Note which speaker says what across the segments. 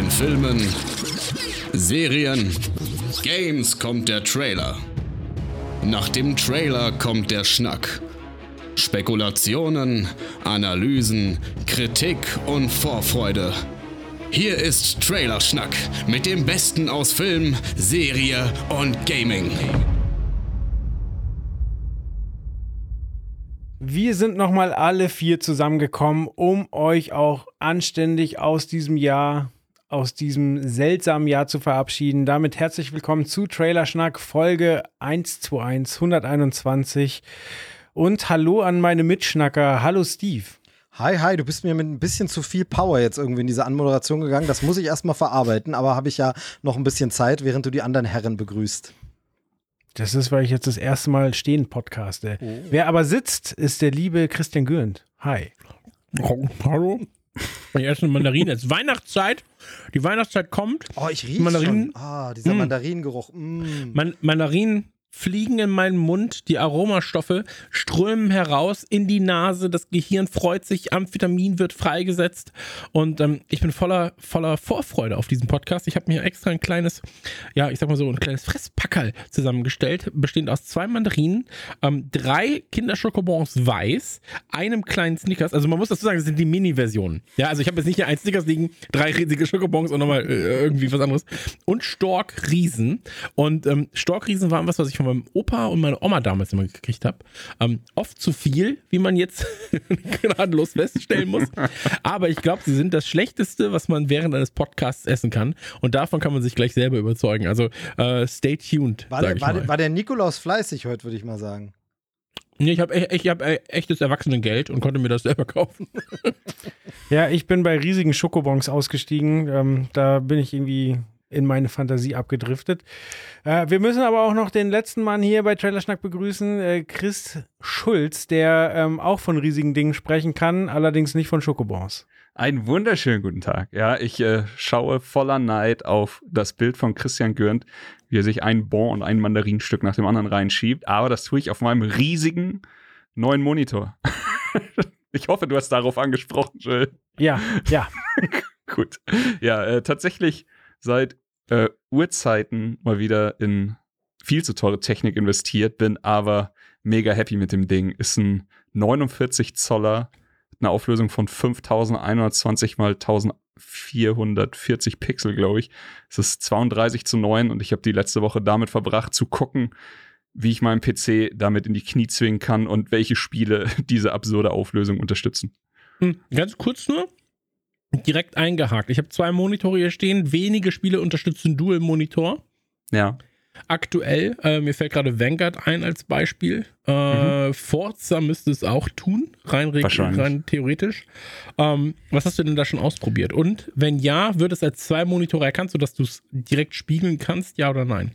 Speaker 1: In Filmen, Serien, Games kommt der Trailer. Nach dem Trailer kommt der Schnack. Spekulationen, Analysen, Kritik und Vorfreude. Hier ist Trailerschnack mit dem Besten aus Film, Serie und Gaming.
Speaker 2: Wir sind nochmal alle vier zusammengekommen, um euch auch anständig aus diesem Jahr, aus diesem seltsamen Jahr zu verabschieden. Damit herzlich willkommen zu Trailerschnack Folge 121 121. Und hallo an meine Mitschnacker. Hallo Steve.
Speaker 3: Hi, hi, du bist mir mit ein bisschen zu viel Power jetzt irgendwie in diese Anmoderation gegangen. Das muss ich erstmal verarbeiten, aber habe ich ja noch ein bisschen Zeit, während du die anderen Herren begrüßt.
Speaker 2: Das ist, weil ich jetzt das erste Mal stehen podcaste. Oh. Wer aber sitzt, ist der liebe Christian Gürnt. Hi.
Speaker 4: Hallo. Ich esse eine Mandarine. Es ist Weihnachtszeit. Die Weihnachtszeit kommt.
Speaker 3: Oh, ich rieche Mandarinen. schon. Ah, dieser mm. Mandarinengeruch.
Speaker 4: Mm. Man Mandarinen fliegen in meinen Mund, die Aromastoffe strömen heraus in die Nase, das Gehirn freut sich, Amphetamin wird freigesetzt. Und ähm, ich bin voller, voller Vorfreude auf diesen Podcast. Ich habe mir extra ein kleines, ja, ich sag mal so, ein kleines Fresspackerl zusammengestellt, bestehend aus zwei Mandarinen, ähm, drei Kinderschokobons weiß, einem kleinen Snickers, also man muss dazu sagen, das sind die Mini-Versionen. Ja, also ich habe jetzt nicht hier ein Snickers liegen, drei riesige Schokobons und nochmal äh, irgendwie was anderes. Und Storkriesen und ähm, Storkriesen waren was, was ich von meinem Opa und meiner Oma damals immer gekriegt habe. Ähm, oft zu viel, wie man jetzt gnadenlos feststellen muss. Aber ich glaube, sie sind das Schlechteste, was man während eines Podcasts essen kann. Und davon kann man sich gleich selber überzeugen. Also äh, stay tuned.
Speaker 3: War, der, war, war der Nikolaus fleißig heute, würde ich mal sagen.
Speaker 4: Nee, ich habe ich hab echtes Erwachsenengeld und konnte mir das selber kaufen.
Speaker 2: ja, ich bin bei riesigen Schokobons ausgestiegen. Ähm, da bin ich irgendwie in meine Fantasie abgedriftet. Äh, wir müssen aber auch noch den letzten Mann hier bei Trailerschnack begrüßen, äh, Chris Schulz, der ähm, auch von riesigen Dingen sprechen kann, allerdings nicht von Schokobons.
Speaker 5: Einen wunderschönen guten Tag. Ja, ich äh, schaue voller Neid auf das Bild von Christian Gürnt, wie er sich ein Bon und ein Mandarinstück nach dem anderen reinschiebt. Aber das tue ich auf meinem riesigen neuen Monitor. ich hoffe, du hast darauf angesprochen, Jill.
Speaker 2: Ja, ja.
Speaker 5: Gut. Ja, äh, tatsächlich seit äh, Urzeiten mal wieder in viel zu teure Technik investiert, bin aber mega happy mit dem Ding. Ist ein 49 Zoller, eine Auflösung von 5120 mal 1440 Pixel, glaube ich. Es ist 32 zu 9 und ich habe die letzte Woche damit verbracht zu gucken, wie ich meinen PC damit in die Knie zwingen kann und welche Spiele diese absurde Auflösung unterstützen.
Speaker 4: Hm, ganz kurz nur, direkt eingehakt. Ich habe zwei Monitore hier stehen. Wenige Spiele unterstützen Dual-Monitor.
Speaker 5: Ja.
Speaker 4: Aktuell, äh, mir fällt gerade Vanguard ein als Beispiel. Äh, mhm. Forza müsste es auch tun, rein, rein theoretisch. Ähm, was hast du denn da schon ausprobiert? Und wenn ja, wird es als zwei Monitore erkannt, sodass du es direkt spiegeln kannst, ja oder nein?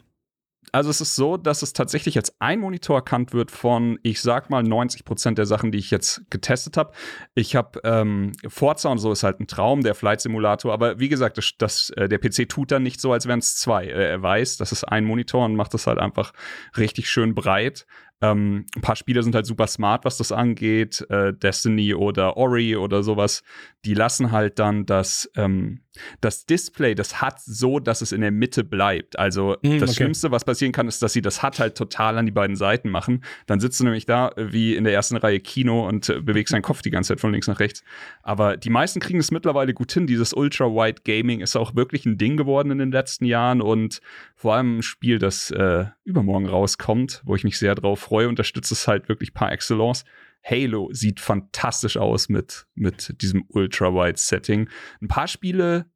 Speaker 5: Also es ist so, dass es tatsächlich als ein Monitor erkannt wird von, ich sag mal, 90 Prozent der Sachen, die ich jetzt getestet habe. Ich habe ähm, Forza und so ist halt ein Traum, der Flight Simulator. Aber wie gesagt, das, das, äh, der PC tut dann nicht so, als wären es zwei. Er weiß, das ist ein Monitor und macht das halt einfach richtig schön breit. Ähm, ein paar Spiele sind halt super smart, was das angeht. Äh, Destiny oder Ori oder sowas. Die lassen halt dann das, ähm, das Display, das hat so, dass es in der Mitte bleibt. Also mm, das okay. Schlimmste, was passieren kann, ist, dass sie das hat halt total an die beiden Seiten machen. Dann sitzt du nämlich da wie in der ersten Reihe Kino und äh, bewegst deinen Kopf die ganze Zeit von links nach rechts. Aber die meisten kriegen es mittlerweile gut hin. Dieses Ultra-Wide Gaming ist auch wirklich ein Ding geworden in den letzten Jahren und vor allem ein Spiel, das äh, übermorgen rauskommt, wo ich mich sehr drauf freue, unterstützt es halt wirklich par excellence. Halo sieht fantastisch aus mit, mit diesem Ultra-Wide-Setting. Ein paar Spiele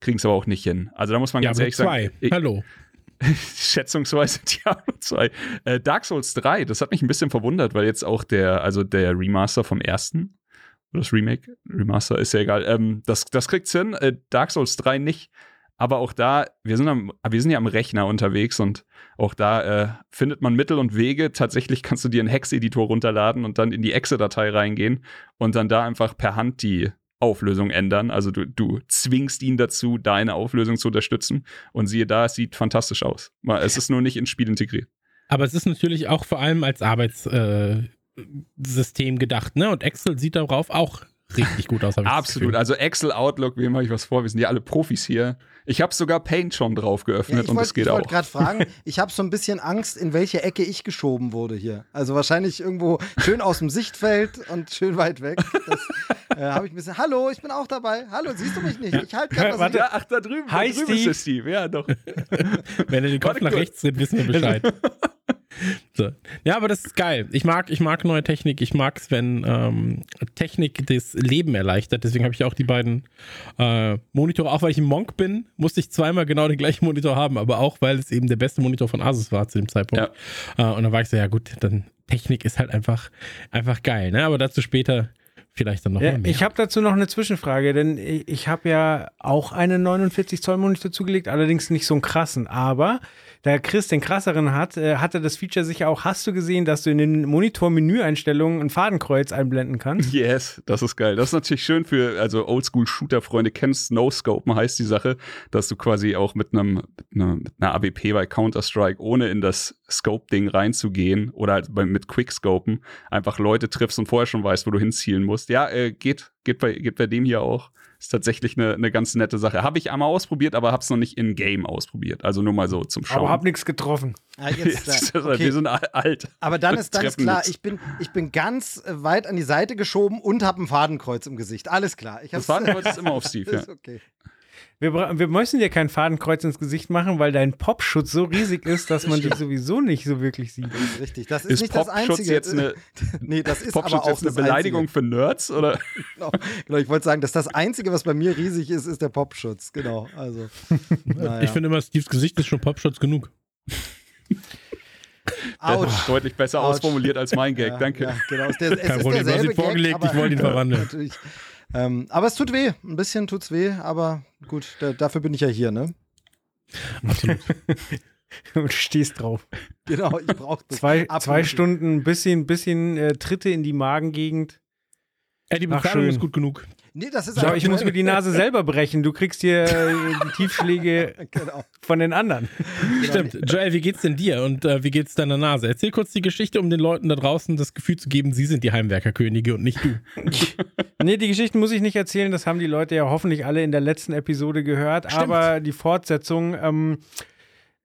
Speaker 5: kriegen es aber auch nicht hin. Also da muss man ganz ehrlich
Speaker 4: zwei. sagen. Ich,
Speaker 5: Hallo. schätzungsweise Diablo 2. Äh, Dark Souls 3, das hat mich ein bisschen verwundert, weil jetzt auch der, also der Remaster vom ersten, oder das Remake, Remaster ist ja egal, ähm, das, das kriegt's hin, äh, Dark Souls 3 nicht. Aber auch da, wir sind, am, wir sind ja am Rechner unterwegs und auch da äh, findet man Mittel und Wege. Tatsächlich kannst du dir einen Hex-Editor runterladen und dann in die Exe-Datei reingehen und dann da einfach per Hand die Auflösung ändern. Also du, du zwingst ihn dazu, deine Auflösung zu unterstützen. Und siehe da, es sieht fantastisch aus. Es ist nur nicht ins Spiel integriert.
Speaker 4: Aber es ist natürlich auch vor allem als Arbeitssystem äh, gedacht, ne? Und Excel sieht darauf auch richtig gut aus. ich
Speaker 5: Absolut. Also Excel, Outlook, wem habe ich was vor? Wir sind ja alle Profis hier. Ich habe sogar Paint schon drauf
Speaker 3: Ja,
Speaker 5: geöffnet
Speaker 3: ich
Speaker 5: und
Speaker 3: wollte
Speaker 5: das geht auch.
Speaker 3: gerade fragen, ich habe so ein bisschen Angst, in welche Ecke ich geschoben wurde hier. Also wahrscheinlich irgendwo schön aus dem Sichtfeld und schön weit weg. Das äh, habe ich ein bisschen. Hallo, ich bin auch dabei. Hallo, siehst du mich nicht? Ich halte gerade was.
Speaker 2: Warte.
Speaker 5: Ja, ach, da drüben,
Speaker 2: Hi,
Speaker 5: da drüben
Speaker 2: Steve.
Speaker 5: Steve. Ja, doch.
Speaker 4: Wenn er den Kopf
Speaker 5: Warte
Speaker 4: nach rechts dreht, wissen wir Bescheid. so. Ja, aber das ist geil. Ich mag, ich mag neue Technik. Ich mag es, wenn ähm, Technik das Leben erleichtert. Deswegen habe ich auch die beiden äh, Monitore. Auch weil ich ein Monk bin, musste ich zweimal genau den gleichen Monitor haben, aber auch weil es eben der beste Monitor von Asus war zu dem Zeitpunkt. Äh, und dann war ich so, ja gut, dann Technik ist halt einfach, einfach geil. Ne? Aber dazu später vielleicht dann noch
Speaker 2: Ja,
Speaker 4: mehr.
Speaker 2: ich habe dazu noch eine Zwischenfrage, denn ich, ich habe ja auch einen 49 Zoll Monitor zugelegt, allerdings nicht so einen krassen. Aber da Chris den krasseren hat, äh, hatte das Feature sicher auch. Hast du gesehen, dass du in den Monitor-Menüeinstellungen ein Fadenkreuz einblenden kannst?
Speaker 5: Yes, das ist geil. Das ist natürlich schön für, also Oldschool-Shooter-Freunde kennst No-Scope, heißt die Sache, dass du quasi auch mit einem, mit einer, mit einer AWP bei Counter-Strike, ohne in das Scope-Ding reinzugehen oder halt bei, mit Quickscopen, einfach Leute triffst und vorher schon weißt, wo du hinzielen musst. Ja, äh, geht, geht bei, geht bei dem hier auch. Ist tatsächlich eine, eine ganz nette Sache. Habe ich einmal ausprobiert, aber habe es noch nicht in-game ausprobiert. Also nur mal so zum Schauen.
Speaker 2: Aber hab nichts getroffen.
Speaker 3: Ah, jetzt,
Speaker 5: Jetzt,
Speaker 3: äh, okay.
Speaker 5: Wir sind al- alt.
Speaker 3: Aber dann ist, dann ist klar, ich bin, ich bin ganz äh, weit an die Seite geschoben und habe ein Fadenkreuz im Gesicht. Alles klar. Ich
Speaker 5: Das Fadenkreuz ist immer auf Steve, ja.
Speaker 3: ist okay.
Speaker 2: Wir, wir müssen dir kein Fadenkreuz ins Gesicht machen, weil dein Popschutz so riesig ist, dass man dich sowieso nicht so wirklich sieht.
Speaker 3: Das ist richtig. Das ist,
Speaker 5: Ist
Speaker 3: nicht das
Speaker 5: Popschutz
Speaker 3: Einzige.
Speaker 5: jetzt eine,
Speaker 3: nee, das ist
Speaker 5: Popschutz
Speaker 3: aber auch
Speaker 5: jetzt eine
Speaker 3: das
Speaker 5: Beleidigung
Speaker 3: Einzige.
Speaker 5: für Nerds? Oder?
Speaker 3: Genau, genau, ich wollte sagen, dass das Einzige, was bei mir riesig ist, ist der Popschutz. Genau. Also, naja.
Speaker 4: Ich finde immer, Steves Gesicht ist schon Popschutz genug.
Speaker 5: Das
Speaker 3: Autsch.
Speaker 5: ist deutlich besser
Speaker 3: Autsch.
Speaker 5: ausformuliert als mein Gag,
Speaker 3: Ja,
Speaker 5: danke.
Speaker 3: Ja, genau. Ist der, es
Speaker 4: Kein
Speaker 3: ist
Speaker 4: Problem, du hast ihn vorgelegt, ich wollte ihn verwandeln.
Speaker 3: Natürlich. Ähm, aber es tut weh. Ein bisschen tut's weh, aber gut, da, dafür bin ich ja hier, ne?
Speaker 4: Absolut.
Speaker 2: Und stehst drauf.
Speaker 3: Genau, ich brauche das.
Speaker 2: Zwei,
Speaker 3: Absolut.
Speaker 2: zwei Stunden, ein bisschen, bisschen äh, Tritte in die Magengegend.
Speaker 4: Ey, die
Speaker 2: Ach,
Speaker 4: Bezahlung
Speaker 2: schön.
Speaker 4: ist gut genug.
Speaker 3: Nee, das ist einfach
Speaker 2: ich muss mir die Nase selber brechen. Du kriegst hier äh, die Tiefschläge
Speaker 3: Genau.
Speaker 2: von den anderen.
Speaker 4: Stimmt. Joel, wie geht's denn dir und äh, wie geht's deiner Nase? Erzähl kurz die Geschichte, um den Leuten da draußen das Gefühl zu geben, sie sind die Heimwerkerkönige und nicht du.
Speaker 2: Nee, die Geschichten muss ich nicht erzählen. Das haben die Leute ja hoffentlich alle in der letzten Episode gehört. Aber die Fortsetzung. Ähm,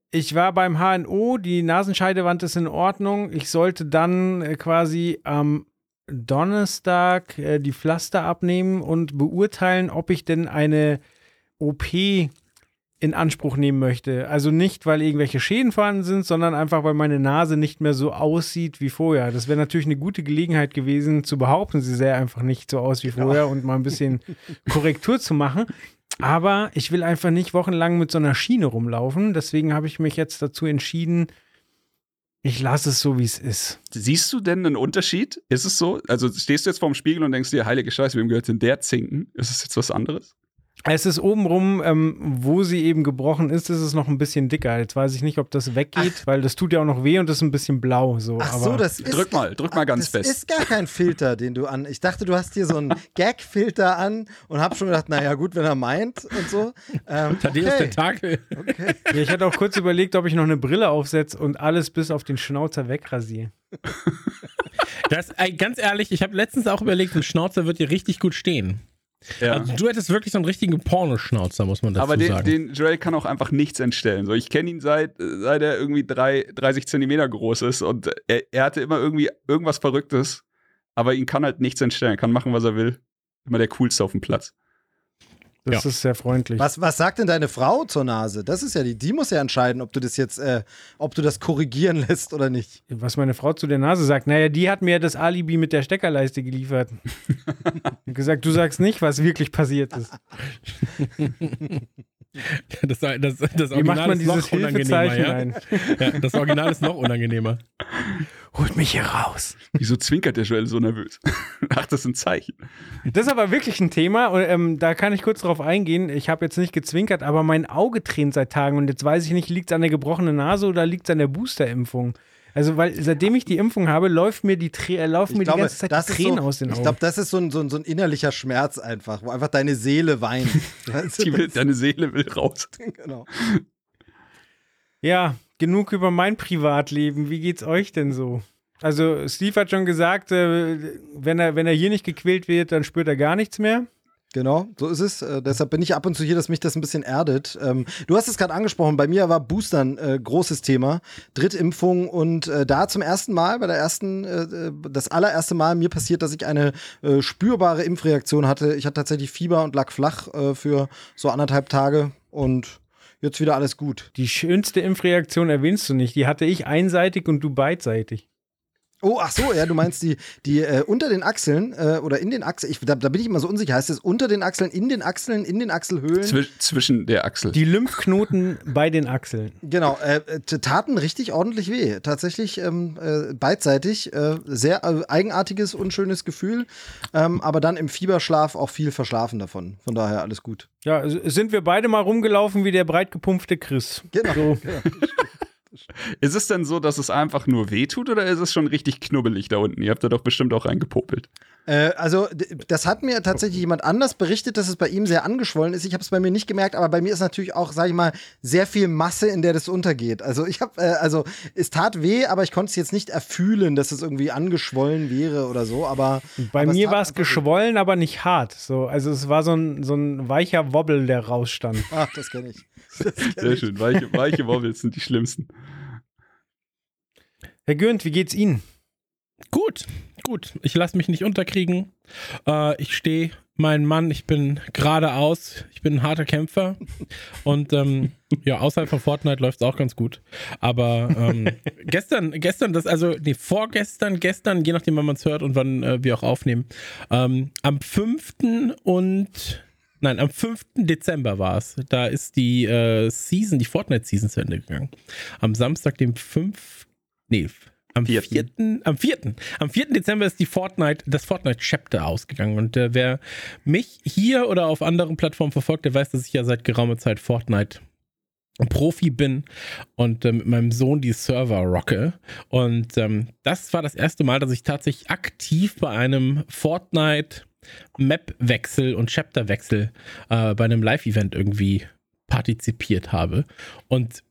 Speaker 2: ich war beim HNO, die Nasenscheidewand ist in Ordnung. Ich sollte dann äh, quasi am Donnerstag äh, die Pflaster abnehmen und beurteilen, ob ich denn eine OP in Anspruch nehmen möchte. Also nicht, weil irgendwelche Schäden vorhanden sind, sondern einfach, weil meine Nase nicht mehr so aussieht wie vorher. Das wäre natürlich eine gute Gelegenheit gewesen, zu behaupten, sie sähe einfach nicht so aus wie vorher und mal ein bisschen Korrektur zu machen. Aber ich will einfach nicht wochenlang mit so einer Schiene rumlaufen. Deswegen habe ich mich jetzt dazu entschieden, ich lasse es so, wie es ist.
Speaker 5: Siehst du denn einen Unterschied? Ist es so? Also stehst du jetzt vorm Spiegel und denkst dir, heilige Scheiße, wem gehört denn der Zinken? Ist es jetzt was anderes?
Speaker 2: Es ist obenrum, ähm, wo sie eben gebrochen ist, ist es noch ein bisschen dicker. Jetzt weiß ich nicht, ob das weggeht, weil das tut ja auch noch weh und das ist ein bisschen blau. So.
Speaker 3: Ach
Speaker 2: aber
Speaker 3: so, das ist.
Speaker 5: Drück mal, drück mal ganz
Speaker 3: das
Speaker 5: fest.
Speaker 3: ist gar kein Filter, den du an. Ich dachte, du hast hier so einen Gag-Filter an und hab schon gedacht, naja, gut, wenn er meint und so. Ähm, okay.
Speaker 4: Tentakel.
Speaker 2: Ja, ich hatte auch kurz überlegt, ob ich noch eine Brille aufsetze und alles bis auf den Schnauzer wegrasiere.
Speaker 4: Das, ganz ehrlich, ich habe letztens auch überlegt, ein Schnauzer wird dir richtig gut stehen.
Speaker 5: Ja.
Speaker 4: Also du hättest wirklich so einen richtigen Pornoschnauzer, muss man dazu
Speaker 5: Aber den,
Speaker 4: sagen.
Speaker 5: den Joel kann auch einfach nichts entstellen. So, ich kenne ihn seit, seit er irgendwie drei, 30 Zentimeter groß ist und er, er hatte immer irgendwie irgendwas Verrücktes, aber ihn kann halt nichts entstellen. Er kann machen, was er will. Immer der Coolste auf dem Platz.
Speaker 2: Das ist sehr freundlich.
Speaker 3: Was, was sagt denn deine Frau zur Nase? Das ist ja die, die muss ja entscheiden, ob du das jetzt, äh, ob du das korrigieren lässt oder nicht.
Speaker 2: Was meine Frau zu der Nase sagt, naja, die hat mir das Alibi mit der Steckerleiste geliefert. Gesagt, du sagst nicht, was wirklich passiert ist.
Speaker 4: Das, das, das
Speaker 2: Wie
Speaker 4: Original
Speaker 2: macht man
Speaker 4: ist noch
Speaker 2: dieses
Speaker 4: unangenehmer, ja?
Speaker 2: ein?
Speaker 4: ja? Das Original ist noch unangenehmer.
Speaker 2: Holt mich hier raus.
Speaker 5: Wieso zwinkert der Joel so nervös? Ach, das ist ein Zeichen.
Speaker 2: Das ist aber wirklich ein Thema und ähm, da kann ich kurz drauf eingehen. Ich habe jetzt nicht gezwinkert, aber mein Auge tränt seit Tagen und jetzt weiß ich nicht, liegt es an der gebrochenen Nase oder liegt es an der Boosterimpfung? Also, weil seitdem ich die Impfung habe, läuft mir die, Trä äh, laufen mir die ganze Zeit die Tränen
Speaker 3: so,
Speaker 2: aus den
Speaker 3: ich
Speaker 2: Augen.
Speaker 3: glaube, das ist so ein, so, ein, so ein innerlicher Schmerz einfach, wo einfach deine Seele weint.
Speaker 5: Will, deine Seele will raus.
Speaker 3: genau.
Speaker 2: ja, genug über mein Privatleben. Wie geht's euch denn so? Also Steve hat schon gesagt, äh, wenn, er, wenn er hier nicht gequält wird, dann spürt er gar nichts mehr.
Speaker 3: Genau, so ist es. Äh, deshalb bin ich ab und zu hier, dass mich das ein bisschen erdet. Ähm, du hast es gerade angesprochen, bei mir war Boostern äh, großes Thema. Drittimpfung und äh, da zum ersten Mal, bei der ersten, äh, äh, das allererste Mal mir passiert, dass ich eine äh, spürbare Impfreaktion hatte. Ich hatte tatsächlich Fieber und lag flach für so anderthalb Tage und jetzt wieder alles gut.
Speaker 2: Die schönste Impfreaktion erwähnst du nicht. Die hatte ich einseitig und du beidseitig.
Speaker 3: Oh, ach so, ja, du meinst die, die äh, unter den Achseln äh, oder in den Achseln, ich, da, da, bin ich immer so unsicher. Heißt es unter den Achseln, in den Achseln, in den Achselhöhlen?
Speaker 5: Zwisch, zwischen der Achsel.
Speaker 2: Die Lymphknoten bei den Achseln.
Speaker 3: Genau, äh, taten richtig ordentlich weh. Tatsächlich ähm, äh, beidseitig. Äh, sehr äh, eigenartiges, unschönes Gefühl. Ähm, aber dann im Fieberschlaf auch viel verschlafen davon. Von daher alles gut.
Speaker 2: Ja, sind wir beide mal rumgelaufen wie der breit gepumpfte Chris.
Speaker 3: Genau. So. genau
Speaker 5: ist es denn so, dass es einfach nur wehtut oder ist es schon richtig knubbelig da unten? Ihr habt da doch bestimmt auch reingepopelt.
Speaker 3: Äh, also, das hat mir tatsächlich jemand anders berichtet, dass es bei ihm sehr angeschwollen ist. Ich habe es bei mir nicht gemerkt, aber bei mir ist natürlich auch, sag ich mal, sehr viel Masse, in der das untergeht. Also, ich habe, äh, also, es tat weh, aber ich konnte es jetzt nicht erfühlen, dass es irgendwie angeschwollen wäre oder so. Aber
Speaker 2: bei
Speaker 3: aber
Speaker 2: mir war es geschwollen, aber nicht hart. So, also, es war so ein, so ein weicher Wobbel, der rausstand.
Speaker 3: Ach, das kenne ich.
Speaker 5: Sehr schön. Weiche, weiche Wobbles sind die schlimmsten.
Speaker 2: Herr Gürnt, wie geht's Ihnen?
Speaker 4: Gut, gut. Ich lasse mich nicht unterkriegen. Äh, ich stehe mein Mann, ich bin geradeaus, ich bin ein harter Kämpfer und ähm, ja, außerhalb von Fortnite läuft es auch ganz gut. Aber ähm, gestern, gestern, das, also, nee, vorgestern, gestern, je nachdem, wann man es hört und wann äh, wir auch aufnehmen, ähm, am 5. und Nein, am 5. Dezember war es. Da ist die äh, Season, die Fortnite-Season zu Ende gegangen. Am Samstag, dem 5 nee, am 4. Vierten, am 4. Am 4. Dezember ist die Fortnite, das Fortnite Chapter ausgegangen. Und äh, wer mich hier oder auf anderen Plattformen verfolgt, der weiß, dass ich ja seit geraumer Zeit Fortnite Profi bin und äh, mit meinem Sohn die Server rocke. Und ähm, das war das erste Mal, dass ich tatsächlich aktiv bei einem Fortnite Map-Wechsel und Chapter-Wechsel äh, bei einem Live-Event irgendwie partizipiert habe. Und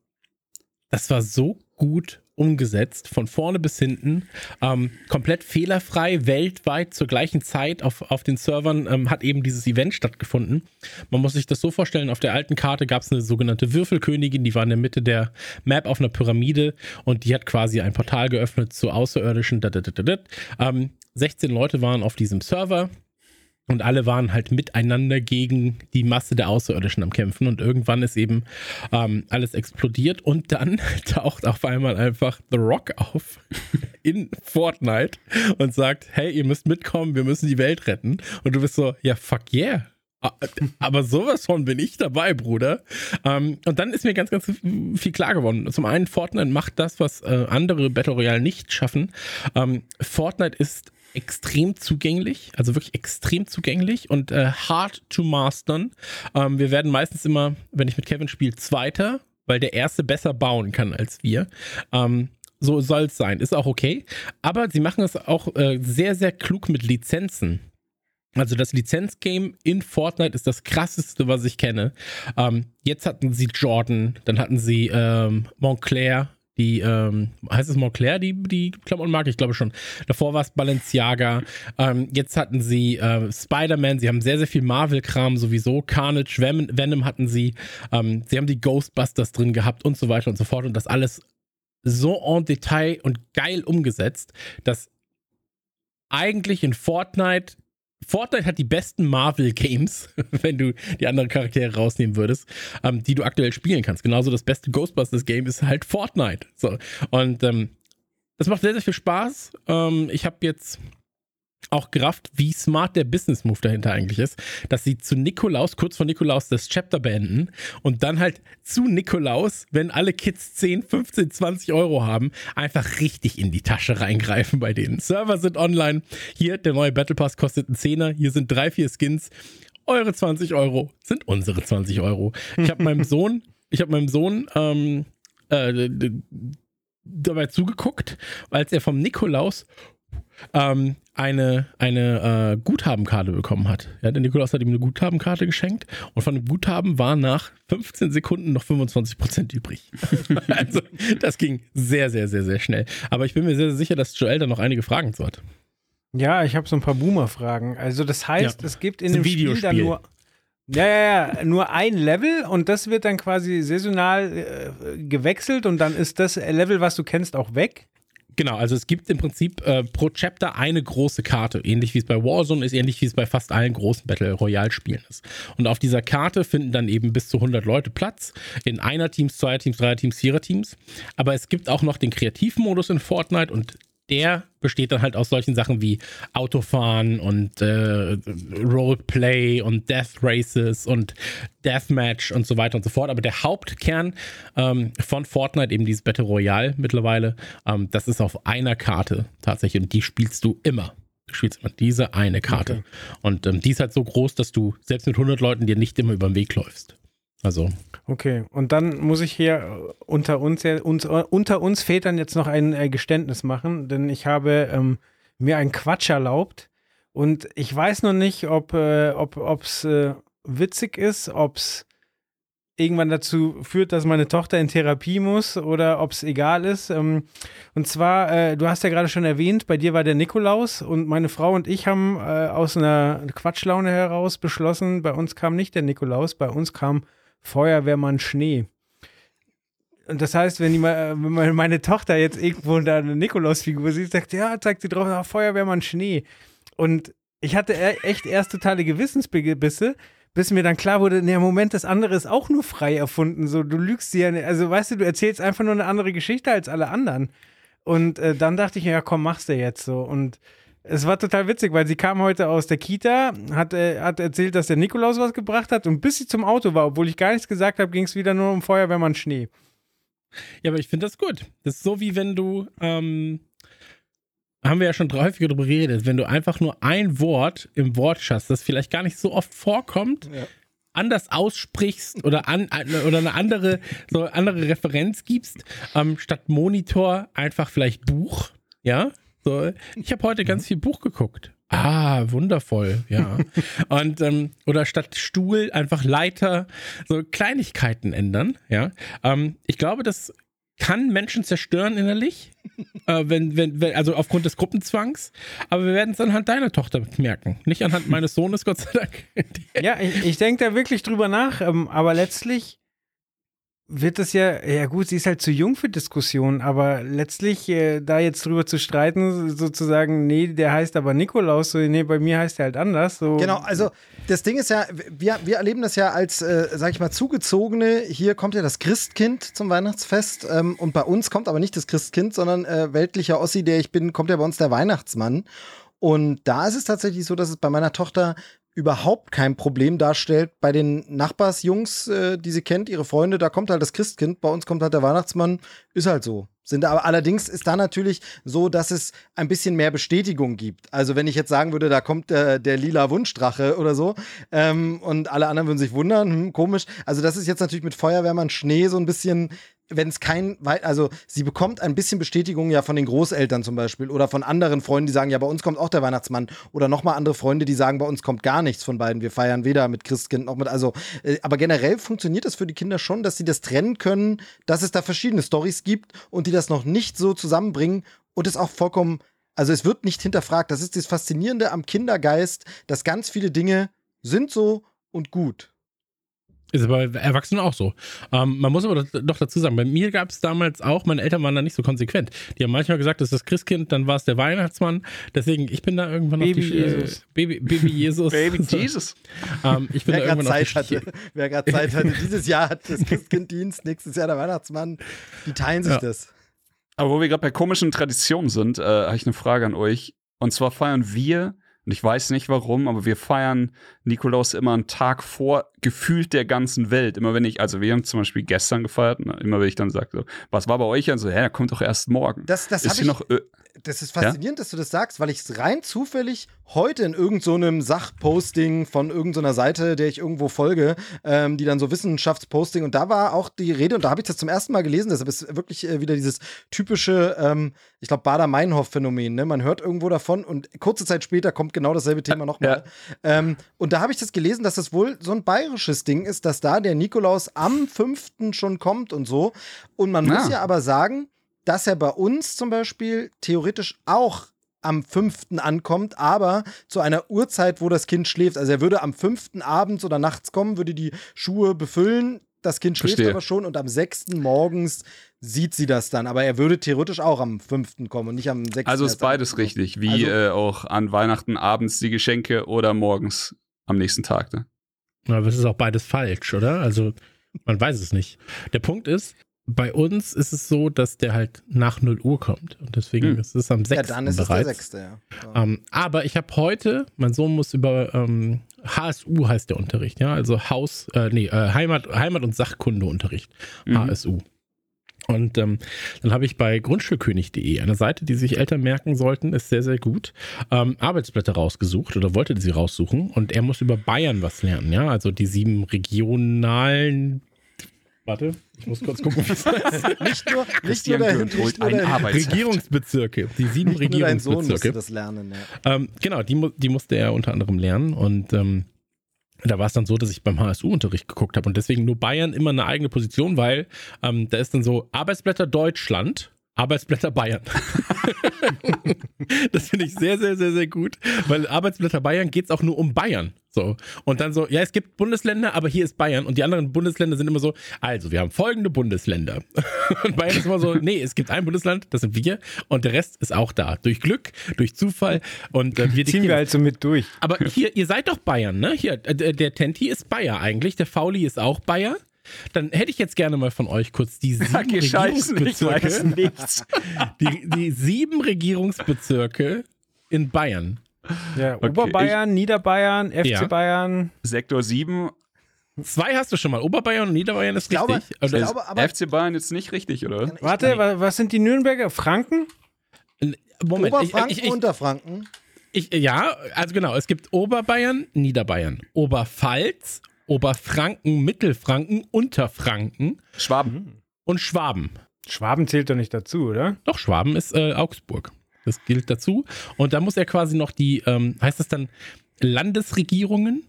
Speaker 4: das war so gut umgesetzt, von vorne bis hinten. Ähm, komplett fehlerfrei, weltweit zur gleichen Zeit auf, auf den Servern ähm, hat eben dieses Event stattgefunden. Man muss sich das so vorstellen, auf der alten Karte gab es eine sogenannte Würfelkönigin, die war in der Mitte der Map auf einer Pyramide und die hat quasi ein Portal geöffnet zu Außerirdischen. Ähm, 16 Leute waren auf diesem Server und alle waren halt miteinander gegen die Masse der Außerirdischen am Kämpfen. Und irgendwann ist eben ähm, alles explodiert. Und dann taucht auf einmal einfach The Rock auf in Fortnite und sagt: Hey, ihr müsst mitkommen, wir müssen die Welt retten. Und du bist so: Ja, fuck yeah. Aber sowas von bin ich dabei, Bruder. Ähm, und dann ist mir ganz, ganz viel klar geworden. Zum einen, Fortnite macht das, was äh, andere Battle Royale nicht schaffen. Ähm, Fortnite ist extrem zugänglich, also wirklich extrem zugänglich und äh, hard to mastern. Ähm, wir werden meistens immer, wenn ich mit Kevin spiele, Zweiter, weil der Erste besser bauen kann als wir. Ähm, so soll es sein, ist auch okay. Aber sie machen es auch äh, sehr, sehr klug mit Lizenzen. Also das Lizenzgame in Fortnite ist das krasseste, was ich kenne. Ähm, jetzt hatten sie Jordan, dann hatten sie ähm, Montclair, die, ähm, heißt es Montclair, die, die Klamottenmarke? Ich glaube schon. Davor war es Balenciaga. Ähm, jetzt hatten sie äh, Spider-Man. Sie haben sehr, sehr viel Marvel-Kram sowieso. Carnage, Venom, Venom hatten sie. Ähm, sie haben die Ghostbusters drin gehabt und so weiter und so fort. Und das alles so en Detail und geil umgesetzt, dass eigentlich in Fortnite Fortnite hat die besten Marvel-Games, wenn du die anderen Charaktere rausnehmen würdest, ähm, die du aktuell spielen kannst. Genauso das beste Ghostbusters-Game ist halt Fortnite. So. Und ähm, das macht sehr, sehr viel Spaß. Ähm, ich habe jetzt auch gerafft, wie smart der Business Move dahinter eigentlich ist, dass sie zu Nikolaus, kurz vor Nikolaus, das Chapter beenden und dann halt zu Nikolaus, wenn alle Kids 10, 15, 20 Euro haben, einfach richtig in die Tasche reingreifen bei denen. Server sind online. Hier, der neue Battle Pass kostet einen Zehner. Hier sind drei, vier Skins. Eure 20 Euro sind unsere 20 Euro. Ich habe meinem Sohn, ich habe meinem Sohn ähm, äh, dabei zugeguckt, als er vom Nikolaus ähm, eine, eine äh, Guthabenkarte bekommen hat. Ja, der Nikolaus hat ihm eine Guthabenkarte geschenkt und von dem Guthaben war nach 15 Sekunden noch 25% übrig. also das ging sehr, sehr, sehr, sehr schnell. Aber ich bin mir sehr, sehr sicher, dass Joel da noch einige Fragen zu hat.
Speaker 2: Ja, ich habe so ein paar Boomer-Fragen. Also das heißt,
Speaker 4: Ja.
Speaker 2: es gibt in dem Spiel dann
Speaker 4: Videospiel.
Speaker 2: nur ja, ja, ja, nur ein Level und das wird dann quasi saisonal äh, gewechselt und dann ist das Level, was du kennst, auch weg.
Speaker 4: Genau, also es gibt im Prinzip äh, pro Chapter eine große Karte, ähnlich wie es bei Warzone ist, ähnlich wie es bei fast allen großen Battle Royale Spielen ist. Und auf dieser Karte finden dann eben bis zu 100 Leute Platz, in einer Teams, zweier Teams, dreier Teams, vierer Teams. Aber es gibt auch noch den Kreativmodus in Fortnite und der besteht dann halt aus solchen Sachen wie Autofahren und äh, Roleplay und Death Races und Deathmatch und so weiter und so fort. Aber der Hauptkern ähm, von Fortnite, eben dieses Battle Royale mittlerweile, ähm, das ist auf einer Karte tatsächlich und die spielst du immer. Du spielst immer diese eine Karte.
Speaker 2: Okay.
Speaker 4: Und ähm, die ist halt so groß, dass du selbst mit 100 Leuten dir nicht immer über den Weg läufst. Also,
Speaker 2: Okay, und dann muss ich hier äh, unter uns, uns äh, unter uns Vätern jetzt noch ein äh, Geständnis machen, denn ich habe ähm, mir einen Quatsch erlaubt und ich weiß noch nicht, ob äh, ob ob's äh, witzig ist, ob es irgendwann dazu führt, dass meine Tochter in Therapie muss oder ob es egal ist. Ähm, und zwar, äh, du hast ja gerade schon erwähnt, bei dir war der Nikolaus und meine Frau und ich haben äh, aus einer Quatschlaune heraus beschlossen, bei uns kam nicht der Nikolaus, bei uns kam Feuerwehrmann Schnee. Und das heißt, wenn, die wenn meine- Tochter jetzt irgendwo da eine Nikolausfigur sieht, sagt, ja, zeigt sie drauf, ah, Feuerwehrmann Schnee. Und ich hatte e- echt erst totale Gewissensbisse, bis mir dann klar wurde, nee, Moment, das andere ist auch nur frei erfunden. So, du lügst dir ja, nicht. also weißt du, du erzählst einfach nur eine andere Geschichte als alle anderen. Und äh, dann dachte ich, ja, komm, machst du jetzt so. Und es war total witzig, weil sie kam heute aus der Kita, hat, äh, hat erzählt, dass der Nikolaus was gebracht hat und bis sie zum Auto war, obwohl ich gar nichts gesagt habe, ging es wieder nur um Feuerwehrmann Schnee.
Speaker 4: ja, aber ich finde das gut. Das ist so wie wenn du, ähm, haben wir ja schon häufiger darüber geredet, wenn du einfach nur ein Wort im Wortschatz, das vielleicht gar nicht so oft vorkommt, anders aussprichst oder, an, an- oder eine andere, so andere Referenz gibst, ähm, statt Monitor einfach vielleicht Buch, ja. So, ich habe heute ganz viel Buch geguckt. Ah, wundervoll, ja. Und ähm, oder statt Stuhl einfach Leiter, so Kleinigkeiten ändern, ja. Ähm, ich glaube, das kann Menschen zerstören innerlich, äh, wenn, wenn, wenn, also aufgrund des Gruppenzwangs. Aber wir werden es anhand deiner Tochter merken, nicht anhand meines Sohnes, Gott sei Dank.
Speaker 2: Ja, ich, ich denke da wirklich drüber nach, ähm, aber letztlich wird es ja, ja gut, sie ist halt zu jung für Diskussionen, aber letztlich äh, da jetzt drüber zu streiten, sozusagen, nee, der heißt aber Nikolaus, so, nee, bei mir heißt er halt anders. So.
Speaker 3: Genau, also das Ding ist ja, wir, wir erleben das ja als, äh, sag ich mal, Zugezogene. Hier kommt ja das Christkind zum Weihnachtsfest ähm, und bei uns kommt aber nicht das Christkind, sondern äh, weltlicher Ossi, der ich bin, kommt ja bei uns der Weihnachtsmann. Und da ist es tatsächlich so, dass es bei meiner Tochter überhaupt kein Problem darstellt. Bei den Nachbarsjungs, äh, die sie kennt, ihre Freunde, da kommt halt das Christkind, bei uns kommt halt der Weihnachtsmann, ist halt so. Sind aber allerdings ist da natürlich so, dass es ein bisschen mehr Bestätigung gibt. Also wenn ich jetzt sagen würde, da kommt der, der lila Wunschdrache oder so ähm, und alle anderen würden sich wundern, hm, komisch. Also das ist jetzt natürlich mit Feuerwehrmann Schnee so ein bisschen, wenn es kein, also sie bekommt ein bisschen Bestätigung ja von den Großeltern zum Beispiel oder von anderen Freunden, die sagen, ja, bei uns kommt auch der Weihnachtsmann oder nochmal andere Freunde, die sagen, bei uns kommt gar nichts von beiden. Wir feiern weder mit Christkind noch mit, also, äh, aber generell funktioniert das für die Kinder schon, dass sie das trennen können, dass es da verschiedene Stories gibt und die das noch nicht so zusammenbringen und es auch vollkommen, also es wird nicht hinterfragt. Das ist das Faszinierende am Kindergeist, dass ganz viele Dinge sind so und gut.
Speaker 4: Ist aber bei Erwachsenen auch so. Ähm, man muss aber doch dazu sagen, bei mir gab es damals auch, meine Eltern waren da nicht so konsequent. Die haben manchmal gesagt, das ist das Christkind, dann war es der Weihnachtsmann. Deswegen, ich bin da irgendwann
Speaker 2: Baby
Speaker 4: auf die
Speaker 2: Jesus.
Speaker 4: Äh, Baby, Baby Jesus.
Speaker 5: Baby Jesus.
Speaker 4: ähm, ich bin
Speaker 3: Wer
Speaker 4: da auf
Speaker 3: Zeit
Speaker 4: die
Speaker 3: hatte, wer gerade Zeit hatte, dieses Jahr hat das Christkinddienst, nächstes Jahr der Weihnachtsmann, die teilen sich
Speaker 4: Ja.
Speaker 3: das.
Speaker 5: Aber wo wir gerade bei komischen Traditionen sind, äh, habe ich eine Frage an euch. Und zwar feiern wir, und ich weiß nicht warum, aber wir feiern Nikolaus immer einen Tag vor gefühlt der ganzen Welt. Immer wenn ich, also wir haben zum Beispiel gestern gefeiert, ne, immer wenn ich dann sage, so, was war bei euch? Also, hä, der kommt doch erst morgen.
Speaker 3: Das, das
Speaker 5: ist hier
Speaker 3: ich,
Speaker 5: noch,
Speaker 3: Das ist faszinierend, ja? dass du das sagst, weil ich es rein zufällig heute in irgendeinem so Sachposting von irgendeiner so Seite, der ich irgendwo folge, ähm, die dann so Wissenschaftsposting und da war auch die Rede und da habe ich das zum ersten Mal gelesen. Deshalb ist wirklich äh, wieder dieses typische, ähm, ich glaube, Bader-Meinhof-Phänomen. Ne? Man hört irgendwo davon und kurze Zeit später kommt genau dasselbe Thema nochmal. Ja. Ähm, und da habe ich das gelesen, dass das wohl so ein bayerisches Ding ist, dass da der Nikolaus am 5. schon kommt und so. Und man ja. muss ja aber sagen, dass er bei uns zum Beispiel theoretisch auch am fünften ankommt, aber zu einer Uhrzeit, wo das Kind schläft. Also er würde am fünften abends oder nachts kommen, würde die Schuhe befüllen. Das Kind schläft Verstehe. aber schon und am sechsten morgens sieht sie das dann. Aber er würde theoretisch auch am fünften kommen und nicht am sechsten.
Speaker 5: Also ist beides richtig, wie also, äh, auch an Weihnachten abends die Geschenke oder morgens am nächsten Tag. Ne?
Speaker 4: Aber es ist auch beides falsch, oder? Also man weiß es nicht. Der Punkt ist, bei uns ist es so, dass der halt nach 0 Uhr kommt. Und deswegen hm. ist es am 6. Ja, dann ist bereits. es der 6. Ja. Ähm, aber ich habe heute, mein Sohn muss über ähm, HSU heißt der Unterricht, ja, also Haus, äh, nee, äh, Heimat, Heimat- und Sachkundeunterricht, mhm. HSU. Und ähm, dann habe ich bei grundschulkönig.de eine Seite, die sich Eltern merken sollten, ist sehr, sehr gut, ähm, Arbeitsblätter rausgesucht oder wollte sie raussuchen und er muss über Bayern was lernen, ja, also die sieben regionalen Warte, ich muss kurz gucken, wie es heißt.
Speaker 3: nicht nur, nicht nur der, nicht
Speaker 4: nur ein Regierungsbezirke. Die sieben nicht Regierungsbezirke. Nur dein Sohn
Speaker 3: das lernen, ja.
Speaker 4: ähm, genau, die, die musste er unter anderem lernen und ähm, da war es dann so, dass ich beim HSU-Unterricht geguckt habe und deswegen nur Bayern immer eine eigene Position, weil ähm, da ist dann so Arbeitsblätter Deutschland Arbeitsblätter Bayern. das finde ich sehr, sehr, sehr, sehr gut, weil Arbeitsblätter Bayern geht es auch nur um Bayern. So. Und dann so, ja, es gibt Bundesländer, aber hier ist Bayern. Und die anderen Bundesländer sind immer so, also, wir haben folgende Bundesländer. Und Bayern ist immer so, nee, es gibt ein Bundesland, das sind wir. Und der Rest ist auch da. Durch Glück, durch Zufall. Und äh,
Speaker 2: wir ziehen wir halt so mit durch.
Speaker 4: Aber hier, ihr seid doch Bayern, ne? Hier, äh, der Tenti ist Bayer eigentlich, der Fauli ist auch Bayer. Dann hätte ich jetzt gerne mal von euch kurz die sieben okay, Regierungsbezirke. Die, die sieben Regierungsbezirke in Bayern.
Speaker 2: Ja, okay, Oberbayern, Niederbayern, FC ja. Bayern.
Speaker 5: Sektor 7.
Speaker 4: Zwei hast du schon mal. Oberbayern und Niederbayern ist
Speaker 5: glaube,
Speaker 4: richtig.
Speaker 5: Also glaube, aber FC Bayern ist nicht richtig, oder?
Speaker 2: Warte, was sind die Nürnberger? Franken?
Speaker 3: Moment, Oberfranken, ich, ich, ich, Unterfranken.
Speaker 4: Ich, ja, also genau, es gibt Oberbayern, Niederbayern, Oberpfalz, Oberfranken, Mittelfranken, Unterfranken.
Speaker 5: Schwaben.
Speaker 4: Und Schwaben.
Speaker 2: Schwaben zählt doch nicht dazu, oder?
Speaker 4: Doch, Schwaben ist äh, Augsburg. Das gilt dazu. Und da muss er quasi noch die, ähm, heißt das dann Landesregierungen?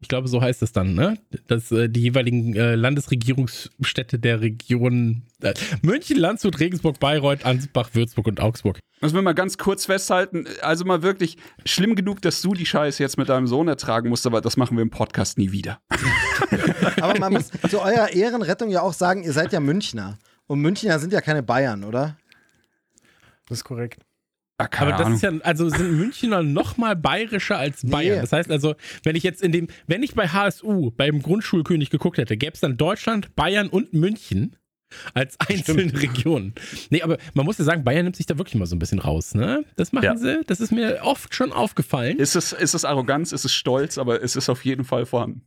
Speaker 4: Ich glaube, so heißt es dann, ne? Dass äh, die jeweiligen äh, Landesregierungsstädte der Region äh, München, Landshut, Regensburg, Bayreuth, Ansbach, Würzburg und Augsburg.
Speaker 5: Müssen wir mal ganz kurz festhalten. Also mal wirklich schlimm genug, dass du die Scheiße jetzt mit deinem Sohn ertragen musst, aber das machen wir im Podcast nie wieder.
Speaker 3: aber man muss zu eurer Ehrenrettung ja auch sagen, ihr seid ja Münchner. Und Münchner sind ja keine Bayern, oder?
Speaker 2: Das ist korrekt.
Speaker 4: Ah, aber das Ahnung. ist ja, also sind Münchner noch mal bayerischer als Bayern. Nee. Das heißt also, wenn ich jetzt in dem, wenn ich bei HSU, beim Grundschulkönig geguckt hätte, gäbe es dann Deutschland, Bayern und München als einzelne Stimmt. Regionen. Nee, aber man muss ja sagen, Bayern nimmt sich da wirklich mal so ein bisschen raus, ne? Das machen ja. sie, das ist mir oft schon aufgefallen.
Speaker 5: Ist es, ist es Arroganz, ist es Stolz, aber es ist auf jeden Fall vorhanden.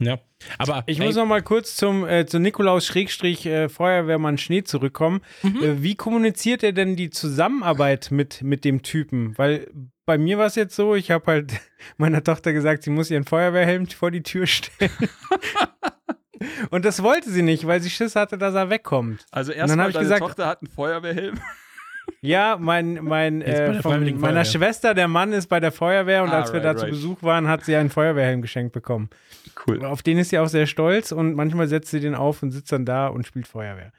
Speaker 2: Ja, aber ich ey, muss noch mal kurz zum äh, zu Nikolaus Schrägstrich äh, Feuerwehrmann Schnee zurückkommen. Mhm. Äh, wie kommuniziert er denn die Zusammenarbeit mit mit dem Typen? Weil bei mir war es jetzt so, ich habe halt meiner Tochter gesagt, sie muss ihren Feuerwehrhelm vor die Tür stellen. Und das wollte sie nicht, weil sie Schiss hatte, dass er wegkommt.
Speaker 5: Also erstmal, deine gesagt, Tochter hat einen Feuerwehrhelm.
Speaker 2: Ja, mein, mein, äh, von meiner Schwester, der Mann ist bei der Feuerwehr und ah, als wir right, da zu right. Besuch waren, hat sie einen Feuerwehrhelm geschenkt bekommen. Cool. Auf den ist sie auch sehr stolz und manchmal setzt sie den auf und sitzt dann da und spielt Feuerwehr.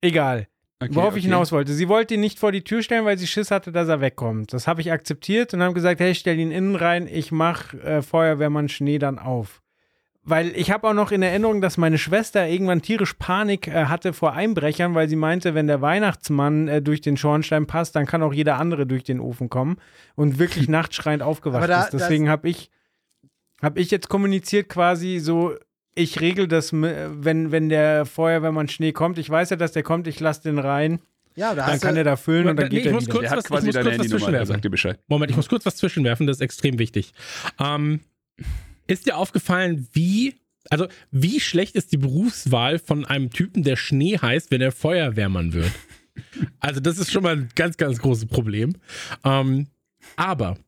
Speaker 2: Egal. Okay, Worauf okay. ich hinaus wollte. Sie wollte ihn nicht vor die Tür stellen, weil sie Schiss hatte, dass er wegkommt. Das habe ich akzeptiert und habe gesagt, hey, stell ihn innen rein, ich mache äh, Feuerwehrmann Schnee dann auf. Weil ich habe auch noch in Erinnerung, dass meine Schwester irgendwann tierisch Panik äh, hatte vor Einbrechern, weil sie meinte, wenn der Weihnachtsmann äh, durch den Schornstein passt, dann kann auch jeder andere durch den Ofen kommen und wirklich nachtschreiend aufgewacht da, ist. Deswegen habe ich, hab ich jetzt kommuniziert quasi so, ich regel das, wenn, wenn der Feuerwehrmann Schnee kommt. Ich weiß ja, dass der kommt, ich lasse den rein. Ja, da dann kann er da füllen und dann nee, geht er wieder.
Speaker 4: Kurz was, ich muss kurz was zwischenwerfen. Moment, ich muss kurz was zwischenwerfen, das ist extrem wichtig. Ähm, ist dir aufgefallen, wie, also wie schlecht ist die Berufswahl von einem Typen, der Schnee heißt, wenn er Feuerwehrmann wird? Also das ist schon mal ein ganz, ganz großes Problem. Ähm, aber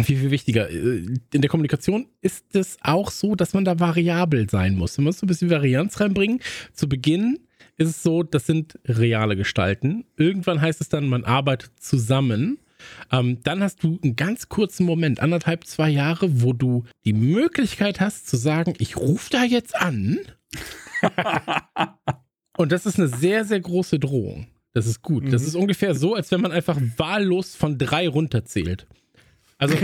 Speaker 4: viel, viel wichtiger, äh, in der Kommunikation ist es auch so, dass man da variabel sein muss. Man muss so ein bisschen Varianz reinbringen. Zu Beginn ist es so, das sind reale Gestalten. Irgendwann heißt es dann, man arbeitet zusammen. Ähm, dann hast du einen ganz kurzen Moment, anderthalb, zwei Jahre, wo du die Möglichkeit hast zu sagen, ich rufe da jetzt an. Und das ist eine sehr, sehr große Drohung. Das ist gut. Mhm. Das ist ungefähr so, als wenn man einfach wahllos von drei runterzählt. Also,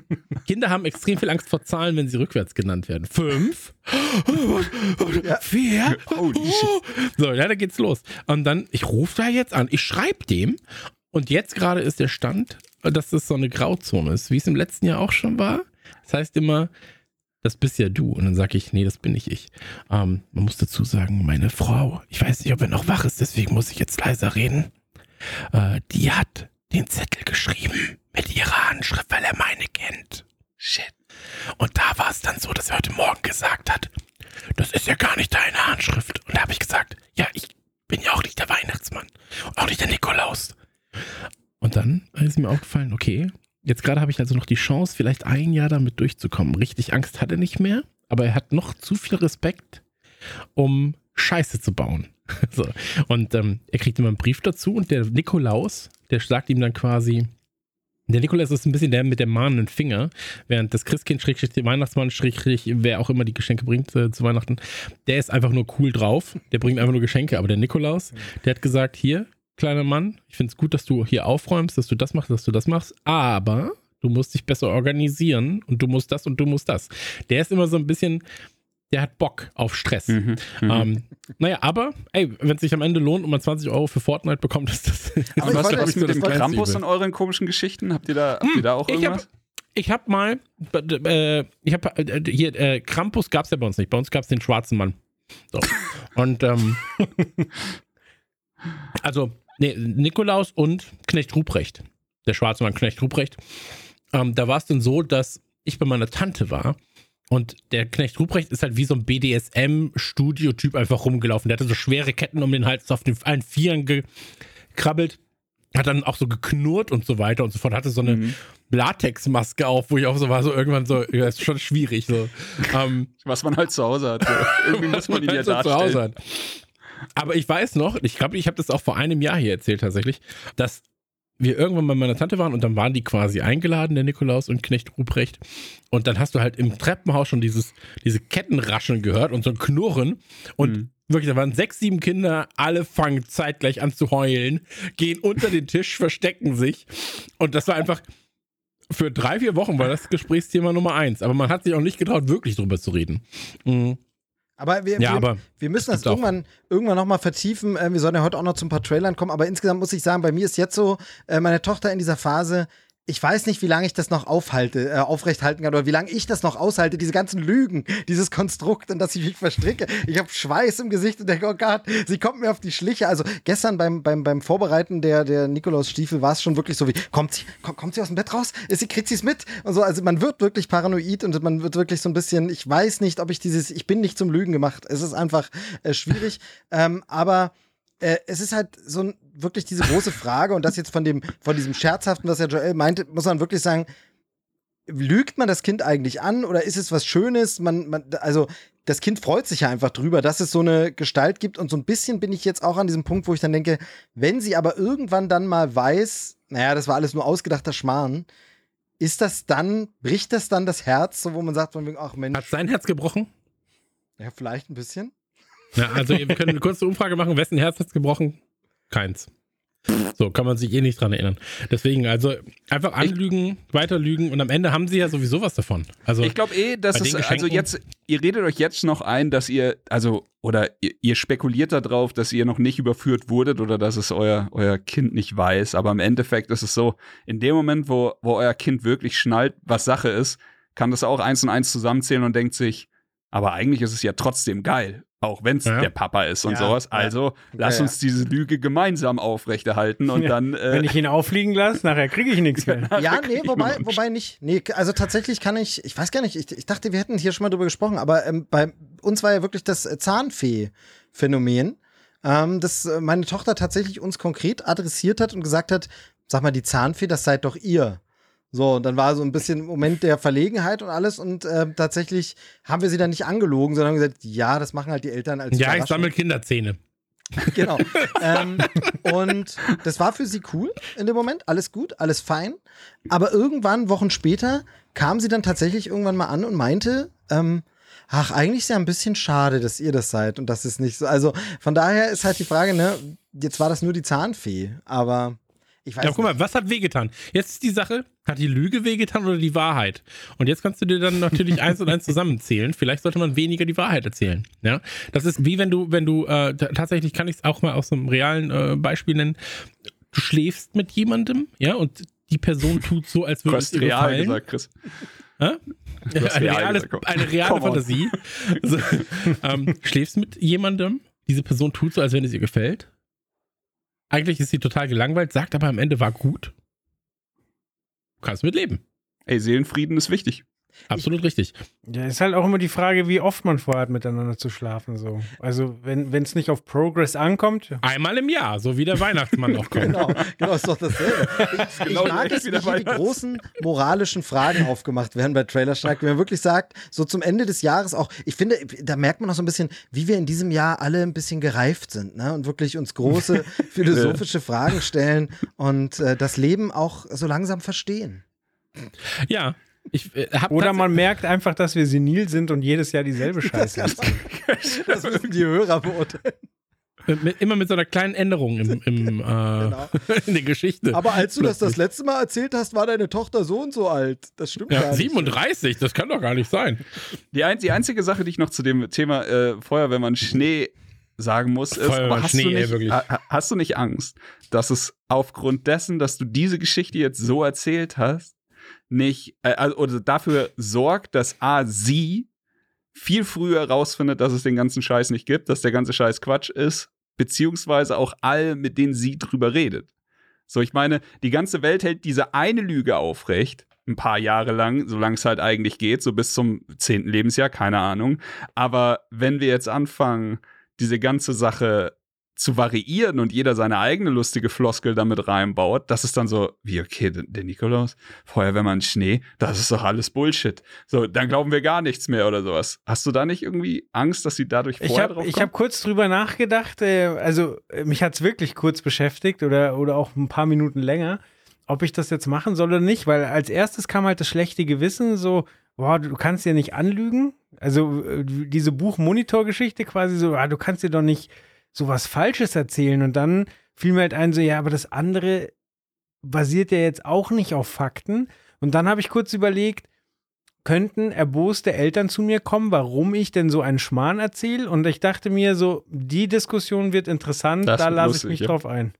Speaker 4: Kinder haben extrem viel Angst vor Zahlen, wenn sie rückwärts genannt werden. Fünf, ja. vier, oh, so, ja, da geht's los. Und dann, ich rufe da jetzt an, ich schreibe dem. Und jetzt gerade ist der Stand, dass das so eine Grauzone ist, wie es im letzten Jahr auch schon war. Das heißt immer, das bist ja du. Und dann sage ich, nee, das bin nicht ich. Ähm, man muss dazu sagen, meine Frau, ich weiß nicht, ob er noch wach ist, deswegen muss ich jetzt leiser reden. Äh, die hat den Zettel geschrieben mit ihrer Handschrift, weil er meine kennt. Shit. Und da war es dann so, dass er heute Morgen gesagt hat, das ist ja gar nicht deine Handschrift. Und da habe ich gesagt, ja, ich bin ja auch nicht der Weihnachtsmann. Auch nicht der Nikolaus. Und dann ist mir aufgefallen, okay, jetzt gerade habe ich also noch die Chance, vielleicht ein Jahr damit durchzukommen. Richtig Angst hat er nicht mehr, aber er hat noch zu viel Respekt, um Scheiße zu bauen. so. Und ähm, er kriegt immer einen Brief dazu und der Nikolaus, der sagt ihm dann quasi, der Nikolaus ist ein bisschen der mit dem mahnenden Finger, während das Christkind, Schrägstrich, der Weihnachtsmann, Schrägstrich, wer auch immer die Geschenke bringt äh, zu Weihnachten, der ist einfach nur cool drauf. Der bringt einfach nur Geschenke. Aber der Nikolaus, der hat gesagt: Hier, kleiner Mann, ich finde es gut, dass du hier aufräumst, dass du das machst, dass du das machst. Aber du musst dich besser organisieren und du musst das und du musst das. Der ist immer so ein bisschen, der hat Bock auf Stress. Mhm, mhm, ähm, naja, aber, ey, wenn es sich am Ende lohnt und man 20 Euro für Fortnite bekommt, ist das.
Speaker 5: Aber was habe ich mit dem Krampus in euren komischen Geschichten? Habt ihr da, habt ihr da auch irgendwas?
Speaker 4: Ich habe hab mal, äh, ich habe äh, hier, äh, Krampus gab es ja bei uns nicht. Bei uns gab es den schwarzen Mann. So. Und, ähm, also, nee, Nikolaus und Knecht Ruprecht. Der schwarze Mann, Knecht Ruprecht. Ähm, da war es dann so, dass ich bei meiner Tante war und der Knecht Ruprecht ist halt wie so ein BDSM-Studio-Typ einfach rumgelaufen. Der hatte so schwere Ketten um den Hals, auf den allen Vieren gekrabbelt, hat dann auch so geknurrt und so weiter und so fort. Hatte so eine mhm. Latexmaske auf, wo ich auch so war, so irgendwann so, ja, ist schon schwierig. So.
Speaker 5: Ähm, Was man halt zu Hause hat. Irgendwie muss man ihn ja halt darstellen. Zu Hause hat.
Speaker 4: Aber ich weiß noch, ich glaube, ich habe das auch vor einem Jahr hier erzählt tatsächlich, dass wir irgendwann bei meiner Tante waren und dann waren die quasi eingeladen, der Nikolaus und Knecht Ruprecht. Und dann hast du halt im Treppenhaus schon dieses, diese Kettenrascheln gehört und so ein Knurren. Und mhm. wirklich, da waren sechs, sieben Kinder, alle fangen zeitgleich an zu heulen, gehen unter den Tisch, verstecken sich. Und das war einfach, für drei, vier Wochen war das Gesprächsthema Nummer eins. Aber man hat sich auch nicht getraut, wirklich drüber zu reden. Mhm.
Speaker 3: Aber wir,
Speaker 4: ja,
Speaker 3: wir,
Speaker 4: aber
Speaker 3: wir müssen das irgendwann, irgendwann nochmal vertiefen. Äh, wir sollen ja heute auch noch zu ein paar Trailern kommen. Aber insgesamt muss ich sagen, bei mir ist jetzt so, äh, meine Tochter in dieser Phase, ich weiß nicht, wie lange ich das noch aufhalte, äh, aufrechthalten kann oder wie lange ich das noch aushalte, diese ganzen Lügen, dieses Konstrukt, in das ich mich verstricke. Ich habe Schweiß im Gesicht und denke, oh Gott, sie kommt mir auf die Schliche. Also gestern beim, beim, beim Vorbereiten der, der Nikolaus-Stiefel war es schon wirklich so wie, kommt sie, kommt, kommt sie aus dem Bett raus? Ist sie, kriegt sie es mit? Und so, also man wird wirklich paranoid und man wird wirklich so ein bisschen, ich weiß nicht, ob ich dieses, ich bin nicht zum Lügen gemacht. Es ist einfach äh, schwierig. ähm, aber äh, es ist halt so ein, wirklich diese große Frage und das jetzt von dem, von diesem Scherzhaften, was ja Joel meinte, muss man wirklich sagen, lügt man das Kind eigentlich an oder ist es was Schönes? Man, man, also das Kind freut sich ja einfach drüber, dass es so eine Gestalt gibt und so ein bisschen bin ich jetzt auch an diesem Punkt, wo ich dann denke, wenn sie aber irgendwann dann mal weiß, naja, das war alles nur ausgedachter Schmarrn, ist das dann, bricht das dann das Herz, so wo man sagt, von wegen, ach Mensch.
Speaker 4: Hat sein Herz gebrochen?
Speaker 3: Ja, vielleicht ein bisschen.
Speaker 4: Ja, also wir können eine kurze Umfrage machen, wessen Herz hat's gebrochen? Keins. So, kann man sich eh nicht dran erinnern. Deswegen, also einfach anlügen, ich, weiter lügen und am Ende haben sie ja sowieso was davon. Also
Speaker 5: ich glaube eh, dass es, also jetzt, ihr redet euch jetzt noch ein, dass ihr, also, oder ihr, ihr spekuliert darauf, dass ihr noch nicht überführt wurdet oder dass es euer, euer Kind nicht weiß. Aber im Endeffekt ist es so, in dem Moment, wo, wo euer Kind wirklich schnallt, was Sache ist, kann das auch eins und eins zusammenzählen und denkt sich, aber eigentlich ist es ja trotzdem geil auch wenn es ja. der Papa ist und ja, sowas. Also ja. lass uns diese Lüge gemeinsam aufrechterhalten und dann.
Speaker 2: Äh wenn ich ihn auffliegen lasse, nachher kriege ich nichts mehr.
Speaker 3: ja, nee, wobei, wobei nicht. Nee, also tatsächlich kann ich, ich weiß gar nicht, ich, ich dachte, wir hätten hier schon mal drüber gesprochen, aber ähm, bei uns war ja wirklich das Zahnfee-Phänomen. ähm, dass äh, meine Tochter tatsächlich uns konkret adressiert hat und gesagt hat, sag mal, die Zahnfee, das seid doch ihr. So, und dann war so ein bisschen Moment der Verlegenheit und alles und äh, tatsächlich haben wir sie dann nicht angelogen, sondern gesagt, ja, das machen halt die Eltern als
Speaker 4: Ja, ich sammle Kinderzähne.
Speaker 3: Genau. ähm, und das war für sie cool in dem Moment, alles gut, alles fein. Aber irgendwann, Wochen später, kam sie dann tatsächlich irgendwann mal an und meinte, ähm, ach, eigentlich ist ja ein bisschen schade, dass ihr das seid und das ist nicht so. Also von daher ist halt die Frage, ne, jetzt war das nur die Zahnfee, aber ich weiß
Speaker 4: Ja, guck
Speaker 3: nicht.
Speaker 4: mal, was hat wehgetan? Jetzt ist die Sache, hat die Lüge wehgetan oder die Wahrheit? Und jetzt kannst du dir dann natürlich eins und eins zusammenzählen. Vielleicht sollte man weniger die Wahrheit erzählen. Ja, das ist wie wenn du, wenn du äh, tatsächlich kann ich es auch mal aus einem realen äh, Beispiel nennen. Du schläfst mit jemandem, ja, und die Person tut so, als würde es
Speaker 5: hast
Speaker 4: ihr
Speaker 5: real
Speaker 4: gefallen.
Speaker 5: gesagt, Chris.
Speaker 4: Hä?
Speaker 5: hast
Speaker 4: Eine
Speaker 5: real
Speaker 4: reale,
Speaker 5: gesagt,
Speaker 4: eine reale. Fantasie. So, ähm, schläfst mit jemandem, diese Person tut so, als wenn es ihr gefällt. Eigentlich ist sie total gelangweilt, sagt aber am Ende war gut. Kannst mit leben.
Speaker 5: Ey, Seelenfrieden ist wichtig.
Speaker 4: Absolut richtig.
Speaker 2: Ja, ist halt auch immer die Frage, wie oft man vorhat, miteinander zu schlafen. So. Also, wenn es nicht auf Progress ankommt,
Speaker 4: Einmal im Jahr, so wie der Weihnachtsmann auch kommt.
Speaker 3: Genau, genau, ist doch dasselbe. Ich,
Speaker 5: Genau
Speaker 3: ich mag es,
Speaker 5: wieder
Speaker 3: wie hier die großen moralischen Fragen aufgemacht werden bei Trailerschnack, wenn man wirklich sagt, so zum Ende des Jahres auch, ich finde, da merkt man auch so ein bisschen, wie wir in diesem Jahr alle ein bisschen gereift sind, ne? Und wirklich uns große philosophische Fragen stellen und äh, das Leben auch so langsam verstehen.
Speaker 4: Ja. Ich äh, hab
Speaker 2: oder man merkt einfach, dass wir senil sind und jedes Jahr dieselbe Scheiße erzählen.
Speaker 3: Das müssen die Hörer beurteilen.
Speaker 4: mit, immer mit so einer kleinen Änderung im, im, äh,
Speaker 3: Genau.
Speaker 4: in der Geschichte.
Speaker 3: Aber als du das das
Speaker 4: Plötzlich.
Speaker 3: letzte Mal erzählt hast, war deine Tochter so und so alt. Das stimmt
Speaker 4: ja,
Speaker 3: gar nicht.
Speaker 4: 37, das kann doch gar nicht sein.
Speaker 5: Die, ein, die einzige Sache, die ich noch zu dem Thema äh, Feuerwehrmann Schnee sagen muss, ist,
Speaker 4: Feuerwehrmann
Speaker 5: aber hast,
Speaker 4: Schnee,
Speaker 5: du
Speaker 4: ey,
Speaker 5: nicht,
Speaker 4: wirklich.
Speaker 5: ha- hast du nicht Angst, dass es aufgrund dessen, dass du diese Geschichte jetzt so erzählt hast, nicht, äh, also, dafür sorgt, dass A, sie viel früher rausfindet, dass es den ganzen Scheiß nicht gibt, dass der ganze Scheiß Quatsch ist, beziehungsweise auch all, mit denen sie drüber redet. So, ich meine, die ganze Welt hält diese eine Lüge aufrecht, ein paar Jahre lang, solange es halt eigentlich geht, so bis zum zehnten Lebensjahr, keine Ahnung. Aber wenn wir jetzt anfangen, diese ganze Sache zu variieren und jeder seine eigene lustige Floskel damit reinbaut, das ist dann so, wie, okay, der, Nikolaus, Feuerwehrmann Schnee, das ist doch alles Bullshit. So, dann glauben wir gar nichts mehr oder sowas. Hast du da nicht irgendwie Angst, dass sie dadurch
Speaker 2: Ich
Speaker 5: vorher
Speaker 2: habe
Speaker 5: drauf
Speaker 2: ich
Speaker 5: kommen?
Speaker 2: hab kurz drüber nachgedacht, äh, also äh, mich hat es wirklich kurz beschäftigt oder, oder auch ein paar Minuten länger, ob ich das jetzt machen soll oder nicht, weil als erstes kam halt das schlechte Gewissen, so, boah, du kannst dir nicht anlügen. Also äh, diese Buch-Monitor-Geschichte quasi so, ah, du kannst dir doch nicht sowas Falsches erzählen. Und dann fiel mir halt ein, so, ja, aber das andere basiert ja jetzt auch nicht auf Fakten. Und dann habe ich kurz überlegt, könnten erboste Eltern zu mir kommen, warum ich denn so einen Schmarrn erzähle. Und ich dachte mir so, die Diskussion wird interessant,
Speaker 5: Das
Speaker 2: da lasse ich mich
Speaker 5: ja.
Speaker 2: drauf ein.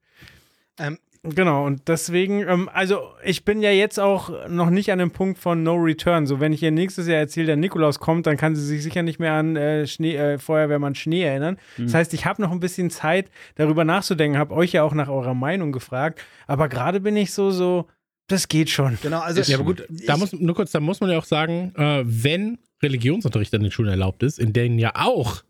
Speaker 3: Ähm,
Speaker 2: Genau, und deswegen, ähm, also ich bin ja jetzt auch noch nicht an dem Punkt von No Return. So, wenn ich ihr nächstes Jahr erzähle, der Nikolaus kommt, dann kann sie sich sicher nicht mehr an äh, Schnee, äh, Feuerwehrmann Schnee erinnern. Das heißt, ich habe noch ein bisschen Zeit, darüber nachzudenken, habe euch ja auch nach eurer Meinung gefragt. Aber gerade bin ich so, so, das geht schon.
Speaker 3: genau, also
Speaker 4: Ja, aber gut, da muss, nur kurz, da muss man ja auch sagen, äh, wenn Religionsunterricht an den Schulen erlaubt ist, in denen ja auch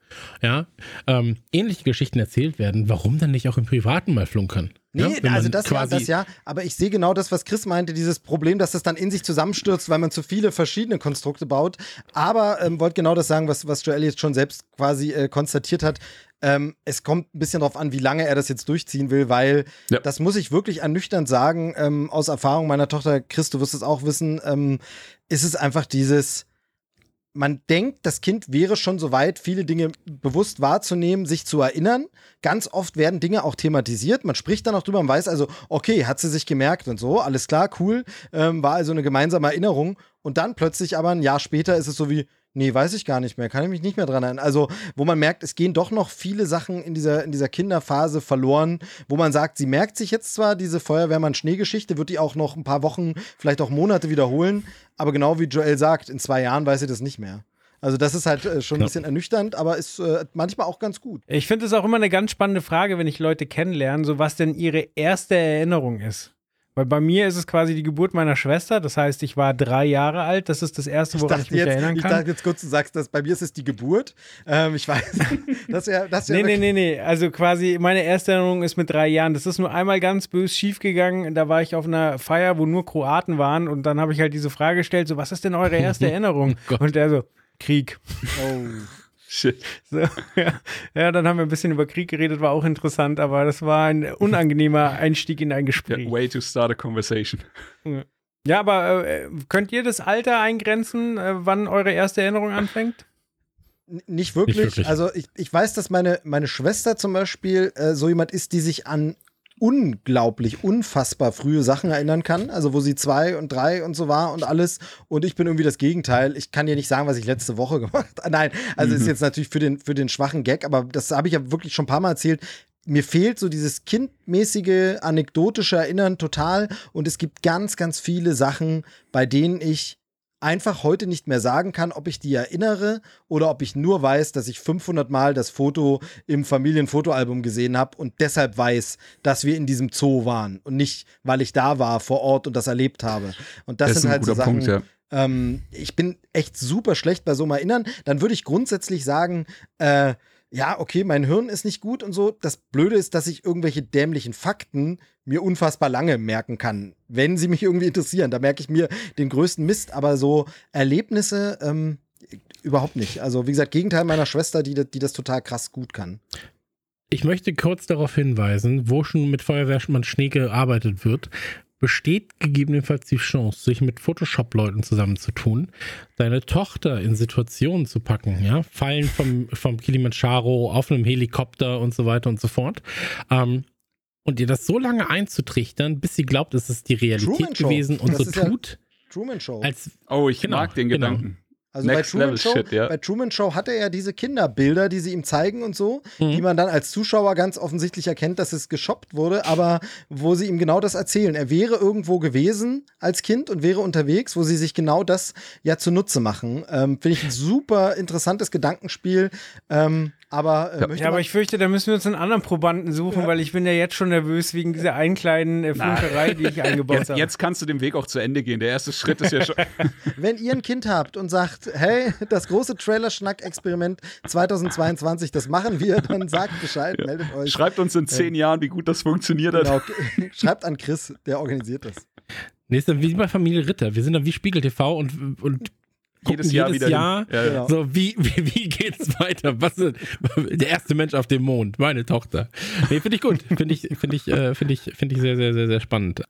Speaker 4: ja, ähm, ähnliche Geschichten erzählt werden, warum dann nicht auch im Privaten mal flunkern? Ja,
Speaker 3: Nee, also
Speaker 4: man
Speaker 3: das ja,
Speaker 4: quasi,
Speaker 3: das ja, aber ich sehe genau das, was Chris meinte, dieses Problem, dass das dann in sich zusammenstürzt, weil man zu viele verschiedene Konstrukte baut. Aber ähm, wollte genau das sagen, was, was Joel jetzt schon selbst quasi äh, konstatiert hat. Ähm, es kommt ein bisschen darauf an, wie lange er das jetzt durchziehen will, weil
Speaker 5: Ja.
Speaker 3: das muss ich wirklich ernüchternd sagen, ähm, aus Erfahrung meiner Tochter, Chris, du wirst es auch wissen, ähm, ist es einfach dieses, man denkt, das Kind wäre schon so weit, viele Dinge bewusst wahrzunehmen, sich zu erinnern. Ganz oft werden Dinge auch thematisiert. Man spricht dann auch drüber, man weiß also, okay, hat sie sich gemerkt und so, alles klar, cool. Ähm, war also eine gemeinsame Erinnerung. Und dann plötzlich aber ein Jahr später ist es so wie, nee, weiß ich gar nicht mehr, kann ich mich nicht mehr dran erinnern. Also, wo man merkt, es gehen doch noch viele Sachen in dieser, in dieser Kinderphase verloren, wo man sagt, sie merkt sich jetzt zwar diese Feuerwehrmann-Schneegeschichte, wird die auch noch ein paar Wochen, vielleicht auch Monate wiederholen, aber genau wie Joel sagt, in zwei Jahren weiß sie das nicht mehr. Also das ist halt äh, schon ein
Speaker 4: Ja.
Speaker 3: bisschen ernüchternd, aber ist äh, manchmal auch ganz gut.
Speaker 2: Ich finde es auch immer eine ganz spannende Frage, wenn ich Leute kennenlerne, so was denn ihre erste Erinnerung ist. Weil bei mir ist es quasi die Geburt meiner Schwester. Das heißt, ich war drei Jahre alt. Das ist das Erste, woran ich, ich mich
Speaker 3: jetzt,
Speaker 2: erinnern kann.
Speaker 3: Ich dachte jetzt kurz, du sagst, dass bei mir ist es die Geburt. Ähm, ich weiß. das ja, das
Speaker 2: nee, nee, nee, nee. Also quasi meine erste Erinnerung ist mit drei Jahren. Das ist nur einmal ganz bös schiefgegangen. Da war ich auf einer Feier, wo nur Kroaten waren. Und dann habe ich halt diese Frage gestellt: so, was ist denn eure erste Erinnerung?
Speaker 4: Oh
Speaker 2: und der so, Krieg.
Speaker 3: Oh.
Speaker 5: Shit.
Speaker 2: So, ja. ja, dann haben wir ein bisschen über Krieg geredet, war auch interessant, aber das war ein unangenehmer Einstieg in ein Gespräch.
Speaker 5: Way to start a conversation.
Speaker 2: Ja, aber äh, könnt ihr das Alter eingrenzen, äh, wann eure erste Erinnerung anfängt?
Speaker 3: N- Nicht wirklich.
Speaker 4: Nicht wirklich.
Speaker 3: Also ich, ich weiß, dass meine, meine Schwester zum Beispiel äh, so jemand ist, die sich an unglaublich, unfassbar frühe Sachen erinnern kann. Also wo sie zwei und drei und so war und alles. Und ich bin irgendwie das Gegenteil. Ich kann dir nicht sagen, was ich letzte Woche gemacht habe. Nein, also ist jetzt natürlich für den, für den schwachen Gag, aber das habe ich ja wirklich schon ein paar Mal erzählt. Mir fehlt so dieses kindmäßige, anekdotische Erinnern total. Und es gibt ganz, ganz viele Sachen, bei denen ich einfach heute nicht mehr sagen kann, ob ich die erinnere oder ob ich nur weiß, dass ich 500 Mal das Foto im Familienfotoalbum gesehen habe und deshalb weiß, dass wir in diesem Zoo waren und nicht, weil ich da war vor Ort und das erlebt habe. Und das,
Speaker 5: Das
Speaker 3: sind halt so Sachen,
Speaker 5: Punkt, ja.
Speaker 3: ähm, ich bin echt super schlecht bei so einem Erinnern. Dann würde ich grundsätzlich sagen, äh, ja, okay, mein Hirn ist nicht gut und so. Das Blöde ist, dass ich irgendwelche dämlichen Fakten mir unfassbar lange merken kann, wenn sie mich irgendwie interessieren. Da merke ich mir den größten Mist, aber so Erlebnisse ähm, überhaupt nicht. Also, wie gesagt, Gegenteil meiner Schwester, die, das- die das total krass gut kann.
Speaker 4: Ich möchte kurz darauf hinweisen, wo schon mit Feuerwehrmann Schnee gearbeitet wird, besteht gegebenenfalls die Chance, sich mit Photoshop-Leuten zusammenzutun, deine Tochter in Situationen zu packen, ja, Fallen vom, vom Kilimanjaro auf einem Helikopter und so weiter und so fort. Ähm, und ihr das so lange einzutrichtern, bis sie glaubt, es ist die Realität
Speaker 3: Truman Show.
Speaker 4: gewesen und
Speaker 3: Das
Speaker 4: so
Speaker 3: ist ja-
Speaker 4: tut,
Speaker 3: Truman Show.
Speaker 4: als
Speaker 5: Oh, ich
Speaker 4: Genau,
Speaker 5: mag den
Speaker 4: genau.
Speaker 5: Gedanken.
Speaker 3: Also
Speaker 5: Next
Speaker 3: bei Truman, Show,
Speaker 5: Shit, ja.
Speaker 3: bei Truman Show hat er ja diese Kinderbilder, die sie ihm zeigen und so,
Speaker 4: Mhm.
Speaker 3: die man dann als Zuschauer ganz offensichtlich erkennt, dass es geshoppt wurde, aber wo sie ihm genau das erzählen. Er wäre irgendwo gewesen als Kind und wäre unterwegs, wo sie sich genau das ja zunutze machen. Ähm, Finde ich ein super interessantes Gedankenspiel. Ähm, aber äh, möchte
Speaker 2: Ja, aber ich fürchte, da müssen wir uns einen anderen Probanden suchen, weil ich bin ja jetzt schon nervös wegen dieser einen kleinen äh, Flunkerei, die ich eingebaut
Speaker 5: Jetzt,
Speaker 2: habe.
Speaker 5: jetzt kannst du den Weg auch zu Ende gehen. Der erste Schritt ist ja schon.
Speaker 3: wenn ihr ein Kind habt und sagt, hey, das große Trailer-Schnack-Experiment 2022, das machen wir, dann sagt Bescheid, meldet euch.
Speaker 5: Schreibt uns in zehn Jahren, wie gut das funktioniert hat.
Speaker 3: Genau. Schreibt an Chris, der organisiert das.
Speaker 4: Nee, ist dann wie bei Familie Ritter. Wir sind dann wie Spiegel TV und, und
Speaker 5: Jedes Jahr wieder.
Speaker 4: Jahr.
Speaker 5: Ja, ja.
Speaker 3: Genau.
Speaker 4: so, wie, wie, wie geht's weiter? Was ist der erste Mensch auf dem Mond? Meine Tochter. Nee, finde ich gut. Finde ich, finde ich, äh, finde ich, finde ich sehr, sehr, sehr, sehr spannend.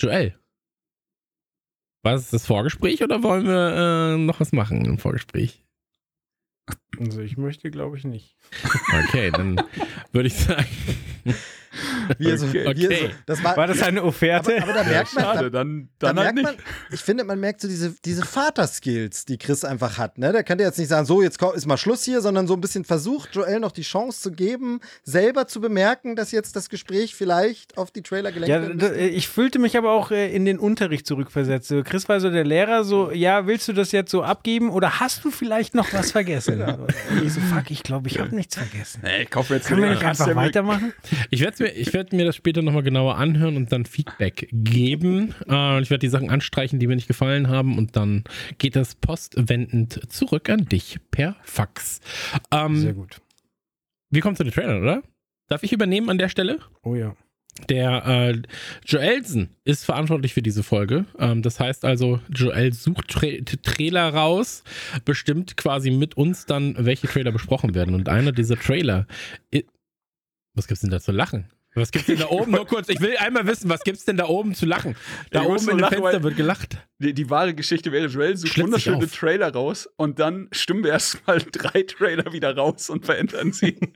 Speaker 4: Joel. War es das Vorgespräch oder wollen wir äh, noch was machen im Vorgespräch?
Speaker 2: Also ich möchte, glaube ich, nicht.
Speaker 4: Okay, dann würde ich sagen.
Speaker 3: Wie er so,
Speaker 5: Okay.
Speaker 3: wie so, das war,
Speaker 2: War das eine Offerte?
Speaker 3: aber, aber da merkt man,
Speaker 5: Schade,
Speaker 3: da,
Speaker 5: dann,
Speaker 3: da
Speaker 5: dann halt
Speaker 3: merkt
Speaker 5: nicht.
Speaker 3: man, ich finde, man merkt so diese, diese Vaterskills, die Chris einfach hat. Ne? Der kann dir jetzt nicht sagen, so, jetzt ist mal Schluss hier, sondern so ein bisschen versucht, Joel noch die Chance zu geben, selber zu bemerken, dass jetzt das Gespräch vielleicht auf die Trailer gelenkt
Speaker 2: Ja,
Speaker 3: wird.
Speaker 2: ich fühlte mich aber auch äh, in den Unterricht zurückversetzt. Chris war so der Lehrer, so, ja, willst du das jetzt so abgeben oder hast du vielleicht noch was vergessen? Ich so, fuck, ich glaube, ich habe nichts vergessen.
Speaker 5: Ey, ich kaufe jetzt
Speaker 2: Können wir nicht einfach weitermachen?
Speaker 4: Ich werde mir, ich werd mir das später nochmal genauer anhören und dann Feedback geben. Äh, ich werde die Sachen anstreichen, die mir nicht gefallen haben und dann geht das postwendend zurück an dich per Fax. Ähm,
Speaker 2: Sehr gut.
Speaker 4: wir kommen zu den Trailern, oder? Darf ich übernehmen an der Stelle?
Speaker 2: Oh ja.
Speaker 4: Der äh, Joelsen ist verantwortlich für diese Folge. Ähm, das heißt also, Joel sucht Tra Trailer raus, bestimmt quasi mit uns dann, welche Trailer besprochen werden. Und einer dieser Trailer. Was gibt's denn da zu lachen? Was gibt's denn da oben? Nur kurz, ich will einmal wissen, was gibt's denn da oben zu lachen? Da
Speaker 5: Ich
Speaker 4: oben in dem Fenster wird gelacht.
Speaker 5: Die, die wahre Geschichte wäre, Joel sucht wunderschöne. Trailer raus und dann stimmen wir erstmal drei Trailer wieder raus und verändern sie.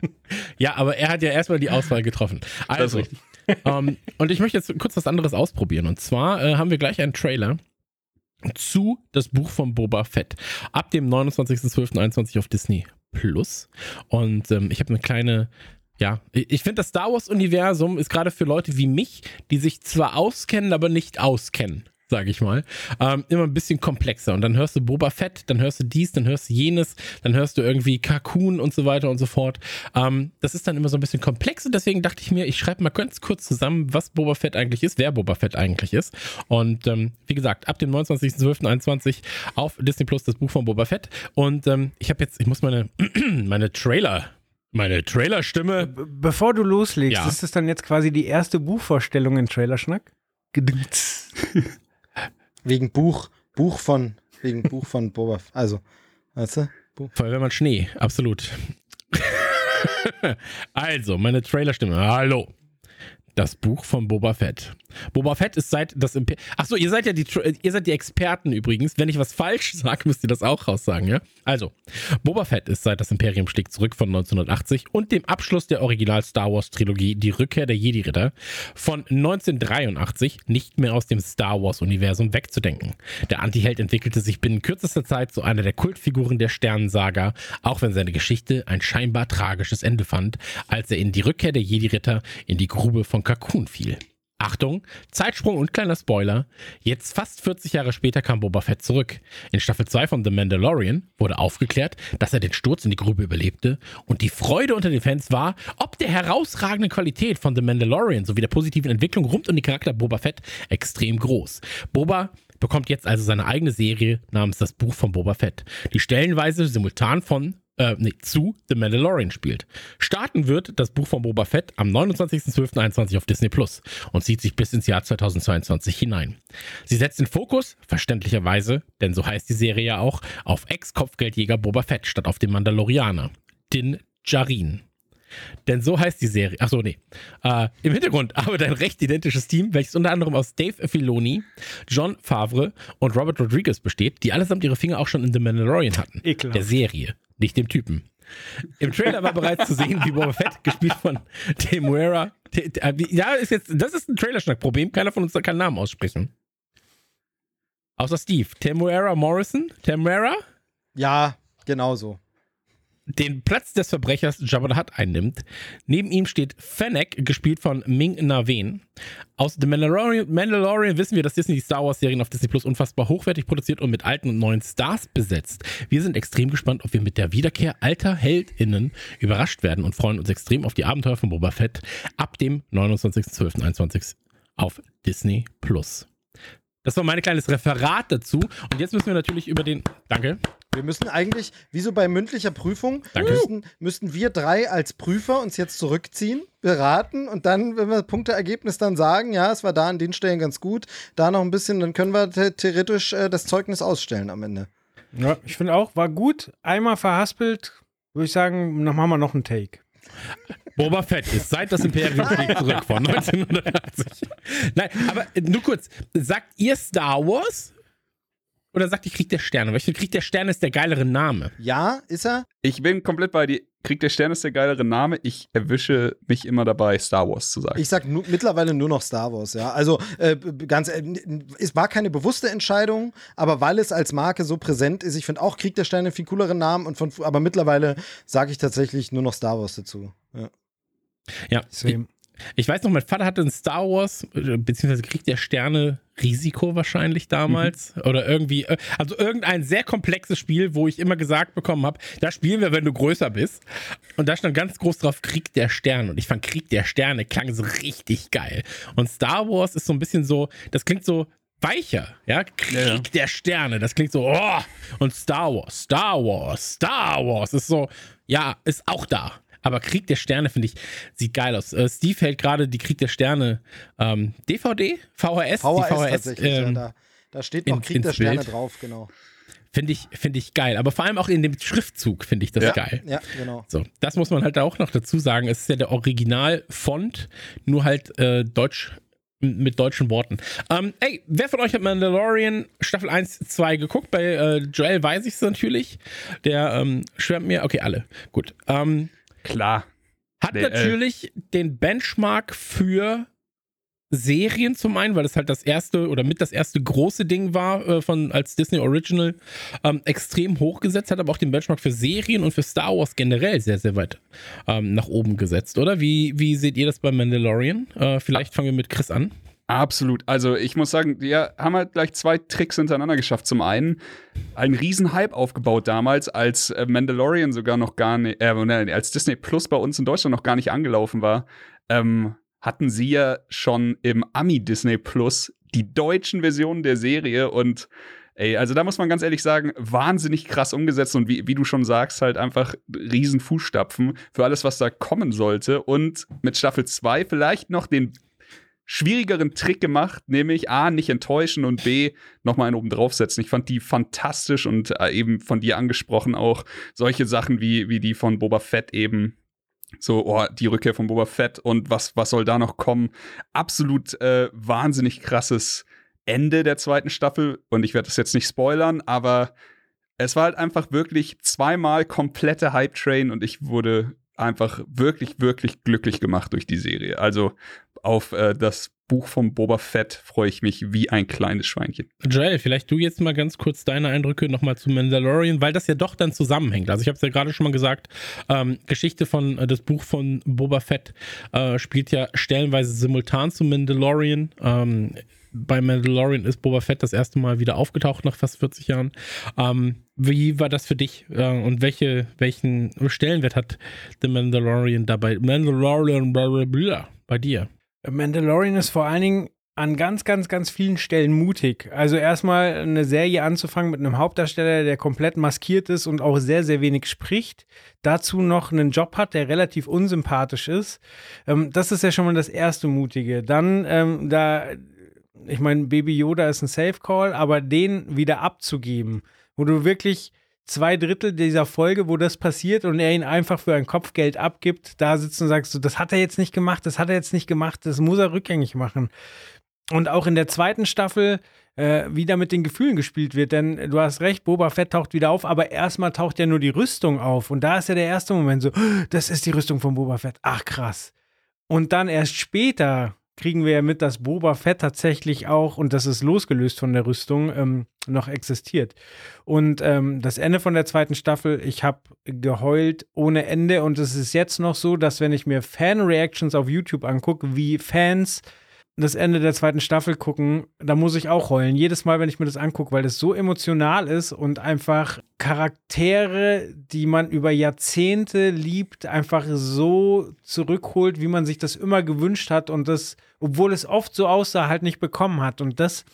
Speaker 4: Ja, aber er hat ja erstmal die Auswahl getroffen. Also, ähm, und ich möchte jetzt kurz was anderes ausprobieren. Und zwar äh, haben wir gleich einen Trailer zu das Buch von Boba Fett. Ab dem 29.12.21 auf Disney Plus. Und ähm, ich habe eine kleine, ja, ich finde das Star Wars-Universum ist gerade für Leute wie mich, die sich zwar auskennen, aber nicht auskennen. sage ich mal. Ähm, immer ein bisschen komplexer. Und dann hörst du Boba Fett, dann hörst du dies, dann hörst du jenes, dann hörst du irgendwie Cocoon und so weiter und so fort. Ähm, das ist dann immer so ein bisschen komplex und deswegen dachte ich mir, ich schreibe mal ganz kurz zusammen, was Boba Fett eigentlich ist, wer Boba Fett eigentlich ist. Und ähm, wie gesagt, ab dem 29.12.21 auf Disney Plus das Buch von Boba Fett. Und ähm, ich habe jetzt, ich muss meine, meine Trailer meine Trailerstimme.
Speaker 2: Be bevor du loslegst,
Speaker 4: Ja.
Speaker 2: ist das dann jetzt quasi die erste Buchvorstellung in Trailerschnack?
Speaker 3: Wegen Buch, Buch von, wegen Buch von Boba. Also, weißt du? Buch.
Speaker 4: Feuerwehrmann Schnee, absolut. also, meine Trailerstimme. Hallo. Das Buch von Boba Fett. Boba Fett ist seit das Imper Achso, ihr seid ja die Tra- ihr seid die Experten übrigens. Wenn ich was falsch sage, müsst ihr das auch raussagen, ja? Also, Boba Fett ist seit das Imperium stieg zurück von 1980 und dem Abschluss der Original Star Wars Trilogie Die Rückkehr der Jedi Ritter von 1983 nicht mehr aus dem Star Wars Universum wegzudenken. Der Antiheld entwickelte sich binnen kürzester Zeit zu einer der Kultfiguren der Sternensaga, auch wenn seine Geschichte ein scheinbar tragisches Ende fand, als er in die Rückkehr der Jedi Ritter in die Grube von Cocoon fiel. Achtung, Zeitsprung und kleiner Spoiler. Jetzt fast 40 Jahre später kam Boba Fett zurück. In Staffel 2 von The Mandalorian wurde aufgeklärt, dass er den Sturz in die Grube überlebte und die Freude unter den Fans war, ob der herausragenden Qualität von The Mandalorian sowie der positiven Entwicklung rund um den Charakter Boba Fett extrem groß. Boba bekommt jetzt also seine eigene Serie namens Das Buch von Boba Fett, die stellenweise simultan von äh, nee, zu The Mandalorian spielt. Starten wird das Buch von Boba Fett am 29.12.21 auf Disney Plus und zieht sich bis ins Jahr 2022 hinein. Sie setzt den Fokus, verständlicherweise, denn so heißt die Serie ja auch, auf Ex-Kopfgeldjäger Boba Fett statt auf den Mandalorianer, Din Djarin. Denn so heißt die Serie. Achso, nee. Äh, Im Hintergrund arbeitet ein recht identisches Team, welches unter anderem aus Dave Filoni, John Favre und Robert Rodriguez besteht, die allesamt ihre Finger auch schon in The Mandalorian hatten.
Speaker 2: Ekelhaft.
Speaker 4: Der Serie, nicht dem Typen. Im Trailer war bereits zu sehen, wie Boba Fett, gespielt von Temuera. Ja, ist jetzt, das ist ein Trailerschnack-Problem. Keiner von uns kann Namen aussprechen. Außer Steve. Temuera Morrison? Temuera?
Speaker 3: Ja, genau so.
Speaker 4: Den Platz des Verbrechers Jabba the Hutt einnimmt. Neben ihm steht Fennec, gespielt von Ming Na Wen. Aus The Mandalorian, Mandalorian wissen wir, dass Disney die Star Wars Serien auf Disney Plus unfassbar hochwertig produziert und mit alten und neuen Stars besetzt. Wir sind extrem gespannt, ob wir mit der Wiederkehr alter HeldInnen überrascht werden und freuen uns extrem auf die Abenteuer von Boba Fett ab dem 29.12.21 auf Disney Plus. Das war mein kleines Referat dazu. Und jetzt müssen wir natürlich über den. Danke.
Speaker 3: Wir müssen eigentlich, wie so bei mündlicher Prüfung,
Speaker 4: Danke.
Speaker 3: müssten, müssten wir drei als Prüfer uns jetzt zurückziehen, beraten und dann, wenn wir Punkteergebnis dann sagen, ja, es war da an den Stellen ganz gut, da noch ein bisschen, dann können wir the theoretisch äh, das Zeugnis ausstellen am Ende.
Speaker 2: Ja, ich finde auch, war gut. Einmal verhaspelt, würde ich sagen, dann machen wir noch einen Take.
Speaker 4: Boba Fett ist seit das Imperium fliegt zurück von 1980. Nein, aber nur kurz. Sagt ihr Star Wars? Oder sagt ihr Krieg der Sterne? Weil ich finde, Krieg der Sterne ist der geilere Name.
Speaker 3: Ja, ist er?
Speaker 5: Ich bin komplett bei dir. Krieg der Stern ist der geilere Name. Ich erwische mich immer dabei, Star Wars zu sagen.
Speaker 3: Ich sag nu mittlerweile nur noch Star Wars, ja. Also äh, ganz, äh, es war keine bewusste Entscheidung, aber weil es als Marke so präsent ist, ich finde auch Krieg der Sterne einen viel cooleren Namen und von, aber mittlerweile sage ich tatsächlich nur noch Star Wars dazu. Ja.
Speaker 4: Ja.
Speaker 2: Same.
Speaker 4: Ich weiß noch, mein Vater hatte ein Star Wars, äh, beziehungsweise Krieg der Sterne Risiko wahrscheinlich damals. Oder irgendwie, äh, also irgendein sehr komplexes Spiel, wo ich immer gesagt bekommen habe, da spielen wir, wenn du größer bist. Und da stand ganz groß drauf Krieg der Sterne. Und ich fand Krieg der Sterne klang so richtig geil. Und Star Wars ist so ein bisschen so, das klingt so weicher, ja? Krieg
Speaker 5: ja.
Speaker 4: der Sterne, das klingt so, oh! Und Star Wars, Star Wars, Star Wars ist so, ja, ist auch da. Aber Krieg der Sterne, finde ich, sieht geil aus. Äh, Steve hält gerade die Krieg der Sterne ähm, DVD, VHS,
Speaker 3: VHS,
Speaker 4: die VHS,
Speaker 3: tatsächlich, ja,
Speaker 4: ähm,
Speaker 3: da, da steht noch
Speaker 4: in-
Speaker 3: Krieg der Sterne
Speaker 4: Bild.
Speaker 3: drauf, genau.
Speaker 4: finde ich, finde ich geil. Aber vor allem auch in dem Schriftzug finde ich das
Speaker 5: Ja.
Speaker 4: geil.
Speaker 3: Ja, genau.
Speaker 4: So, das muss man halt auch noch dazu sagen. Es ist ja der Original-Font, nur halt äh, deutsch mit deutschen Worten. Ähm, ey, wer von euch hat Mandalorian Staffel 1, 2 geguckt? Bei äh, Joel weiß ich es natürlich. Der ähm, schwärmt mir. Okay, alle. Gut. Ähm,
Speaker 5: Klar.
Speaker 4: hat
Speaker 5: Nee, äh.
Speaker 4: natürlich den Benchmark für Serien zum einen, weil das halt das erste oder mit das erste große Ding war äh, von als Disney Original ähm, extrem hochgesetzt, hat aber auch den Benchmark für Serien und für Star Wars generell sehr, sehr weit ähm, nach oben gesetzt, oder? Wie, wie seht ihr das bei Mandalorian? Äh, vielleicht fangen wir mit Chris an.
Speaker 5: Absolut. Also ich muss sagen, wir haben halt gleich zwei Tricks hintereinander geschafft. Zum einen einen riesen Hype aufgebaut damals, als äh, Mandalorian sogar noch gar nicht, äh, als Disney Plus bei uns in Deutschland noch gar nicht angelaufen war, ähm, hatten sie ja schon im Ami Disney Plus die deutschen Versionen der Serie und Ey, also da muss man ganz ehrlich sagen, wahnsinnig krass umgesetzt und wie, wie du schon sagst, halt einfach riesen Fußstapfen für alles, was da kommen sollte. Und mit Staffel 2 vielleicht noch den schwierigeren Trick gemacht, nämlich A, nicht enttäuschen und B, nochmal einen oben draufsetzen. Ich fand die fantastisch und äh, eben von dir angesprochen auch solche Sachen wie, wie die von Boba Fett eben. So, oh, die Rückkehr von Boba Fett und was, was soll da noch kommen? Absolut äh, wahnsinnig krasses Ende der zweiten Staffel. Und ich werde das jetzt nicht spoilern, aber es war halt einfach wirklich zweimal komplette Hype-Train und ich wurde einfach wirklich, wirklich glücklich gemacht durch die Serie. Also auf äh, das Buch vom Boba Fett freue ich mich wie ein kleines Schweinchen.
Speaker 4: Joel, vielleicht du jetzt mal ganz kurz deine Eindrücke nochmal zu Mandalorian, weil das ja doch dann zusammenhängt. Also ich habe es ja gerade schon mal gesagt, ähm, Geschichte von, äh, das Buch von Boba Fett äh, spielt ja stellenweise simultan zu Mandalorian. Ähm, bei Mandalorian ist Boba Fett das erste Mal wieder aufgetaucht nach fast 40 Jahren. Ähm, wie war das für dich äh, und welche, welchen Stellenwert hat The Mandalorian dabei? Mandalorian bei dir?
Speaker 2: Mandalorian ist vor allen Dingen an ganz, ganz, ganz vielen Stellen mutig. Also erstmal eine Serie anzufangen mit einem Hauptdarsteller, der komplett maskiert ist und auch sehr, sehr wenig spricht. Dazu noch einen Job hat, der relativ unsympathisch ist. Ähm, das ist ja schon mal das erste Mutige. Dann ähm, da ich meine, Baby Yoda ist ein Safe Call, aber den wieder abzugeben, wo du wirklich zwei Drittel dieser Folge, wo das passiert und er ihn einfach für ein Kopfgeld abgibt, da sitzt und sagst du, das hat er jetzt nicht gemacht, das hat er jetzt nicht gemacht, das muss er rückgängig machen. Und auch in der zweiten Staffel äh, wieder mit den Gefühlen gespielt wird, denn du hast recht, Boba Fett taucht wieder auf, aber erstmal taucht ja nur die Rüstung auf und da ist ja der erste Moment so, das ist die Rüstung von Boba Fett, ach krass. Und dann erst später kriegen wir ja mit, dass Boba Fett tatsächlich auch, und das ist losgelöst von der Rüstung, ähm, noch existiert. Und ähm, das Ende von der zweiten Staffel, ich habe geheult ohne Ende. Und es ist jetzt noch so, dass wenn ich mir Fan-Reactions auf YouTube angucke, wie Fans das Ende der zweiten Staffel gucken, da muss ich auch heulen. Jedes Mal, wenn ich mir das angucke, weil das so emotional ist und einfach Charaktere, die man über Jahrzehnte liebt, einfach so zurückholt, wie man sich das immer gewünscht hat und das, obwohl es oft so aussah, halt nicht bekommen hat. Und das,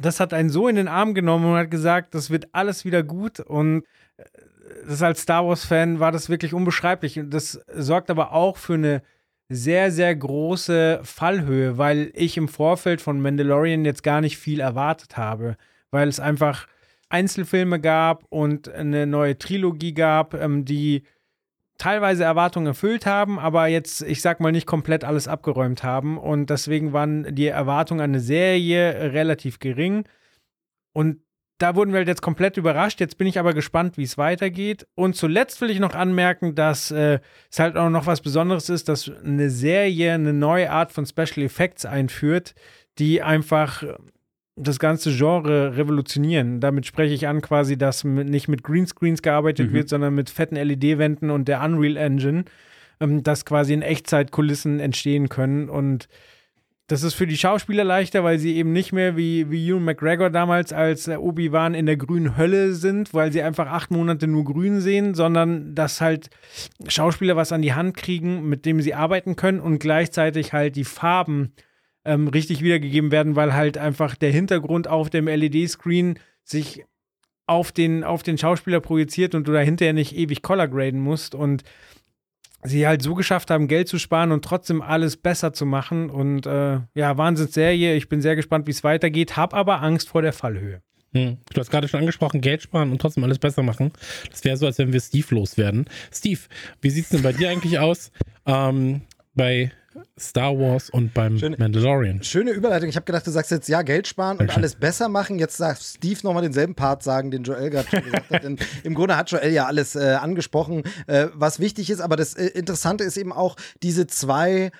Speaker 2: das hat einen so in den Arm genommen und hat gesagt, das wird alles wieder gut und äh, das als Star Wars-Fan war das wirklich unbeschreiblich. Und das sorgt aber auch für eine sehr, sehr große Fallhöhe, weil ich im Vorfeld von Mandalorian jetzt gar nicht viel erwartet habe, weil es einfach Einzelfilme gab und eine neue Trilogie gab, ähm, die teilweise Erwartungen erfüllt haben, aber jetzt, ich sag mal, nicht komplett alles abgeräumt haben. Und deswegen waren die Erwartungen an eine Serie relativ gering. Und da wurden wir halt jetzt komplett überrascht. Jetzt bin ich aber gespannt, wie es weitergeht. Und zuletzt will ich noch anmerken, dass äh, es halt auch noch was Besonderes ist, dass eine Serie eine neue Art von Special Effects einführt, die einfach das ganze Genre revolutionieren. Damit spreche ich an quasi, dass nicht mit Greenscreens gearbeitet mhm. wird, sondern mit fetten LED-Wänden und der Unreal Engine, ähm, dass quasi in Echtzeit Kulissen entstehen können und das ist für die Schauspieler leichter, weil sie eben nicht mehr wie, wie Ewan McGregor damals als Obi-Wan in der grünen Hölle sind, weil sie einfach acht Monate nur grün sehen, sondern dass halt Schauspieler was an die Hand kriegen, mit dem sie arbeiten können und gleichzeitig halt die Farben ähm, richtig wiedergegeben werden, weil halt einfach der Hintergrund auf dem LED-Screen sich auf den, auf den Schauspieler projiziert und du dahinter ja nicht ewig Color graden musst und sie halt so geschafft haben, Geld zu sparen und trotzdem alles besser zu machen. Und äh, ja, Wahnsinnsserie. Ich bin sehr gespannt, wie es weitergeht, habe aber Angst vor der Fallhöhe.
Speaker 4: Hm. Du hast gerade schon angesprochen, Geld sparen und trotzdem alles besser machen. Das wäre so, als wenn wir Steve loswerden. Steve, wie sieht es denn bei dir eigentlich aus? Ähm, bei Star Wars und beim schöne, Mandalorian.
Speaker 3: Schöne Überleitung. Ich habe gedacht, du sagst jetzt ja, Geld sparen und alles besser machen. Jetzt sagt Steve nochmal denselben Part sagen, den Joel gerade schon gesagt hat. Denn im Grunde hat Joel ja alles äh, angesprochen, äh, was wichtig ist. Aber das äh, Interessante ist eben auch diese zwei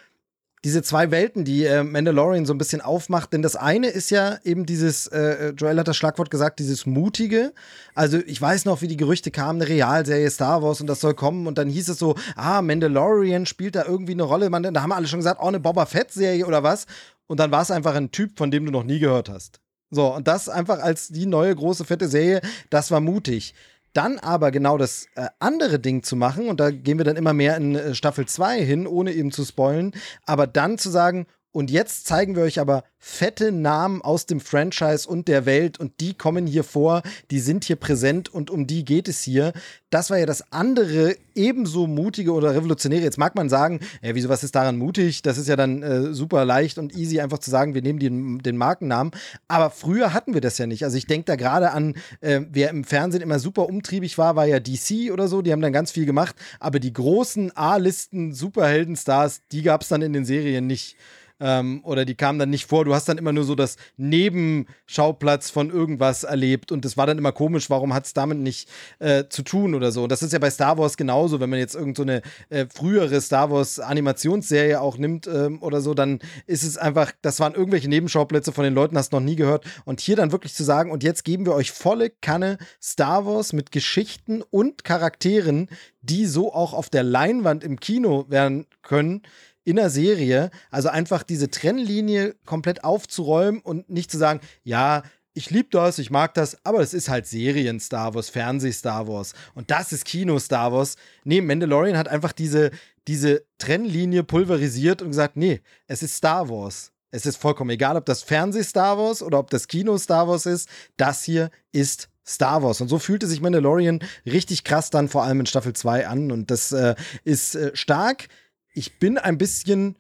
Speaker 3: diese zwei Welten, die äh, Mandalorian so ein bisschen aufmacht. Denn das eine ist ja eben dieses, äh, Joel hat das Schlagwort gesagt, dieses Mutige. Also ich weiß noch, wie die Gerüchte kamen, eine Realserie Star Wars und das soll kommen. Und dann hieß es so, ah, Mandalorian spielt da irgendwie eine Rolle. Man, da haben alle schon gesagt, oh, eine Boba Fett-Serie oder was. Und dann war es einfach ein Typ, von dem du noch nie gehört hast. So, und das einfach als die neue große fette Serie, das war mutig. Dann aber genau das äh, andere Ding zu machen, und da gehen wir dann immer mehr in äh, Staffel 2 hin, ohne eben zu spoilen, aber dann zu sagen, und jetzt zeigen wir euch aber fette Namen aus dem Franchise und der Welt und die kommen hier vor, die sind hier präsent und um die geht es hier. Das war ja das andere ebenso mutige oder revolutionäre. Jetzt mag man sagen, ja, wieso was ist daran mutig? Das ist ja dann äh, super leicht und easy einfach zu sagen, wir nehmen den, den Markennamen. Aber früher hatten wir das ja nicht. Also ich denke da gerade an, äh, wer im Fernsehen immer super umtriebig war, war ja DC oder so. Die haben dann ganz viel gemacht. Aber die großen A-Listen Superheldenstars, die gab es dann in den Serien nicht ähm, oder die kamen dann nicht vor. Du hast dann immer nur so das Nebenschauplatz von irgendwas erlebt und das war dann immer komisch, warum hat es damit nicht äh, zu tun oder so. Und das ist ja bei Star Wars genauso, wenn man jetzt irgendeine so äh, frühere Star Wars Animationsserie auch nimmt ähm, oder so, dann ist es einfach, das waren irgendwelche Nebenschauplätze von den Leuten, hast du noch nie gehört. Und hier dann wirklich zu sagen, und jetzt geben wir euch volle Kanne Star Wars mit Geschichten und Charakteren, die so auch auf der Leinwand im Kino werden können, in der Serie. Also einfach diese Trennlinie komplett aufzuräumen und nicht zu sagen, ja, ich liebe das, ich mag das, aber es ist halt Serien Star Wars, Fernseh Star Wars und das ist Kino Star Wars. Nee, Mandalorian hat einfach diese, diese Trennlinie pulverisiert und gesagt, nee, es ist Star Wars. Es ist vollkommen egal, ob das Fernseh Star Wars oder ob das Kino Star Wars ist. Das hier ist Star Wars. Und so fühlte sich Mandalorian richtig krass dann vor allem in Staffel 2 an. Und das äh, ist äh, stark ich bin ein bisschen,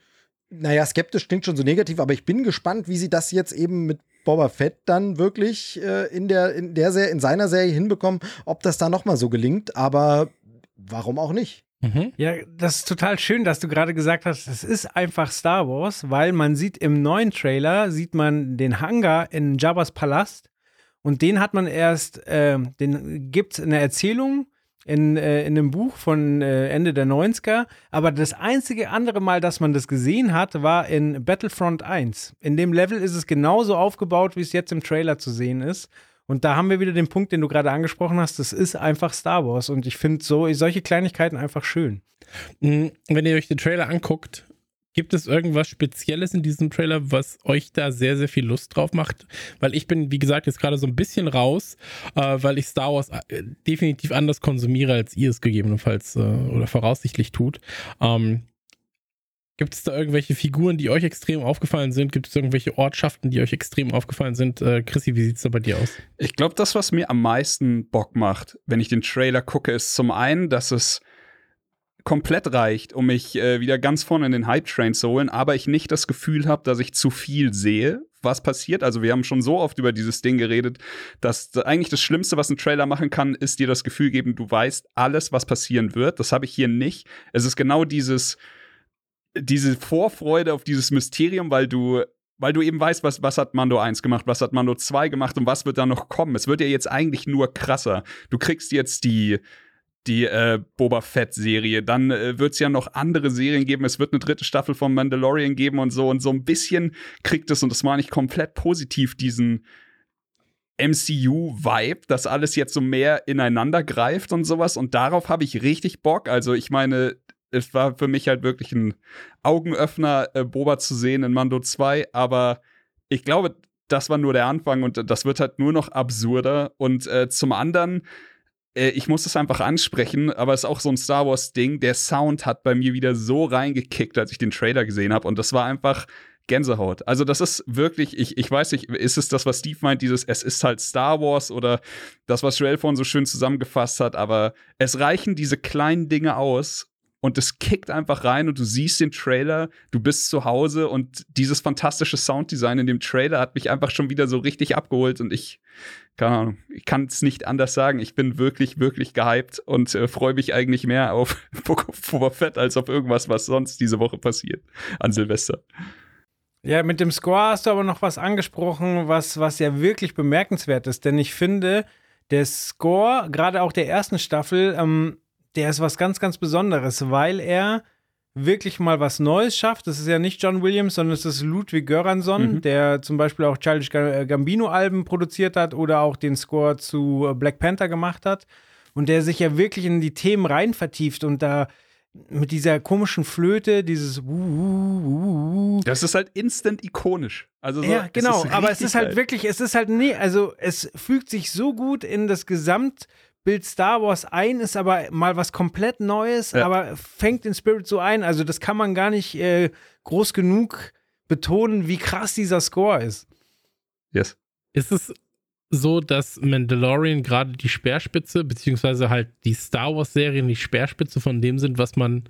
Speaker 3: naja, skeptisch klingt schon so negativ, aber ich bin gespannt, wie sie das jetzt eben mit Boba Fett dann wirklich äh, in der, in der Serie, in seiner Serie hinbekommen, ob das da nochmal so gelingt, aber warum auch nicht?
Speaker 2: Mhm. Ja, das ist total schön, dass du gerade gesagt hast, es ist einfach Star Wars, weil man sieht im neuen Trailer, sieht man den Hangar in Jabba's Palast und den hat man erst, äh, den gibt es eine Erzählung in, äh, in einem Buch von äh, Ende der 90er. Aber das einzige andere Mal, dass man das gesehen hat, war in Battlefront 1. In dem Level ist es genauso aufgebaut, wie es jetzt im Trailer zu sehen ist. Und da haben wir wieder den Punkt, den du gerade angesprochen hast. Das ist einfach Star Wars. Und ich finde so, solche Kleinigkeiten einfach schön.
Speaker 4: Mhm. Wenn ihr euch den Trailer anguckt, Gibt es irgendwas Spezielles in diesem Trailer, was euch da sehr, sehr viel Lust drauf macht? Weil ich bin, wie gesagt, jetzt gerade so ein bisschen raus, äh, weil ich Star Wars äh, definitiv anders konsumiere, als ihr es gegebenenfalls äh, oder voraussichtlich tut. Ähm, Gibt es da irgendwelche Figuren, die euch extrem aufgefallen sind? Gibt es irgendwelche Ortschaften, die euch extrem aufgefallen sind? Äh, Chrissy, wie sieht es da bei dir aus?
Speaker 5: Ich glaube, das, was mir am meisten Bock macht, wenn ich den Trailer gucke, ist zum einen, dass es komplett reicht, um mich äh, wieder ganz vorne in den Hype-Train zu holen, aber ich nicht das Gefühl habe, dass ich zu viel sehe, was passiert. Also wir haben schon so oft über dieses Ding geredet, dass eigentlich das Schlimmste, was ein Trailer machen kann, ist dir das Gefühl geben, du weißt alles, was passieren wird. Das habe ich hier nicht. Es ist genau dieses, diese Vorfreude auf dieses Mysterium, weil du weil du eben weißt, was, was hat Mando 1 gemacht, was hat Mando 2 gemacht und was wird da noch kommen. Es wird ja jetzt eigentlich nur krasser. Du kriegst jetzt die, die äh, Boba Fett-Serie. Dann äh, wird es ja noch andere Serien geben. Es wird eine dritte Staffel von Mandalorian geben und so. Und so ein bisschen kriegt es, und das meine ich komplett positiv, diesen MCU-Vibe, dass alles jetzt so mehr ineinander greift und sowas. Und darauf habe ich richtig Bock. Also, ich meine, es war für mich halt wirklich ein Augenöffner, äh, Boba zu sehen in Mando 2. Aber ich glaube, das war nur der Anfang und das wird halt nur noch absurder. Und äh, zum anderen ich muss es einfach ansprechen, aber es ist auch so ein Star Wars-Ding. Der Sound hat bei mir wieder so reingekickt, als ich den Trailer gesehen habe. Und das war einfach Gänsehaut. Also, das ist wirklich, ich, ich weiß nicht, ist es das, was Steve meint, dieses, es ist halt Star Wars oder das, was Joel vorhin so schön zusammengefasst hat, aber es reichen diese kleinen Dinge aus, und es kickt einfach rein und du siehst den Trailer, du bist zu Hause und dieses fantastische Sounddesign in dem Trailer hat mich einfach schon wieder so richtig abgeholt und ich, keine Ahnung, ich kann es nicht anders sagen. Ich bin wirklich, wirklich gehypt und äh, freue mich eigentlich mehr auf Boba Fett als auf irgendwas, was sonst diese Woche passiert an Silvester.
Speaker 2: Ja, mit dem Score hast du aber noch was angesprochen, was, was ja wirklich bemerkenswert ist, denn ich finde, der Score, gerade auch der ersten Staffel, ähm, der ist was ganz, ganz Besonderes, weil er wirklich mal was Neues schafft. Das ist ja nicht John Williams, sondern es ist Ludwig Göransson, mhm. der zum Beispiel auch Childish Gambino-Alben produziert hat oder auch den Score zu Black Panther gemacht hat. Und der sich ja wirklich in die Themen rein vertieft und da mit dieser komischen Flöte, dieses
Speaker 5: Das ist halt instant ikonisch. Also so,
Speaker 2: ja, genau, es aber es ist halt geil. wirklich, es ist halt nee, also es fügt sich so gut in das Gesamtbild Star Wars ein, ist aber mal was komplett Neues, ja. aber fängt den Spirit so ein. Also das kann man gar nicht äh, groß genug betonen, wie krass dieser Score ist.
Speaker 5: Yes.
Speaker 4: Ist es so, dass Mandalorian gerade die Speerspitze, beziehungsweise halt die Star Wars-Serien die Speerspitze von dem sind, was man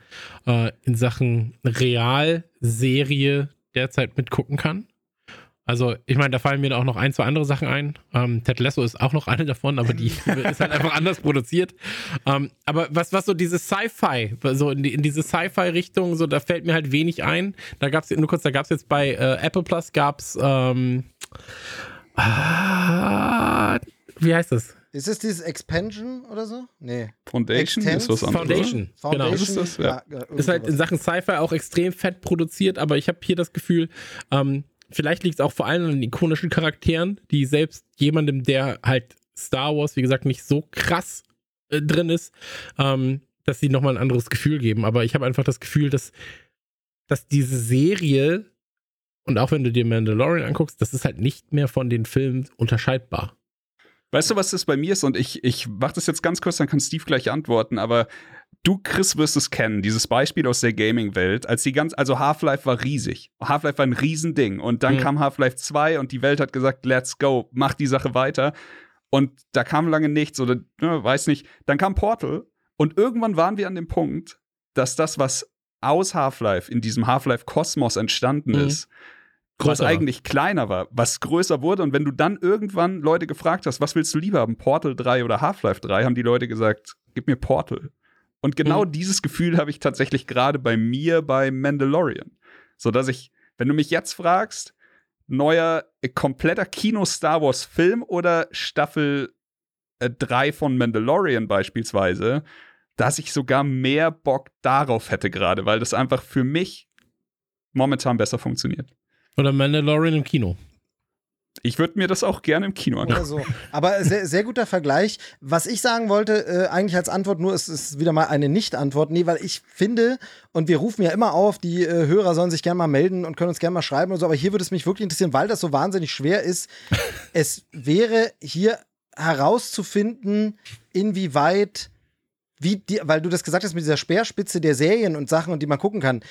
Speaker 4: äh, in Sachen Realserie derzeit mitgucken kann. Also, ich meine, da fallen mir auch noch ein, zwei andere Sachen ein. Ähm, Ted Lasso ist auch noch eine davon, aber die ist halt einfach anders produziert. Ähm, aber was, was so dieses Sci-Fi, so in, die, in diese Sci-Fi-Richtung, so, da fällt mir halt wenig ein. Da gab es, nur kurz, da gab es jetzt bei äh, Apple Plus, gab es ähm, Ah, wie heißt das?
Speaker 3: Ist es dieses Expansion oder so? Nee.
Speaker 5: Foundation Extends? ist was
Speaker 4: anderes. Foundation, Foundation, genau. Ist, das? Ja. Ja, ist halt in Sachen Sci-Fi auch extrem fett produziert, aber ich habe hier das Gefühl, ähm, vielleicht liegt es auch vor allem an den ikonischen Charakteren, die selbst jemandem, der halt Star Wars, wie gesagt, nicht so krass äh, drin ist, ähm, dass sie nochmal ein anderes Gefühl geben. Aber ich habe einfach das Gefühl, dass, dass diese Serie und auch wenn du dir Mandalorian anguckst, das ist halt nicht mehr von den Filmen unterscheidbar.
Speaker 5: Weißt du, was das bei mir ist? Und ich, ich mach das jetzt ganz kurz, dann kann Steve gleich antworten, aber du, Chris, wirst es kennen, dieses Beispiel aus der Gaming-Welt, als die ganz, also Half-Life war riesig. Half-Life war ein Riesending. Und dann mhm. kam Half-Life 2 und die Welt hat gesagt, let's go, mach die Sache weiter. Und da kam lange nichts oder, ne, weiß nicht. Dann kam Portal und irgendwann waren wir an dem Punkt, dass das, was aus Half-Life in diesem Half-Life-Kosmos entstanden mhm. ist, was eigentlich kleiner war, was größer wurde. Und wenn du dann irgendwann Leute gefragt hast, was willst du lieber haben, Portal 3 oder Half-Life 3, haben die Leute gesagt, gib mir Portal. Und genau mhm. dieses Gefühl habe ich tatsächlich gerade bei mir bei Mandalorian. So dass ich, wenn du mich jetzt fragst, neuer, äh, kompletter Kino-Star Wars-Film oder Staffel äh, 3 von Mandalorian beispielsweise, dass ich sogar mehr Bock darauf hätte gerade, weil das einfach für mich momentan besser funktioniert.
Speaker 4: Oder Mandalorian im Kino.
Speaker 5: Ich würde mir das auch gerne im Kino
Speaker 3: angucken. So. Aber sehr, sehr guter Vergleich. Was ich sagen wollte, äh, eigentlich als Antwort nur, es ist wieder mal eine Nicht-Antwort. Nee, weil ich finde, und wir rufen ja immer auf, die äh, Hörer sollen sich gerne mal melden und können uns gerne mal schreiben und so, aber hier würde es mich wirklich interessieren, weil das so wahnsinnig schwer ist. es wäre hier herauszufinden, inwieweit wie die, weil du das gesagt hast mit dieser Speerspitze der Serien und Sachen und die man gucken kann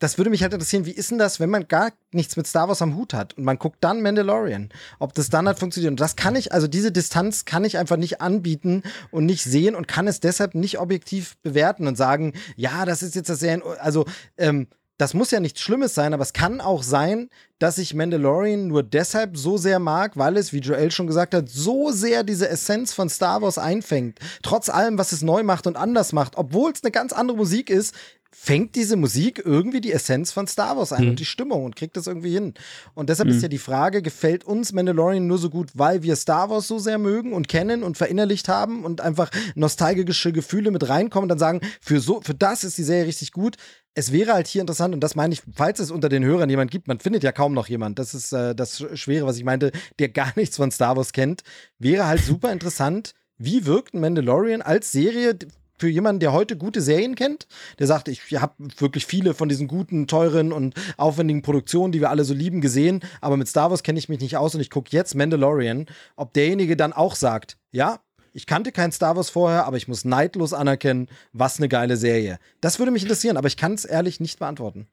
Speaker 3: das würde mich halt interessieren, wie ist denn das, wenn man gar nichts mit Star Wars am Hut hat und man guckt dann Mandalorian, ob das dann halt funktioniert. Und das kann ich, also diese Distanz kann ich einfach nicht anbieten und nicht sehen und kann es deshalb nicht objektiv bewerten und sagen, ja, das ist jetzt das Serien, also ähm, das muss ja nichts Schlimmes sein, aber es kann auch sein, dass ich Mandalorian nur deshalb so sehr mag, weil es, wie Joel schon gesagt hat, so sehr diese Essenz von Star Wars einfängt. Trotz allem, was es neu macht und anders macht, obwohl es eine ganz andere Musik ist, fängt diese Musik irgendwie die Essenz von Star Wars ein mhm. und die Stimmung und kriegt das irgendwie hin. Und deshalb mhm. ist ja die Frage, gefällt uns Mandalorian nur so gut, weil wir Star Wars so sehr mögen und kennen und verinnerlicht haben und einfach nostalgische Gefühle mit reinkommen und dann sagen, für so, für das ist die Serie richtig gut. Es wäre halt hier interessant, und das meine ich, falls es unter den Hörern jemand gibt, man findet ja kaum noch jemand, das ist äh, das Schwere, was ich meinte, der gar nichts von Star Wars kennt, wäre halt super interessant, wie wirkt ein Mandalorian als Serie, für jemanden, der heute gute Serien kennt, der sagt, ich habe wirklich viele von diesen guten, teuren und aufwendigen Produktionen, die wir alle so lieben, gesehen, aber mit Star Wars kenne ich mich nicht aus und ich gucke jetzt Mandalorian, ob derjenige dann auch sagt, ja, ich kannte kein Star Wars vorher, aber ich muss neidlos anerkennen, was eine geile Serie. Das würde mich interessieren, aber ich kann es ehrlich nicht beantworten.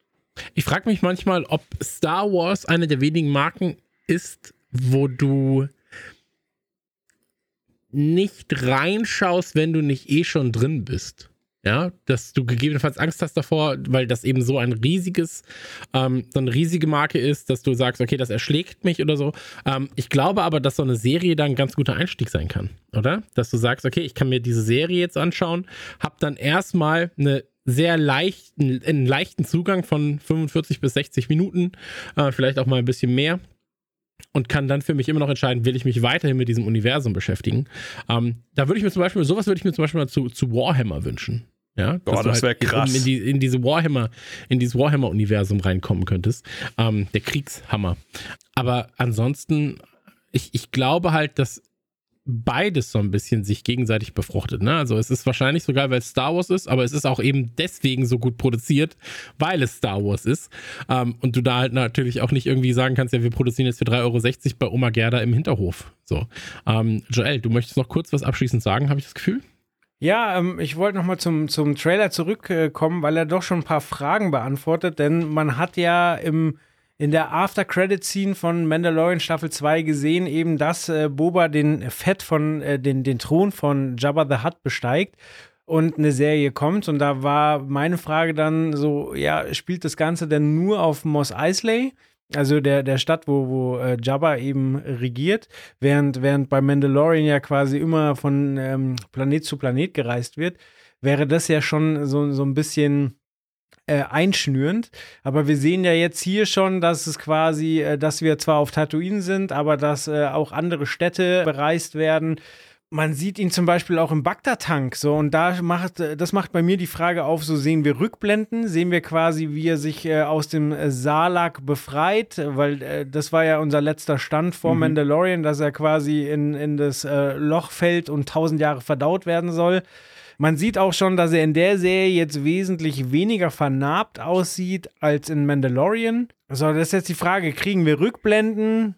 Speaker 4: Ich frage mich manchmal, ob Star Wars eine der wenigen Marken ist, wo du nicht reinschaust, wenn du nicht eh schon drin bist. Ja, dass du gegebenenfalls Angst hast davor, weil das eben so ein riesiges, ähm, so eine riesige Marke ist, dass du sagst, okay, das erschlägt mich oder so. Ähm, ich glaube aber, dass so eine Serie dann ein ganz guter Einstieg sein kann, oder? Dass du sagst, okay, ich kann mir diese Serie jetzt anschauen, hab dann erstmal eine sehr leichten, einen leichten Zugang von 45 bis 60 Minuten, äh, vielleicht auch mal ein bisschen mehr und kann dann für mich immer noch entscheiden, will ich mich weiterhin mit diesem Universum beschäftigen. Ähm, da würde ich mir zum Beispiel, sowas würde ich mir zum Beispiel mal zu, zu Warhammer wünschen. Ja,
Speaker 5: Boah, das wäre
Speaker 4: halt
Speaker 5: krass.
Speaker 4: In, die, in diese Warhammer, in dieses Warhammer-Universum reinkommen könntest. Ähm, der Kriegshammer. Aber ansonsten, ich, ich glaube halt, dass beides so ein bisschen sich gegenseitig befruchtet. Ne? Also es ist wahrscheinlich so geil, weil es Star Wars ist, aber es ist auch eben deswegen so gut produziert, weil es Star Wars ist. Ähm, und du da halt natürlich auch nicht irgendwie sagen kannst, ja, wir produzieren jetzt für 3,60 Euro bei Oma Gerda im Hinterhof. So. Ähm, Joel, du möchtest noch kurz was abschließend sagen, habe ich das Gefühl?
Speaker 2: Ja, ähm, ich wollte nochmal zum, zum Trailer zurückkommen, weil er doch schon ein paar Fragen beantwortet, denn man hat ja im in der After-Credit-Scene von Mandalorian Staffel 2 gesehen, eben, dass äh, Boba den Fett von, äh, den, den Thron von Jabba the Hutt besteigt und eine Serie kommt. Und da war meine Frage dann so, ja, spielt das Ganze denn nur auf Mos Eisley? Also der, der Stadt, wo, wo äh, Jabba eben regiert, während, während bei Mandalorian ja quasi immer von ähm, Planet zu Planet gereist wird, wäre das ja schon so, so ein bisschen äh, einschnürend. Aber wir sehen ja jetzt hier schon, dass es quasi, äh, dass wir zwar auf Tatooine sind, aber dass äh, auch andere Städte bereist werden. Man sieht ihn zum Beispiel auch im Bagdad-Tank so und da macht das macht bei mir die Frage auf: So sehen wir Rückblenden, sehen wir quasi, wie er sich äh, aus dem Salak befreit, weil äh, das war ja unser letzter Stand vor mhm. Mandalorian, dass er quasi in, in das äh, Loch fällt und tausend Jahre verdaut werden soll. Man sieht auch schon, dass er in der Serie jetzt wesentlich weniger vernarbt aussieht als in Mandalorian. Also, das ist jetzt die Frage: Kriegen wir Rückblenden?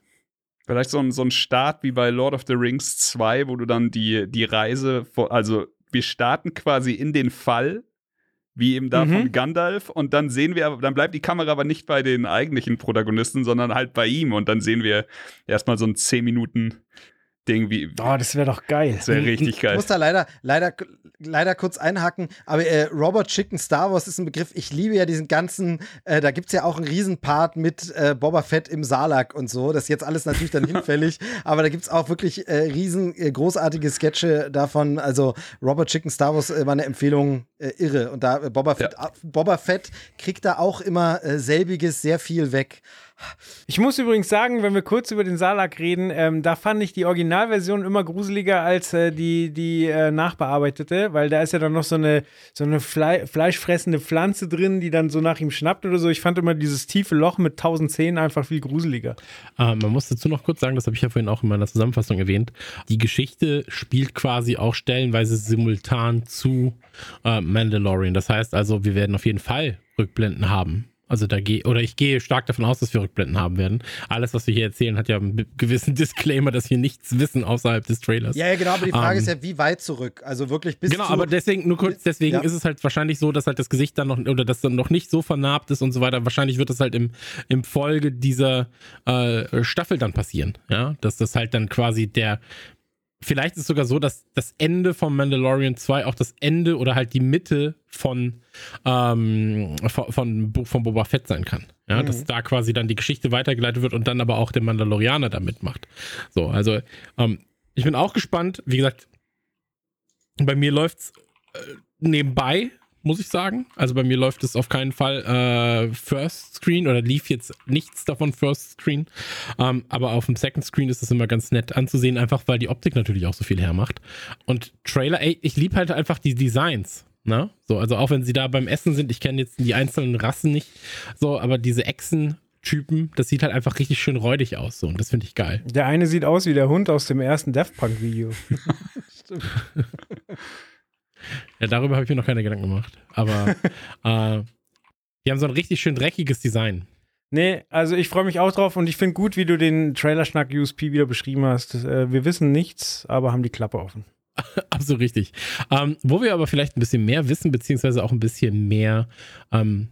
Speaker 5: Vielleicht so ein, so ein Start wie bei Lord of the Rings 2, wo du dann die, die Reise, vor, also wir starten quasi in den Fall, wie eben da mhm. von Gandalf, und dann sehen wir, dann bleibt die Kamera aber nicht bei den eigentlichen Protagonisten, sondern halt bei ihm, und dann sehen wir erstmal so ein 10 Minuten Ding wie.
Speaker 2: Oh, das wäre doch geil.
Speaker 5: Das wäre richtig geil.
Speaker 3: Ich muss da leider, leider, leider kurz einhaken, aber äh, Robert Chicken Star Wars ist ein Begriff. Ich liebe ja diesen ganzen, äh, da gibt es ja auch einen Riesenpart mit äh, Boba Fett im Salak und so. Das ist jetzt alles natürlich dann hinfällig, aber da gibt es auch wirklich äh, riesen äh, großartige Sketche davon. Also Robert Chicken Star Wars war eine Empfehlung irre. Und da Boba Fett, ja. Boba Fett kriegt da auch immer selbiges sehr viel weg.
Speaker 2: Ich muss übrigens sagen, wenn wir kurz über den Salak reden, ähm, da fand ich die Originalversion immer gruseliger als äh, die, die äh, nachbearbeitete, weil da ist ja dann noch so eine, so eine Fle fleischfressende Pflanze drin, die dann so nach ihm schnappt oder so. Ich fand immer dieses tiefe Loch mit tausend Zähnen einfach viel gruseliger.
Speaker 4: Äh, man muss dazu noch kurz sagen, das habe ich ja vorhin auch in meiner Zusammenfassung erwähnt. Die Geschichte spielt quasi auch stellenweise simultan zu äh, Mandalorian. Das heißt also, wir werden auf jeden Fall Rückblenden haben also da gehe, oder ich gehe stark davon aus, dass wir Rückblenden haben werden. Alles, was wir hier erzählen, hat ja einen gewissen Disclaimer, dass wir nichts wissen außerhalb des Trailers.
Speaker 3: Ja, ja genau, aber die Frage um, ist ja, wie weit zurück? Also wirklich bis
Speaker 4: Genau, aber deswegen, nur kurz, deswegen ja. ist es halt wahrscheinlich so, dass halt das Gesicht dann noch, oder das dann noch nicht so vernarbt ist und so weiter. Wahrscheinlich wird das halt im, im Folge dieser äh, Staffel dann passieren. Ja, dass das halt dann quasi der, vielleicht ist es sogar so, dass das Ende von Mandalorian 2 auch das Ende oder halt die Mitte von, ähm, von, von, von Boba Fett sein kann. Ja, mhm. dass da quasi dann die Geschichte weitergeleitet wird und dann aber auch der Mandalorianer da mitmacht. So, also ähm, ich bin auch gespannt. Wie gesagt, bei mir läuft's äh, nebenbei muss ich sagen. Also bei mir läuft es auf keinen Fall äh, First Screen oder lief jetzt nichts davon First Screen. Ähm, aber auf dem Second Screen ist es immer ganz nett anzusehen, einfach weil die Optik natürlich auch so viel hermacht. Und Trailer, ey, ich liebe halt einfach die Designs. Ne? So, also auch wenn sie da beim Essen sind, ich kenne jetzt die einzelnen Rassen nicht, so, aber diese Echsen, Typen, das sieht halt einfach richtig schön räudig aus. So, und das finde ich geil.
Speaker 2: Der eine sieht aus wie der Hund aus dem ersten Death Punk-Video. Stimmt.
Speaker 4: Ja, darüber habe ich mir noch keine Gedanken gemacht. Aber äh, die haben so ein richtig schön dreckiges Design.
Speaker 2: Nee, also ich freue mich auch drauf und ich finde gut, wie du den Trailerschnack USP wieder beschrieben hast. Äh, wir wissen nichts, aber haben die Klappe offen.
Speaker 4: Absolut richtig. Ähm, wo wir aber vielleicht ein bisschen mehr wissen, beziehungsweise auch ein bisschen mehr ähm,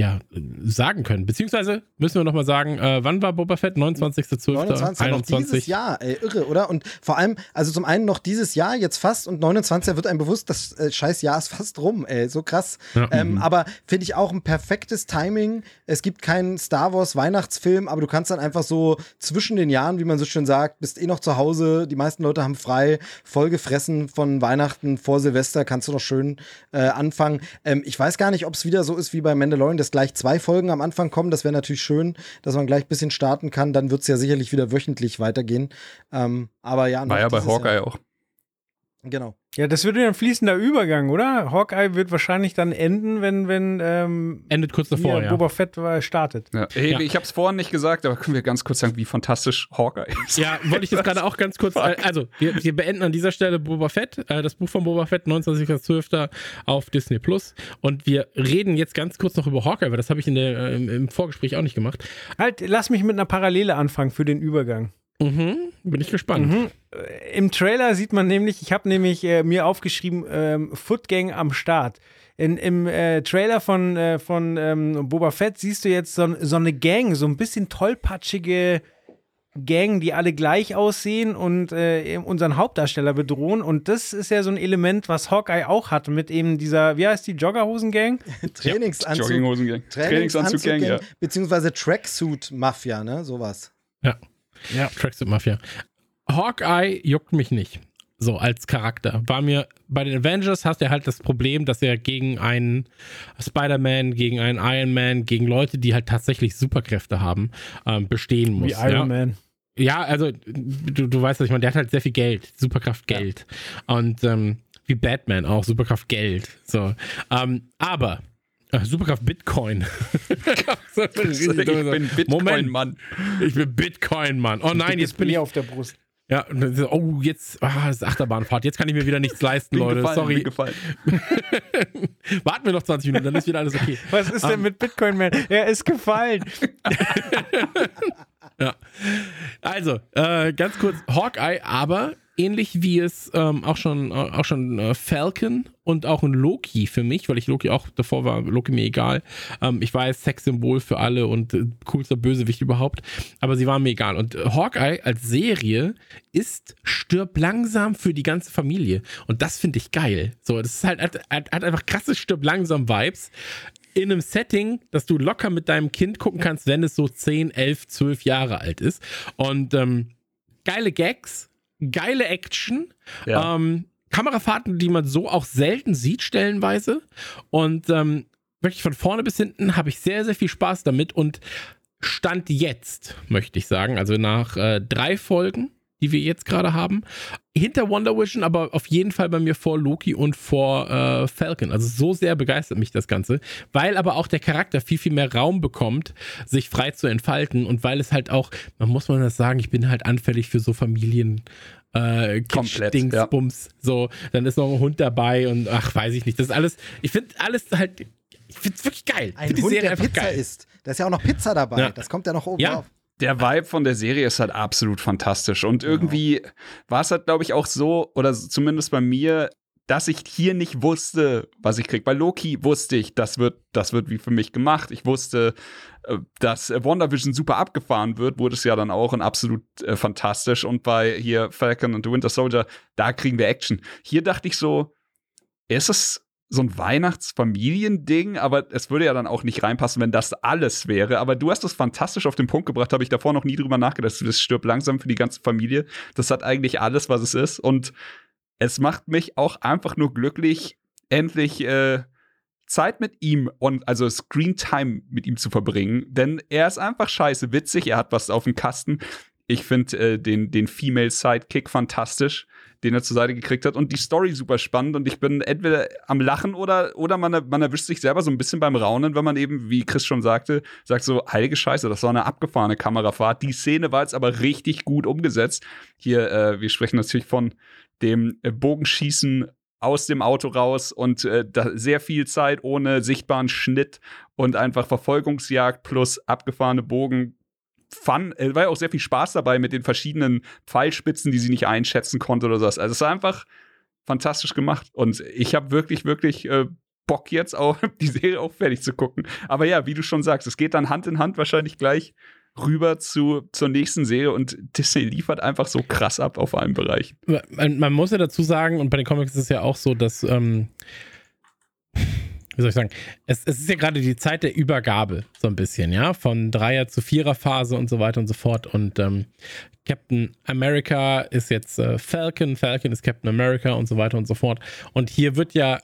Speaker 4: ja, sagen können. Beziehungsweise müssen wir nochmal sagen, äh, wann war Boba Fett? 29.12.
Speaker 3: 29. 21. Noch dieses Jahr, ey, irre, oder? Und vor allem, also zum einen noch dieses Jahr, jetzt fast, und 29. wird einem bewusst, das äh, scheiß Jahr ist fast rum, ey, so krass. Ja, ähm, mhm. aber finde ich auch ein perfektes Timing. Es gibt keinen Star Wars Weihnachtsfilm, aber du kannst dann einfach so zwischen den Jahren, wie man so schön sagt, bist eh noch zu Hause, die meisten Leute haben frei, voll gefressen von Weihnachten vor Silvester, kannst du noch schön äh, anfangen. Ähm, ich weiß gar nicht, ob es wieder so ist wie bei Mandalorian, dass gleich zwei Folgen am Anfang kommen. Das wäre natürlich schön, dass man gleich ein bisschen starten kann. Dann wird es ja sicherlich wieder wöchentlich weitergehen. Ähm, aber ja,
Speaker 5: war ja bei Hawkeye Jahr. auch.
Speaker 3: Genau.
Speaker 2: Ja, das wird ja ein fließender Übergang, oder? Hawkeye wird wahrscheinlich dann enden, wenn, wenn ähm,
Speaker 4: Endet kurz davor, ja.
Speaker 2: Boba Fett äh, startet.
Speaker 5: Ja. Hey,
Speaker 4: Ja.
Speaker 5: Ich habe es vorhin nicht gesagt, aber können wir ganz kurz sagen, wie fantastisch Hawkeye ist.
Speaker 4: Ja, wollte ich jetzt gerade auch ganz kurz. äh, Also, wir, wir beenden an dieser Stelle Boba Fett, äh, das Buch von Boba Fett, 29.12. auf Disney Plus. Und wir reden jetzt ganz kurz noch über Hawkeye, weil das habe ich in der, äh, im, im Vorgespräch auch nicht gemacht.
Speaker 2: Halt, lass mich mit einer Parallele anfangen für den Übergang.
Speaker 4: Mhm, bin ich gespannt.
Speaker 2: Mhm. Im Trailer sieht man nämlich, ich habe nämlich äh, mir aufgeschrieben, ähm, Footgang am Start. In, Im äh, Trailer von, äh, von ähm, Boba Fett siehst du jetzt so, so eine Gang, so ein bisschen tollpatschige Gang, die alle gleich aussehen und äh, unseren Hauptdarsteller bedrohen. Und das ist ja so ein Element, was Hawkeye auch hat, mit eben dieser, wie heißt die, Joggerhosen-Gang?
Speaker 3: Trainingsanzug.
Speaker 5: Jogginghosen-Gang. Trainingsanzug-Gang, ja.
Speaker 3: Beziehungsweise Tracksuit-Mafia, ne? Sowas.
Speaker 4: Ja. Tracksuit Mafia. Hawkeye juckt mich nicht. So als Charakter. War mir bei den Avengers hast du halt das Problem, dass er gegen einen Spider-Man, gegen einen Iron Man, gegen Leute, die halt tatsächlich Superkräfte haben, ähm, bestehen muss.
Speaker 2: Wie Iron
Speaker 4: ja?
Speaker 2: Man.
Speaker 4: Ja, also du, du weißt, was ich meine, der hat halt sehr viel Geld, Superkraft Geld. Und ähm, wie Batman auch, Superkraft Geld. So. Ähm, aber Superkraft Bitcoin.
Speaker 5: Ich bin Bitcoin-Mann.
Speaker 4: ich bin Bitcoin-Mann. Oh nein, jetzt bin ich.
Speaker 2: auf der Brust.
Speaker 4: Ja, oh, jetzt, ah, das ist Achterbahnfahrt. Jetzt kann ich mir wieder nichts leisten,
Speaker 5: Bin
Speaker 4: Leute.
Speaker 5: gefallen,
Speaker 4: Sorry.
Speaker 5: Gefallen.
Speaker 4: Warten wir noch 20 Minuten, dann ist wieder alles okay.
Speaker 2: Was ist denn
Speaker 4: Ähm.
Speaker 2: mit Bitcoin Man? Er ist gefallen.
Speaker 4: Ja. Also, äh, ganz kurz, Hawkeye, aber ähnlich wie es ähm, auch schon, äh, auch schon äh, Falcon und auch ein Loki für mich, weil ich Loki auch davor war, Loki mir egal. Ähm, ich weiß, Sexsymbol für alle und äh, coolster Bösewicht überhaupt, aber sie waren mir egal. Und Hawkeye als Serie ist stirb langsam für die ganze Familie. Und das finde ich geil. So, das ist halt, hat, hat einfach krasse stirb langsam Vibes in einem Setting, dass du locker mit deinem Kind gucken kannst, wenn es so 10, 11, 12 Jahre alt ist. Und ähm, geile Gags, geile Action,
Speaker 5: Ja.
Speaker 4: ähm, Kamerafahrten, die man so auch selten sieht, stellenweise. Und ähm, wirklich von vorne bis hinten habe ich sehr, sehr viel Spaß damit. Und Stand jetzt, möchte ich sagen, also nach äh, drei Folgen, die wir jetzt gerade haben, hinter Wonder Vision, aber auf jeden Fall bei mir vor Loki und vor äh, Falcon. Also so sehr begeistert mich das Ganze, weil aber auch der Charakter viel, viel mehr Raum bekommt, sich frei zu entfalten und weil es halt auch, man muss man das sagen, ich bin halt anfällig für so Familien. Äh,
Speaker 5: Komplett,
Speaker 4: Dings,
Speaker 5: ja.
Speaker 4: Bums, so, dann ist noch ein Hund dabei und ach, weiß ich nicht. Das ist alles, ich finde alles halt, ich finde es wirklich geil. Ich
Speaker 3: Ein Hund,
Speaker 4: Serie
Speaker 3: der Pizza
Speaker 4: geil.
Speaker 3: isst. Da ist ja auch noch Pizza dabei.
Speaker 4: Ja.
Speaker 3: Das kommt ja noch oben
Speaker 4: Ja.
Speaker 3: drauf.
Speaker 5: Der Vibe von der Serie ist halt absolut fantastisch. Und irgendwie war es halt, glaube ich, auch so, oder zumindest bei mir, dass ich hier nicht wusste, was ich krieg. Bei Loki wusste ich, das wird, das wird wie für mich gemacht. Ich wusste, äh, dass WandaVision super abgefahren wird, wurde es ja dann auch und absolut äh, fantastisch. Und bei hier Falcon und The Winter Soldier, da kriegen wir Action. Hier dachte ich so, ist es so ein Weihnachtsfamiliending, aber es würde ja dann auch nicht reinpassen, wenn das alles wäre. Aber du hast das fantastisch auf den Punkt gebracht, habe ich davor noch nie drüber nachgedacht. Das stirbt langsam für die ganze Familie. Das hat eigentlich alles, was es ist. Und es macht mich auch einfach nur glücklich, endlich äh, Zeit mit ihm und also Screentime mit ihm zu verbringen. Denn er ist einfach scheiße witzig, er hat was auf dem Kasten. Ich finde äh, den, den Female Sidekick fantastisch, den er zur Seite gekriegt hat. Und die Story super spannend. Und ich bin entweder am Lachen oder, oder man, man erwischt sich selber so ein bisschen beim Raunen, wenn man eben, wie Chris schon sagte, sagt so, heilige Scheiße, das war eine abgefahrene Kamerafahrt. Die Szene war jetzt aber richtig gut umgesetzt. Hier, äh, wir sprechen natürlich von dem äh, Bogenschießen aus dem Auto raus und äh, sehr viel Zeit ohne sichtbaren Schnitt und einfach Verfolgungsjagd plus abgefahrene Bogen. Fun, äh, war ja auch sehr viel Spaß dabei mit den verschiedenen Pfeilspitzen, die sie nicht einschätzen konnte oder sowas. Also es war einfach fantastisch gemacht und ich habe wirklich, wirklich äh, Bock jetzt auch, die Serie auch fertig zu gucken. Aber ja, wie du schon sagst, es geht dann Hand in Hand wahrscheinlich gleich rüber zu, zur nächsten Serie und Disney liefert einfach so krass ab auf allen Bereichen.
Speaker 4: man, man muss ja dazu sagen, und bei den Comics ist es ja auch so, dass, ähm, wie soll ich sagen, es, es ist ja gerade die Zeit der Übergabe, so ein bisschen, ja, von Dreier zu Vierer Phase und so weiter und so fort. Und ähm, Captain America ist jetzt äh, Falcon, Falcon ist Captain America und so weiter und so fort. Und hier wird ja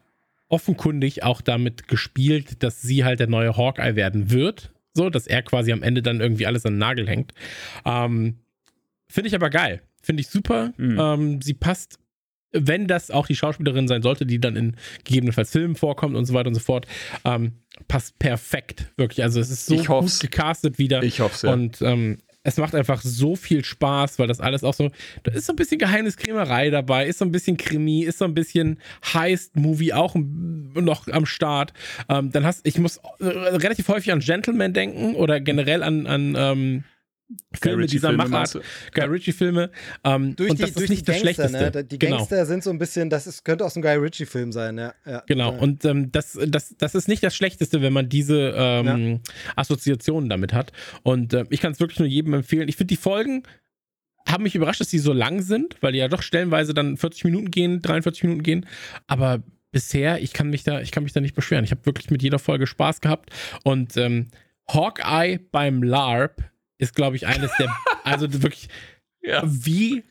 Speaker 4: offenkundig auch damit gespielt, dass sie halt der neue Hawkeye werden wird. So, dass er quasi am Ende dann irgendwie alles an den Nagel hängt. Ähm, Finde ich aber geil. Finde ich super.
Speaker 5: Mhm.
Speaker 4: Ähm, sie passt wenn das auch die Schauspielerin sein sollte, die dann in gegebenenfalls Filmen vorkommt und so weiter und so fort, ähm, passt perfekt, wirklich. Also es ist so
Speaker 5: Ich hoff's.
Speaker 4: gut gecastet wieder.
Speaker 5: Ich hoffe es, ja.
Speaker 4: Und ähm, es macht einfach so viel Spaß, weil das alles auch so, da ist so ein bisschen Geheimniskrämerei dabei, ist so ein bisschen Krimi, ist so ein bisschen Heist-Movie auch noch am Start. Ähm, dann hast, ich muss äh, relativ häufig an Gentleman denken oder generell an, an ähm, Filme
Speaker 5: Ritchie
Speaker 4: dieser
Speaker 5: Filme,
Speaker 4: Machart? Guy Ritchie-Filme. Ähm,
Speaker 3: Durch
Speaker 4: und
Speaker 3: die,
Speaker 4: das
Speaker 3: durch
Speaker 4: ist nicht
Speaker 3: die
Speaker 4: das
Speaker 3: Gangster,
Speaker 4: Schlechteste.
Speaker 3: ne? Die
Speaker 4: Genau.
Speaker 3: Gangster sind so ein bisschen, das ist, könnte aus einem Guy Ritchie-Film sein, ja. ja.
Speaker 4: Genau,
Speaker 3: Ja.
Speaker 4: und ähm, das, das, das ist nicht das Schlechteste, wenn man diese ähm, Assoziationen damit hat. Und ähm, ich kann es wirklich nur jedem empfehlen. Ich finde, die Folgen haben mich überrascht, dass die so lang sind, weil die ja doch stellenweise dann 40 Minuten gehen, 43 Minuten gehen. Aber bisher, ich kann mich da, ich kann mich da nicht beschweren. Ich habe wirklich mit jeder Folge Spaß gehabt. Und ähm, Hawkeye beim LARP ist, glaube ich, eines der, also wirklich,
Speaker 5: Ja.
Speaker 4: wie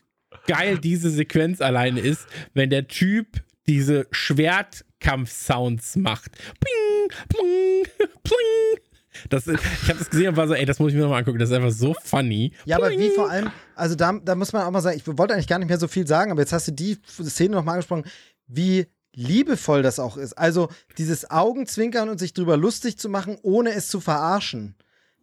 Speaker 4: geil diese Sequenz alleine ist, wenn der Typ diese Schwertkampf-Sounds macht. Pling, pling, pling. Das, ist- ich habe das gesehen und war so, ey, das muss ich mir nochmal angucken. Das ist einfach so funny.
Speaker 3: Ja, aber wie vor allem, also da, da muss man auch mal sagen, ich wollte eigentlich gar nicht mehr so viel sagen, aber jetzt hast du die Szene nochmal angesprochen, wie liebevoll das auch ist. Also dieses Augenzwinkern und sich drüber lustig zu machen, ohne es zu verarschen.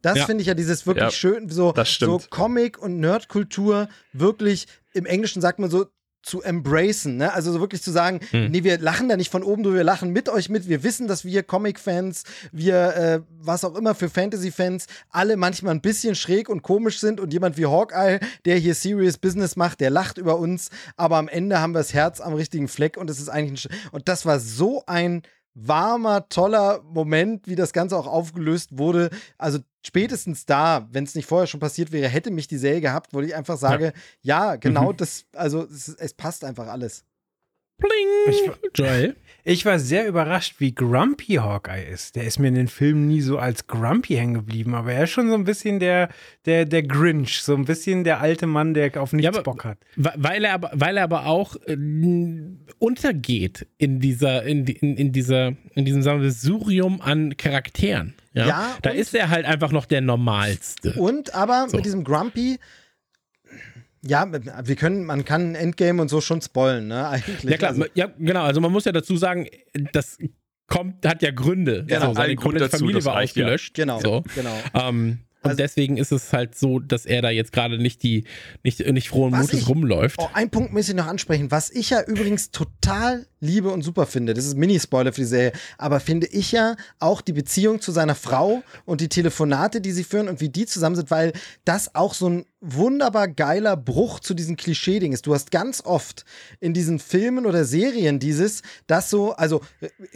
Speaker 3: Das
Speaker 4: Ja.
Speaker 3: finde ich ja dieses wirklich
Speaker 5: Ja,
Speaker 3: schön, so, so. Comic- und Nerdkultur wirklich, im Englischen sagt man so, zu embracen, ne? Also so wirklich zu sagen,
Speaker 4: Hm.
Speaker 3: nee, wir lachen da nicht von oben drüber, wir lachen mit euch mit. Wir wissen, dass wir Comic-Fans, wir, äh, was auch immer für Fantasy-Fans, alle manchmal ein bisschen schräg und komisch sind und jemand wie Hawkeye, der hier Serious Business macht, der lacht über uns, aber am Ende haben wir das Herz am richtigen Fleck und es ist eigentlich ein Sch und das war so ein warmer, toller Moment, wie das Ganze auch aufgelöst wurde. Also spätestens da, wenn es nicht vorher schon passiert wäre, hätte mich die Serie gehabt, wo ich einfach sage, ja, genau das, also es, es passt einfach alles.
Speaker 4: Pling.
Speaker 2: Ich-
Speaker 4: Joel.
Speaker 2: Ich war sehr überrascht, wie grumpy Hawkeye ist. Der ist mir in den Filmen nie so als grumpy hängen geblieben, aber er ist schon so ein bisschen der, der, der Grinch, so ein bisschen der alte Mann, der auf nichts
Speaker 4: Ja, aber-
Speaker 2: Bock hat.
Speaker 4: Weil er aber, weil er aber auch äh, untergeht in dieser, in, in, in dieser, in diesem Sammelsurium an Charakteren. Ja,
Speaker 3: Ja,
Speaker 4: da ist er halt einfach noch der Normalste.
Speaker 3: Und aber
Speaker 4: So.
Speaker 3: mit diesem Grumpy, ja, wir können, man kann Endgame und so schon spoilen, ne? Eigentlich.
Speaker 4: Ja klar,
Speaker 3: Also,
Speaker 4: ja genau. Also man muss ja dazu sagen, das kommt, hat ja Gründe.
Speaker 5: Ja,
Speaker 4: so,
Speaker 5: ein
Speaker 4: seine
Speaker 5: Grund
Speaker 4: komplette
Speaker 5: dazu,
Speaker 4: Familie war
Speaker 5: reicht ja.
Speaker 4: ausgelöscht.
Speaker 3: genau,
Speaker 4: So.
Speaker 3: genau.
Speaker 4: Ähm, und
Speaker 3: Also-
Speaker 4: deswegen ist es halt so, dass er da jetzt gerade nicht die, nicht, nicht frohen Mutes
Speaker 3: ich-
Speaker 4: rumläuft.
Speaker 3: Oh, ein Punkt muss ich noch ansprechen, was ich ja übrigens total liebe und super finde. Das ist ein Mini-Spoiler für die Serie. Aber finde ich ja auch die Beziehung zu seiner Frau und die Telefonate, die sie führen und wie die zusammen sind, weil das auch so ein wunderbar geiler Bruch zu diesem Klischee-Ding ist. Du hast ganz oft in diesen Filmen oder Serien dieses, das so, also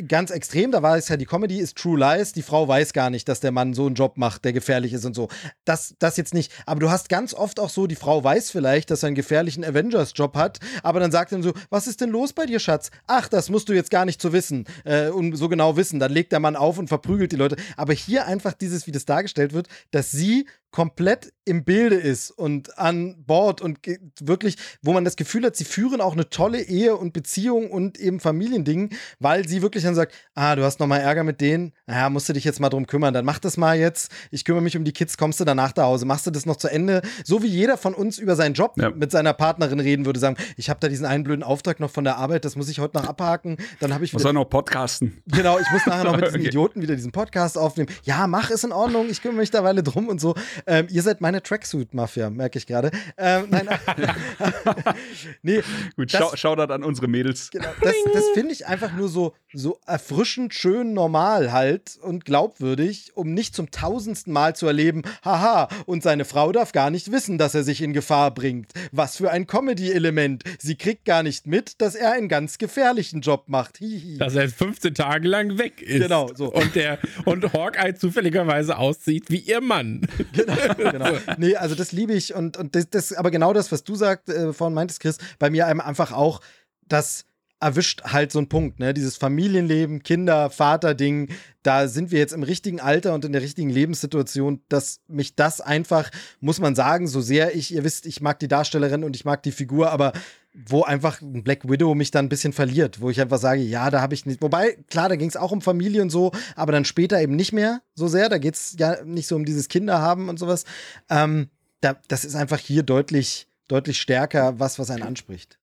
Speaker 3: ganz extrem, da war es ja die Comedy ist True Lies, die Frau weiß gar nicht, dass der Mann so einen Job macht, der gefährlich ist und so. Das, das jetzt nicht. Aber du hast ganz oft auch so, die Frau weiß vielleicht, dass er einen gefährlichen Avengers-Job hat, aber dann sagt er so, was ist denn los bei dir, Schatz? Ach, das musst du jetzt gar nicht zu wissen äh, und so genau wissen. Dann legt der Mann auf und verprügelt die Leute. Aber hier einfach dieses, wie das dargestellt wird, dass sie komplett im Bilde ist und an Bord und wirklich, wo man das Gefühl hat, sie führen auch eine tolle Ehe und Beziehung und eben Familiending, weil sie wirklich dann sagt, ah, du hast noch mal Ärger mit denen, naja, musst du dich jetzt mal drum kümmern, dann mach das mal jetzt, ich kümmere mich um die Kids, kommst du danach nach Hause, machst du das noch zu Ende, so wie jeder von uns über seinen Job
Speaker 5: Ja.
Speaker 3: mit seiner Partnerin reden würde, sagen, ich habe da diesen einen blöden Auftrag noch von der Arbeit, das muss ich heute noch abhaken, dann habe ich
Speaker 5: Was
Speaker 3: wieder
Speaker 5: soll noch podcasten?
Speaker 3: Genau, ich muss nachher noch mit diesen
Speaker 5: Okay.
Speaker 3: Idioten wieder diesen Podcast aufnehmen. Ja, mach, ist in Ordnung, ich kümmere mich da Weile drum und so. Ähm, ihr seid meine Tracksuit-Mafia, merke ich gerade. Ähm, nein, nee,
Speaker 5: Gut,
Speaker 3: Das-
Speaker 5: schau, Shoutout an unsere Mädels.
Speaker 3: genau, das, das finde ich einfach nur so, so erfrischend, schön, normal halt und glaubwürdig, um nicht zum tausendsten Mal zu erleben, haha, und seine Frau darf gar nicht wissen, dass er sich in Gefahr bringt. Was für ein Comedy-Element. Sie kriegt gar nicht mit, dass er einen ganz gefährlichen Job macht. Hihi.
Speaker 4: dass er jetzt 15 Tage lang weg ist.
Speaker 3: Genau, so.
Speaker 4: Und der und Hawkeye zufälligerweise aussieht wie ihr Mann.
Speaker 3: genau. Nee, also das liebe ich und, und das, das, aber genau das, was du sagt, äh, vorhin meintest, Chris, bei mir einfach auch, das erwischt halt so einen Punkt, ne? Dieses Familienleben, Kinder, Vater-Ding, da sind wir jetzt im richtigen Alter und in der richtigen Lebenssituation, dass mich das einfach, muss man sagen, so sehr ich, ihr wisst, ich mag die Darstellerin und ich mag die Figur, aber wo einfach ein Black Widow mich dann ein bisschen verliert, wo ich einfach sage, ja, da habe ich nicht. Wobei, klar, da ging es auch um Familie und so, aber dann später eben nicht mehr so sehr. Da geht es ja nicht so um dieses Kinderhaben und sowas. Ähm, da, das ist einfach hier deutlich, deutlich stärker, was, was einen anspricht.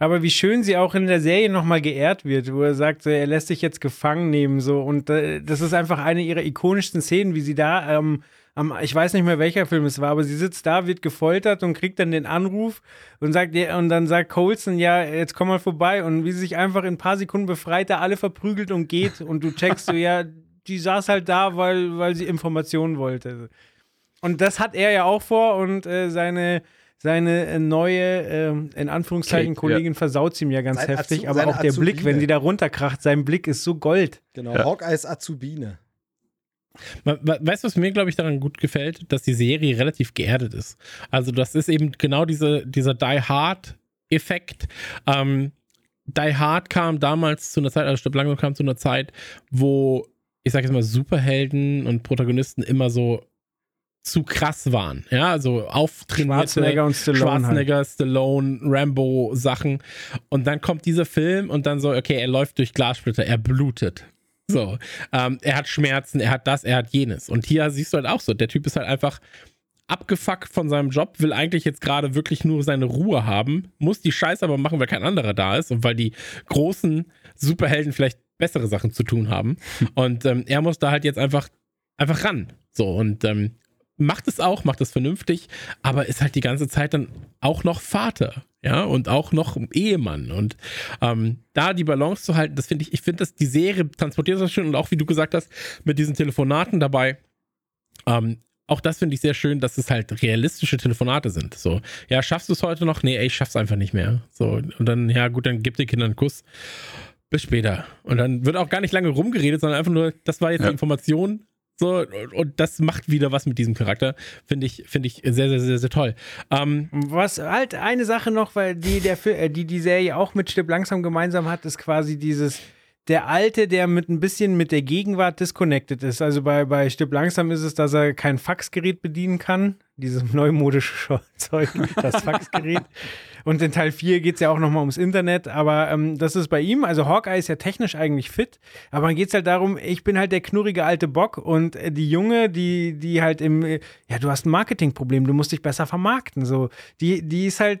Speaker 2: Aber wie schön sie auch in der Serie nochmal geehrt wird, wo er sagt, er lässt sich jetzt gefangen nehmen, so. Und äh, das ist einfach eine ihrer ikonischsten Szenen, wie sie da ähm, am, ich weiß nicht mehr welcher Film es war, aber sie sitzt da, wird gefoltert und kriegt dann den Anruf und sagt, und dann sagt Colson, ja, jetzt komm mal vorbei und wie sie sich einfach in ein paar Sekunden befreit, da alle verprügelt und geht und du checkst so, ja, die saß halt da, weil, weil sie Informationen wollte. Und das hat er ja auch vor und äh, seine seine äh, neue, äh, in Anführungszeichen, Kate, Kollegin ja. versaut sie ihm ja ganz Sein heftig, Azu aber auch der Azubine. Blick, wenn sie da runterkracht, sein Blick ist so Gold.
Speaker 3: Genau, ja. Hawkeyes Azubine.
Speaker 4: Weißt du, was mir, glaube ich, daran gut gefällt? Dass die Serie relativ geerdet ist. Also, das ist eben genau diese, dieser Die Hard-Effekt. Ähm, Die Hard kam damals zu einer Zeit, also Stopp langsam kam zu einer Zeit, wo, ich sage jetzt mal, Superhelden und Protagonisten immer so zu krass waren. Ja, also auftrainierte
Speaker 2: Schwarzenegger und Stallone.
Speaker 4: Schwarzenegger, halt. Stallone, Rambo Sachen. Und dann kommt dieser Film und dann so, okay, er läuft durch Glassplitter, er blutet. So, ähm, er hat Schmerzen, er hat das, er hat jenes. Und hier siehst du halt auch so, der Typ ist halt einfach abgefuckt von seinem Job, will eigentlich jetzt gerade wirklich nur seine Ruhe haben, muss die Scheiße aber machen, weil kein anderer da ist und weil die großen Superhelden vielleicht bessere Sachen zu tun haben. Und ähm, er muss da halt jetzt einfach, einfach ran. So, und ähm, macht es auch, macht es vernünftig, aber ist halt die ganze Zeit dann auch noch Vater, ja, und auch noch Ehemann. Und ähm, da die Balance zu halten, das finde ich, ich finde, dass die Serie transportiert das schön und auch, wie du gesagt hast, mit diesen Telefonaten dabei, ähm, auch das finde ich sehr schön, dass es halt realistische Telefonate sind. So, ja, schaffst du es heute noch? Nee, ey, ich schaff's einfach nicht mehr. So, und dann, ja, gut, dann gib den Kindern einen Kuss. Bis später. Und dann wird auch gar nicht lange rumgeredet, sondern einfach nur, das war jetzt ja. die Information, so, und das macht wieder was mit diesem Charakter. Finde ich, finde ich sehr, sehr, sehr, sehr toll. Ähm,
Speaker 2: was halt eine Sache noch, weil die, der, äh, die die Serie auch mit Stipp langsam gemeinsam hat, ist quasi dieses der Alte, der mit ein bisschen mit der Gegenwart disconnected ist. Also bei, bei Stipp langsam ist es, dass er kein Faxgerät bedienen kann. Dieses neumodische Zeug, das Faxgerät. Und in Teil 4 geht es ja auch nochmal ums Internet, aber ähm, das ist bei ihm, also Hawkeye ist ja technisch eigentlich fit, aber dann geht es halt darum, ich bin halt der knurrige alte Bock und äh, die Junge, die, die halt im, äh, ja, du hast ein Marketingproblem, du musst dich besser vermarkten, so, die, die ist halt,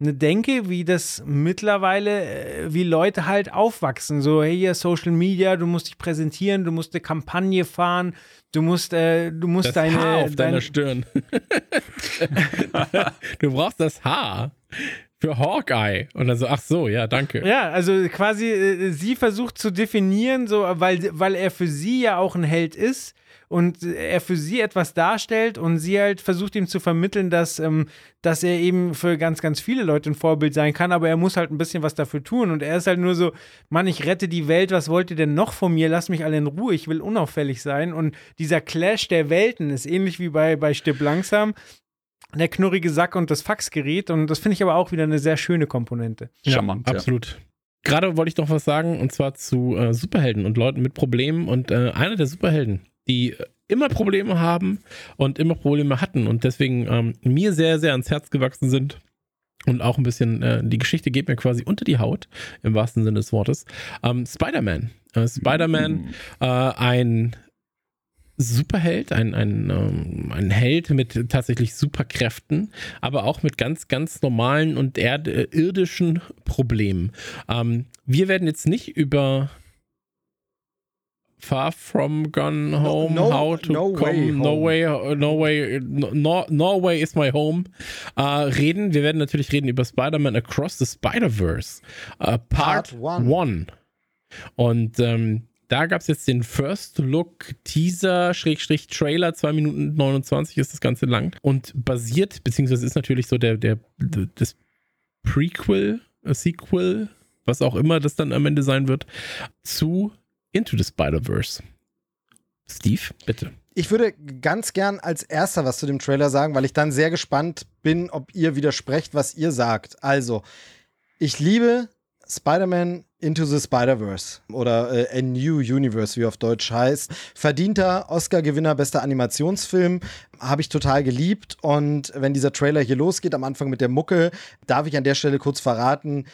Speaker 2: eine Denke, wie das mittlerweile, äh, wie Leute halt aufwachsen. So, hey, hier Social Media, du musst dich präsentieren, du musst eine Kampagne fahren, du musst, äh, du musst
Speaker 4: das
Speaker 2: deine.
Speaker 4: Haar auf dein deiner Stirn. du brauchst das Haar für Hawkeye. Und dann so, ach so, ja, danke.
Speaker 2: Ja, also quasi, äh, sie versucht zu definieren, so, weil, weil er für sie ja auch ein Held ist und er für sie etwas darstellt und sie halt versucht ihm zu vermitteln, dass, ähm, dass er eben für ganz, ganz viele Leute ein Vorbild sein kann, aber er muss halt ein bisschen was dafür tun und er ist halt nur so, Mann, ich rette die Welt, was wollt ihr denn noch von mir? Lass mich alle in Ruhe, ich will unauffällig sein und dieser Clash der Welten ist ähnlich wie bei, bei Stipp langsam, der knurrige Sack und das Faxgerät. Und das finde ich aber auch wieder eine sehr schöne Komponente.
Speaker 4: Ja, Charmant, absolut. Ja. Gerade wollte ich noch was sagen, und zwar zu äh, Superhelden und Leuten mit Problemen. Und äh, einer der Superhelden, die immer Probleme haben und immer Probleme hatten und deswegen ähm, mir sehr, sehr ans Herz gewachsen sind. Und auch ein bisschen, äh, die Geschichte geht mir quasi unter die Haut, im wahrsten Sinne des Wortes. Ähm, Spider-Man. Äh, Spider-Man, mhm. äh, ein Superheld, ein, ein, ähm, ein Held mit tatsächlich Superkräften, aber auch mit ganz, ganz normalen und irdischen Problemen. Ähm, wir werden jetzt nicht über Far From Gone Home, no, How to no Come, way No Way, No Way, no, Norway is My Home äh, reden. Wir werden natürlich reden über Spider-Man Across the Spider-Verse, äh, Part 1. Und ähm, da gab es jetzt den First Look Teaser, Schrägstrich Trailer, 2 Minuten 29 ist das Ganze lang und basiert, beziehungsweise ist natürlich so der, der, das Prequel, äh, Sequel, was auch immer das dann am Ende sein wird, zu Into the Spider-Verse. Steve, bitte.
Speaker 3: Ich würde ganz gern als erster was zu dem Trailer sagen, weil ich dann sehr gespannt bin, ob ihr widersprecht, was ihr sagt. Also, ich liebe Spider-Man Into the Spider-Verse oder äh, A New Universe, wie auf Deutsch heißt. Verdienter Oscar-Gewinner, bester Animationsfilm, habe ich total geliebt. Und wenn dieser Trailer hier losgeht, am Anfang mit der Mucke, darf ich an der Stelle kurz verraten,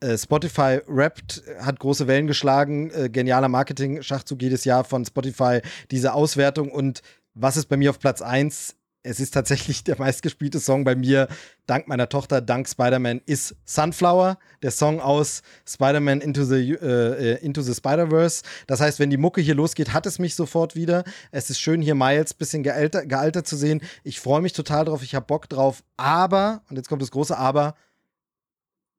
Speaker 3: äh, Spotify rappt, hat große Wellen geschlagen, äh, genialer Marketing-Schachzug jedes Jahr von Spotify, diese Auswertung. Und was ist bei mir auf Platz 1? Es ist tatsächlich der meistgespielte Song bei mir, dank meiner Tochter, dank Spider-Man, ist Sunflower, der Song aus Spider-Man Into the, äh, äh, Into the Spider-Verse. Das heißt, wenn die Mucke hier losgeht, hat es mich sofort wieder. Es ist schön, hier Miles ein bisschen gealter, gealtert zu sehen. Ich freue mich total drauf, ich habe Bock drauf. Aber, und jetzt kommt das große Aber,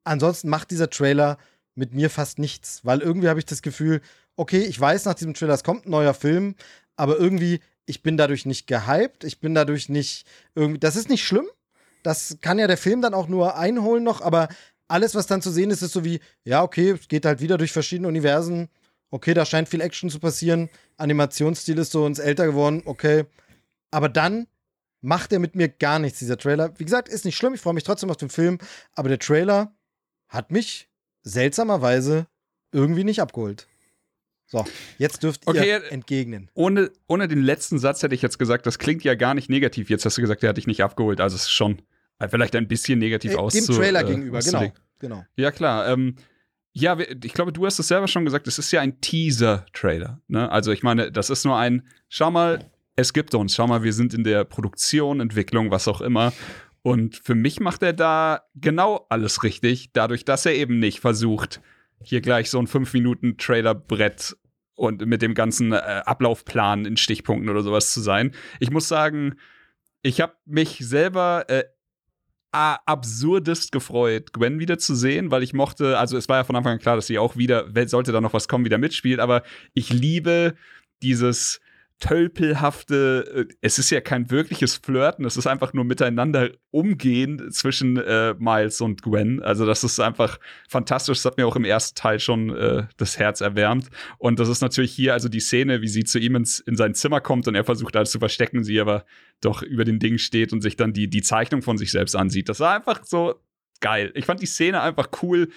Speaker 3: ansonsten macht dieser Trailer mit mir fast nichts, weil irgendwie habe ich das Gefühl, okay, ich weiß nach diesem Trailer, es kommt ein neuer Film, aber irgendwie ich bin dadurch nicht gehypt, ich bin dadurch nicht irgendwie, das ist nicht schlimm. Das kann ja der Film dann auch nur einholen noch, aber alles, was dann zu sehen ist, ist so wie, ja, okay, es geht halt wieder durch verschiedene Universen. Okay, da scheint viel Action zu passieren. Animationsstil ist so uns älter geworden, okay. Aber dann macht er mit mir gar nichts, dieser Trailer. Wie gesagt, ist nicht schlimm, ich freue mich trotzdem auf den Film, aber der Trailer hat mich seltsamerweise irgendwie nicht abgeholt. So, jetzt dürft
Speaker 5: okay,
Speaker 3: ihr entgegnen.
Speaker 5: Ohne, ohne den letzten Satz hätte ich jetzt gesagt, das klingt ja gar nicht negativ. Jetzt hast du gesagt, der hat dich nicht abgeholt. Also es ist schon äh, vielleicht ein bisschen negativ äh, auszu
Speaker 3: Dem Trailer äh, gegenüber, genau. genau.
Speaker 5: Ja, klar. Ähm, ja, ich glaube, du hast es selber schon gesagt, es ist ja ein Teaser-Trailer. Ne? Also ich meine, das ist nur ein, schau mal, es gibt uns, schau mal, wir sind in der Produktion, Entwicklung, was auch immer. Und für mich macht er da genau alles richtig, dadurch, dass er eben nicht versucht, hier gleich so ein 5-Minuten-Trailer-Brett und mit dem ganzen äh, Ablaufplan in Stichpunkten oder sowas zu sein. Ich muss sagen, ich habe mich selber äh, absurdest gefreut, Gwen wieder zu sehen, weil ich mochte, also es war ja von Anfang an klar, dass sie auch wieder, sollte da noch was kommen, wieder mitspielt, aber ich liebe dieses tölpelhafte, äh, es ist ja kein wirkliches Flirten, es ist einfach nur miteinander umgehen zwischen äh, Miles und Gwen. Also das ist einfach fantastisch. Das hat mir auch im ersten Teil schon äh, das Herz erwärmt. Und das ist natürlich hier also die Szene, wie sie zu ihm ins, in sein Zimmer kommt und er versucht alles zu verstecken, sie aber doch über den Ding steht und sich dann die, die Zeichnung von sich selbst ansieht. Das war einfach so geil. Ich fand die Szene einfach cool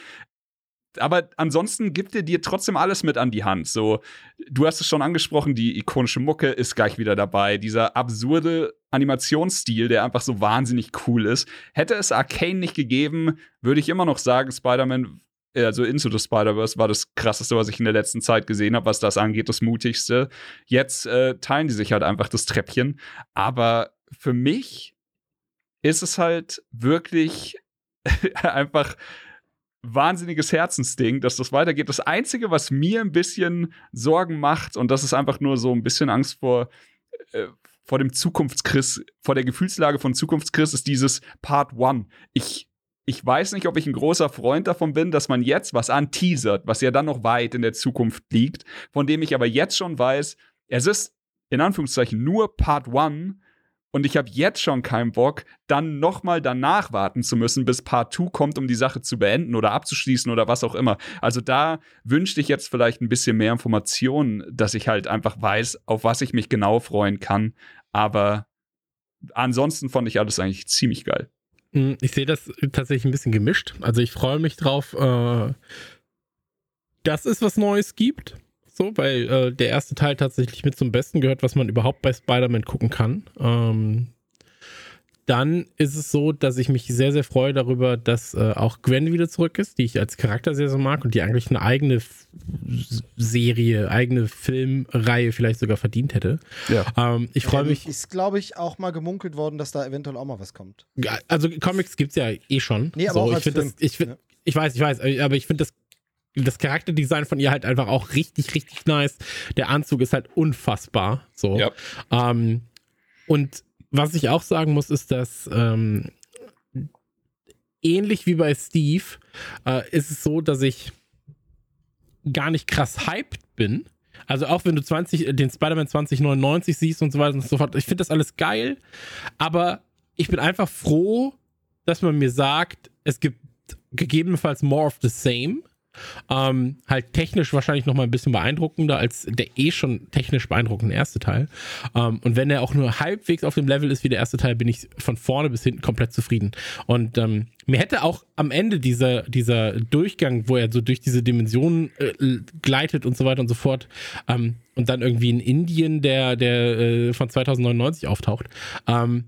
Speaker 5: aber ansonsten gibt er dir trotzdem alles mit an die Hand. So, du hast es schon angesprochen, die ikonische Mucke ist gleich wieder dabei. Dieser absurde Animationsstil, der einfach so wahnsinnig cool ist. Hätte es Arcane nicht gegeben, würde ich immer noch sagen, Spider-Man also Into the Spider-Verse war das krasseste, was ich in der letzten Zeit gesehen habe, was das angeht, das mutigste. Jetzt äh, teilen die sich halt einfach das Treppchen. Aber für mich ist es halt wirklich einfach wahnsinniges Herzensding, dass das weitergeht. Das Einzige, was mir ein bisschen Sorgen macht, und das ist einfach nur so ein bisschen Angst vor, äh, vor dem Zukunftschris, vor der Gefühlslage von Zukunftschris, ist dieses Part One. Ich, ich weiß nicht, ob ich ein großer Freund davon bin, dass man jetzt was anteasert, was ja dann noch weit in der Zukunft liegt, von dem ich aber jetzt schon weiß, es ist in Anführungszeichen nur Part One und ich habe jetzt schon keinen Bock, dann nochmal danach warten zu müssen, bis Part 2 kommt, um die Sache zu beenden oder abzuschließen oder was auch immer. Also da wünschte ich jetzt vielleicht ein bisschen mehr Informationen, dass ich halt einfach weiß, auf was ich mich genau freuen kann. Aber ansonsten fand ich alles eigentlich ziemlich geil.
Speaker 4: Hm, ich sehe das tatsächlich ein bisschen gemischt. Also ich freue mich drauf, äh, dass es was Neues gibt so, weil äh, der erste Teil tatsächlich mit zum Besten gehört, was man überhaupt bei Spider-Man gucken kann. Ähm, dann ist es so, dass ich mich sehr, sehr freue darüber, dass äh, auch Gwen wieder zurück ist, die ich als Charakter sehr, sehr mag und die eigentlich eine eigene F Serie, eigene Filmreihe vielleicht sogar verdient hätte. Ja. Ähm, ich freue mich.
Speaker 3: Ist, glaube ich, auch mal gemunkelt worden, dass da eventuell auch mal was kommt.
Speaker 4: Also Comics gibt es ja eh schon.
Speaker 3: Nee, aber so, auch als
Speaker 4: ich
Speaker 3: Film.
Speaker 4: Das, ich, ja. ich weiß, ich weiß, aber ich finde das das Charakterdesign von ihr halt einfach auch richtig, richtig nice. Der Anzug ist halt unfassbar. So. Ja. Ähm, und was ich auch sagen muss, ist, dass ähm, ähnlich wie bei Steve äh, ist es so, dass ich gar nicht krass hyped bin. Also auch wenn du 20, den Spider-Man 2099 siehst und so weiter und so fort, ich finde das alles geil, aber ich bin einfach froh, dass man mir sagt, es gibt gegebenenfalls more of the same. Ähm, halt technisch wahrscheinlich noch mal ein bisschen beeindruckender als der eh schon technisch beeindruckende erste Teil. Ähm, und wenn er auch nur halbwegs auf dem Level ist wie der erste Teil, bin ich von vorne bis hinten komplett zufrieden. Und ähm, mir hätte auch am Ende dieser, dieser Durchgang, wo er so durch diese Dimensionen äh, gleitet und so weiter und so fort, ähm, und dann irgendwie in Indien, der, der äh, von 2099 auftaucht, ähm,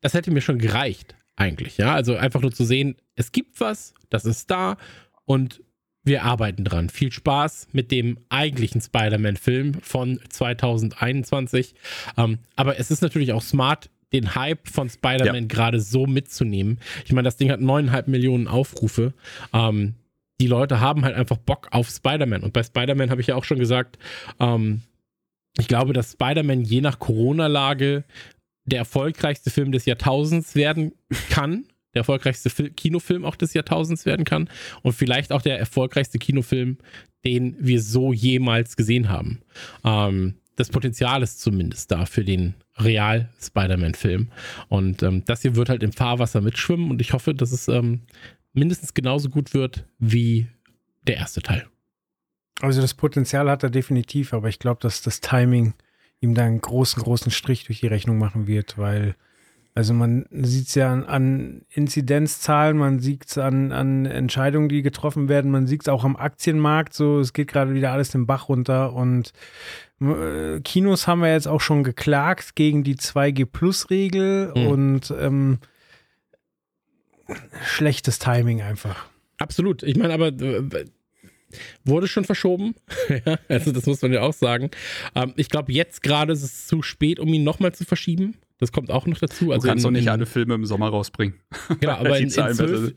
Speaker 4: das hätte mir schon gereicht, eigentlich. Ja, also einfach nur zu sehen, es gibt was, das ist da und wir arbeiten dran. Viel Spaß mit dem eigentlichen Spider-Man-Film von 2021. Ähm, aber es ist natürlich auch smart, den Hype von Spider-Man ja. gerade so mitzunehmen. Ich meine, das Ding hat neuneinhalb Millionen Aufrufe. Ähm, die Leute haben halt einfach Bock auf Spider-Man. Und bei Spider-Man habe ich ja auch schon gesagt, ähm, ich glaube, dass Spider-Man je nach Corona-Lage der erfolgreichste Film des Jahrtausends werden kann. Der erfolgreichste Fil Kinofilm auch des Jahrtausends werden kann. Und vielleicht auch der erfolgreichste Kinofilm, den wir so jemals gesehen haben. Ähm, das Potenzial ist zumindest da für den Real-Spider-Man-Film. Und ähm, das hier wird halt im Fahrwasser mitschwimmen und ich hoffe, dass es ähm, mindestens genauso gut wird wie der erste Teil.
Speaker 2: Also das Potenzial hat er definitiv, aber ich glaube, dass das Timing ihm da einen großen, großen Strich durch die Rechnung machen wird, weil also man sieht es ja an, an, Inzidenzzahlen, man sieht es an, an, Entscheidungen, die getroffen werden, man sieht es auch am Aktienmarkt, so es geht gerade wieder alles den Bach runter und äh, Kinos haben wir jetzt auch schon geklagt gegen die 2G-Plus-Regel mhm. und ähm, schlechtes Timing einfach.
Speaker 4: Absolut. Ich meine, aber äh, wurde schon verschoben. also das muss man ja auch sagen. Ähm, ich glaube, jetzt gerade ist es zu spät, um ihn nochmal zu verschieben. Das kommt auch noch dazu.
Speaker 5: Also du kannst doch nicht alle Filme im Sommer rausbringen.
Speaker 4: Genau, aber in, in, zwölf,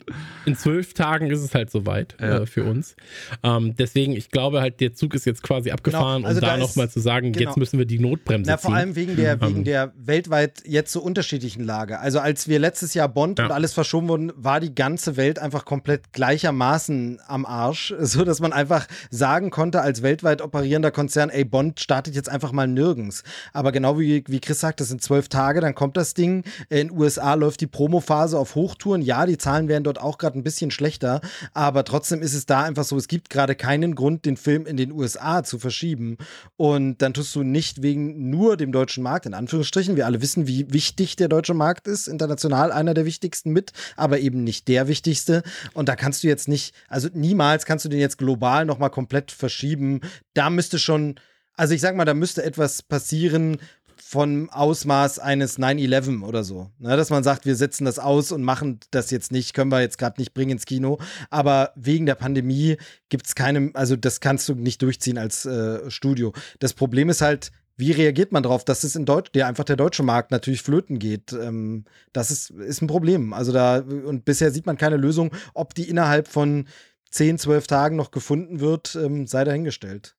Speaker 4: in, zwölf, Tagen ist es halt soweit ja. äh, für uns. Ähm, deswegen, ich glaube halt, der Zug ist jetzt quasi abgefahren, genau. also um da, da nochmal zu sagen, genau. jetzt müssen wir die Notbremse
Speaker 3: Na, ziehen. Vor allem wegen der, wegen der weltweit jetzt so unterschiedlichen Lage. Also als wir letztes Jahr Bond ja. und alles verschoben wurden, war die ganze Welt einfach komplett gleichermaßen am Arsch, so dass man einfach sagen konnte als weltweit operierender Konzern, ey, Bond startet jetzt einfach mal nirgends. Aber genau wie, wie Chris sagt, das sind zwölf Tage Tage, dann kommt das Ding. In USA läuft die Promophase auf Hochtouren. Ja, die Zahlen werden dort auch gerade ein bisschen schlechter, aber trotzdem ist es da einfach so, es gibt gerade keinen Grund, den Film in den USA zu verschieben. Und dann tust du nicht wegen nur dem deutschen Markt, in Anführungsstrichen. Wir alle wissen, wie wichtig der deutsche Markt ist, international einer der wichtigsten mit, aber eben nicht der wichtigste. Und da kannst du jetzt nicht, also niemals kannst du den jetzt global nochmal komplett verschieben. Da müsste schon also ich sag mal, da müsste etwas passieren, von Ausmaß eines 9-11 oder so. Ne, dass man sagt, wir setzen das aus und machen das jetzt nicht, können wir jetzt gerade nicht bringen ins Kino. Aber wegen der Pandemie gibt es keine, also das kannst du nicht durchziehen als äh, Studio. Das Problem ist halt, wie reagiert man darauf, dass es in Deutsch, der einfach der deutsche Markt natürlich flöten geht? Ähm, das ist, ist ein Problem. Also da, und bisher sieht man keine Lösung. Ob die innerhalb von 10, 12 Tagen noch gefunden wird, ähm, sei dahingestellt.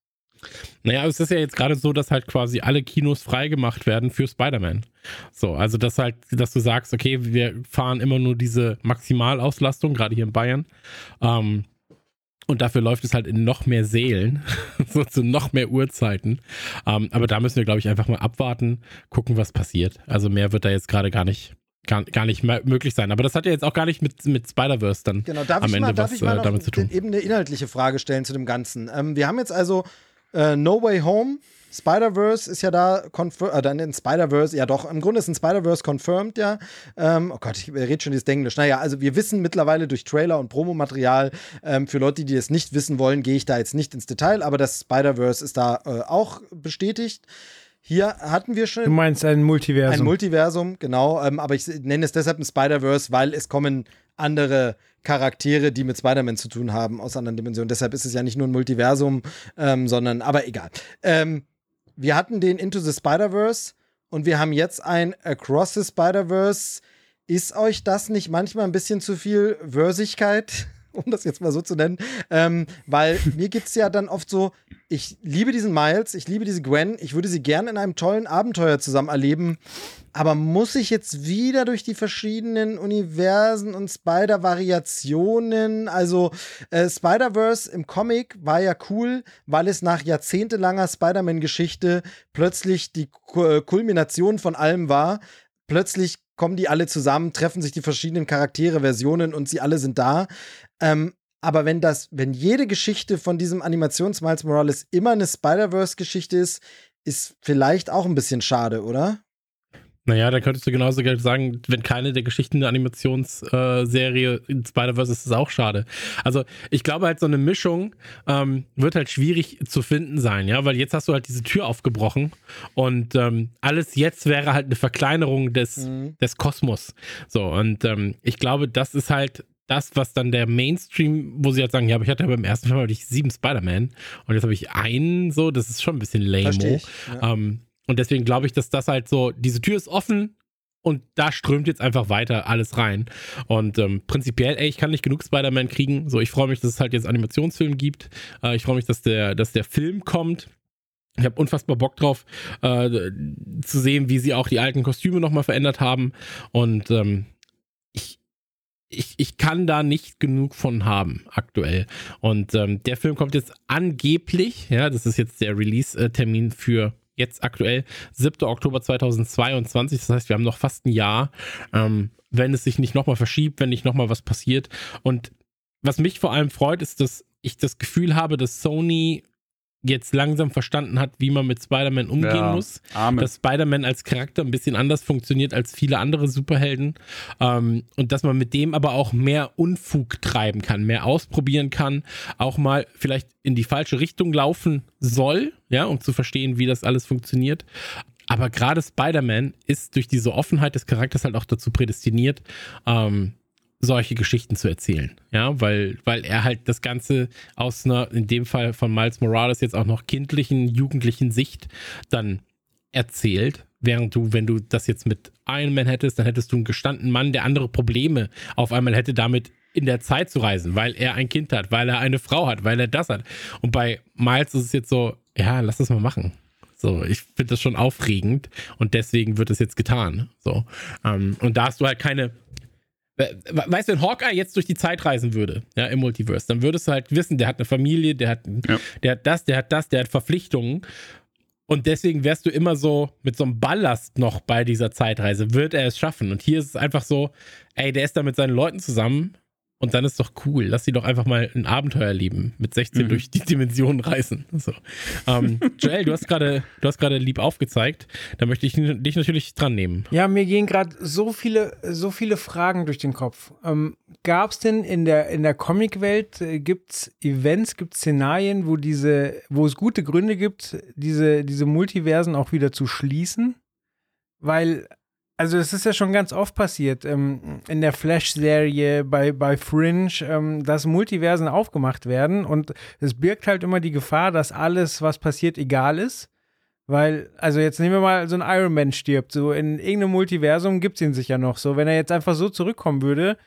Speaker 4: Naja, es ist ja jetzt gerade so, dass halt quasi alle Kinos freigemacht werden für Spider-Man. So, also dass halt, dass du sagst, okay, wir fahren immer nur diese Maximalauslastung, gerade hier in Bayern. Ähm, und dafür läuft es halt in noch mehr Sälen, so zu noch mehr Uhrzeiten. Ähm, aber da müssen wir, glaube ich, einfach mal abwarten, gucken, was passiert. Also mehr wird da jetzt gerade gar nicht gar, gar nicht möglich sein. Aber das hat ja jetzt auch gar nicht mit, mit Spider-Verse dann
Speaker 3: genau,
Speaker 4: am Ende
Speaker 3: mal,
Speaker 4: was äh, damit zu tun.
Speaker 3: eben eine inhaltliche Frage stellen zu dem Ganzen. Ähm, wir haben jetzt also äh, no Way Home. Spider-Verse ist ja da, äh, dann in Spider-Verse, ja doch, im Grunde ist ein Spider-Verse confirmed, ja. Ähm, oh Gott, ich rede schon dieses Englisch. Naja, also wir wissen mittlerweile durch Trailer und Promomaterial, ähm, für Leute, die das nicht wissen wollen, gehe ich da jetzt nicht ins Detail, aber das Spider-Verse ist da äh, auch bestätigt. Hier hatten wir schon.
Speaker 2: Du meinst ein Multiversum.
Speaker 3: Ein Multiversum, genau. Ähm, aber ich nenne es deshalb ein Spider-Verse, weil es kommen andere Charaktere, die mit Spider-Man zu tun haben, aus anderen Dimensionen. Deshalb ist es ja nicht nur ein Multiversum, ähm, sondern, aber egal. Ähm, wir hatten den Into the Spider-Verse und wir haben jetzt ein Across the Spider-Verse. Ist euch das nicht manchmal ein bisschen zu viel Versigkeit? um das jetzt mal so zu nennen. Ähm, weil mir gibt es ja dann oft so, ich liebe diesen Miles, ich liebe diese Gwen, ich würde sie gerne in einem tollen Abenteuer zusammen erleben. Aber muss ich jetzt wieder durch die verschiedenen Universen und Spider-Variationen? Also, äh, Spider-Verse im Comic war ja cool, weil es nach jahrzehntelanger Spider-Man-Geschichte plötzlich die Kulmination von allem war. Plötzlich kommen die alle zusammen, treffen sich die verschiedenen Charaktere, Versionen und sie alle sind da. Ähm, aber wenn das, wenn jede Geschichte von diesem Animations-Miles Morales immer eine Spider-Verse-Geschichte ist, ist vielleicht auch ein bisschen schade, oder?
Speaker 4: Naja, dann könntest du genauso sagen, wenn keine der Geschichten eine Animationsserie äh, in Spider-Verse ist, ist es auch schade. Also ich glaube halt, so eine Mischung ähm, wird halt schwierig zu finden sein, ja, weil jetzt hast du halt diese Tür aufgebrochen und ähm, alles jetzt wäre halt eine Verkleinerung des, mhm. des Kosmos. So, und ähm, ich glaube, das ist halt das, was dann der Mainstream, wo sie halt sagen, ja, aber ich hatte ja beim ersten Film hatte ich sieben Spider-Man und jetzt habe ich einen so, das ist schon ein bisschen lame. Ja. Ähm, und deswegen glaube ich, dass das halt so, diese Tür ist offen, Und da strömt jetzt einfach weiter alles rein. Und ähm, prinzipiell, ey, ich kann nicht genug Spider-Man kriegen. So, ich freue mich, dass es halt jetzt Animationsfilm gibt. Äh, ich freue mich, dass der, dass der Film kommt. Ich habe unfassbar Bock drauf, äh, zu sehen, wie sie auch die alten Kostüme nochmal verändert haben. Und ähm, ich, ich, ich kann da nicht genug von haben aktuell. Und ähm, der Film kommt jetzt angeblich, ja, das ist jetzt der Release-Termin für jetzt aktuell 7. Oktober 2022. Das heißt, wir haben noch fast ein Jahr, ähm, wenn es sich nicht nochmal verschiebt, wenn nicht nochmal was passiert. Und was mich vor allem freut, ist, dass ich das Gefühl habe, dass Sony jetzt langsam verstanden hat, wie man mit Spider-Man umgehen ja, muss. Amen. Dass Spider-Man als Charakter ein bisschen anders funktioniert als viele andere Superhelden. Ähm, und dass man mit dem aber auch mehr Unfug treiben kann, mehr ausprobieren kann, auch mal vielleicht in die falsche Richtung laufen soll, ja, um zu verstehen, wie das alles funktioniert. Aber gerade Spider-Man ist durch diese Offenheit des Charakters halt auch dazu prädestiniert, ähm, solche Geschichten zu erzählen. Ja, weil, weil er halt das Ganze aus einer, in dem Fall von Miles Morales jetzt auch noch kindlichen, jugendlichen Sicht dann erzählt. Während du, wenn du das jetzt mit Iron Man hättest, dann hättest du einen gestandenen Mann, der andere Probleme auf einmal hätte, damit in der Zeit zu reisen, weil er ein Kind hat, weil er eine Frau hat, weil er das hat. Und bei Miles ist es jetzt so, ja, lass das mal machen. So, ich finde das schon aufregend und deswegen wird es jetzt getan. So. Ähm, und da hast du halt keine Weißt du, wenn Hawkeye jetzt durch die Zeit reisen würde, ja, im Multiverse, dann würdest du halt wissen, der hat eine Familie, der hat, ja. der hat das, der hat das, der hat Verpflichtungen. Und deswegen wärst du immer so mit so einem Ballast noch bei dieser Zeitreise. Wird er es schaffen? Und hier ist es einfach so, ey, der ist da mit seinen Leuten zusammen und dann ist doch cool. Lass sie doch einfach mal ein Abenteuer leben. Mit 16 mhm. durch die Dimensionen reisen. So. Ähm, Joel, du hast gerade, du hast gerade lieb aufgezeigt. Da möchte ich dich natürlich dran nehmen.
Speaker 2: Ja, mir gehen gerade so viele, so viele Fragen durch den Kopf. Ähm, Gab es denn in der, in der Comic-Welt, äh, gibt es Events, gibt es Szenarien, wo diese, wo es gute Gründe gibt, diese, diese Multiversen auch wieder zu schließen? Weil also es ist ja schon ganz oft passiert ähm, in der Flash-Serie, bei, bei Fringe, ähm, dass Multiversen aufgemacht werden und es birgt halt immer die Gefahr, dass alles, was passiert, egal ist. Weil, also jetzt nehmen wir mal so ein Iron Man stirbt, so in irgendeinem Multiversum gibt es ihn sicher noch. So, wenn er jetzt einfach so zurückkommen würde,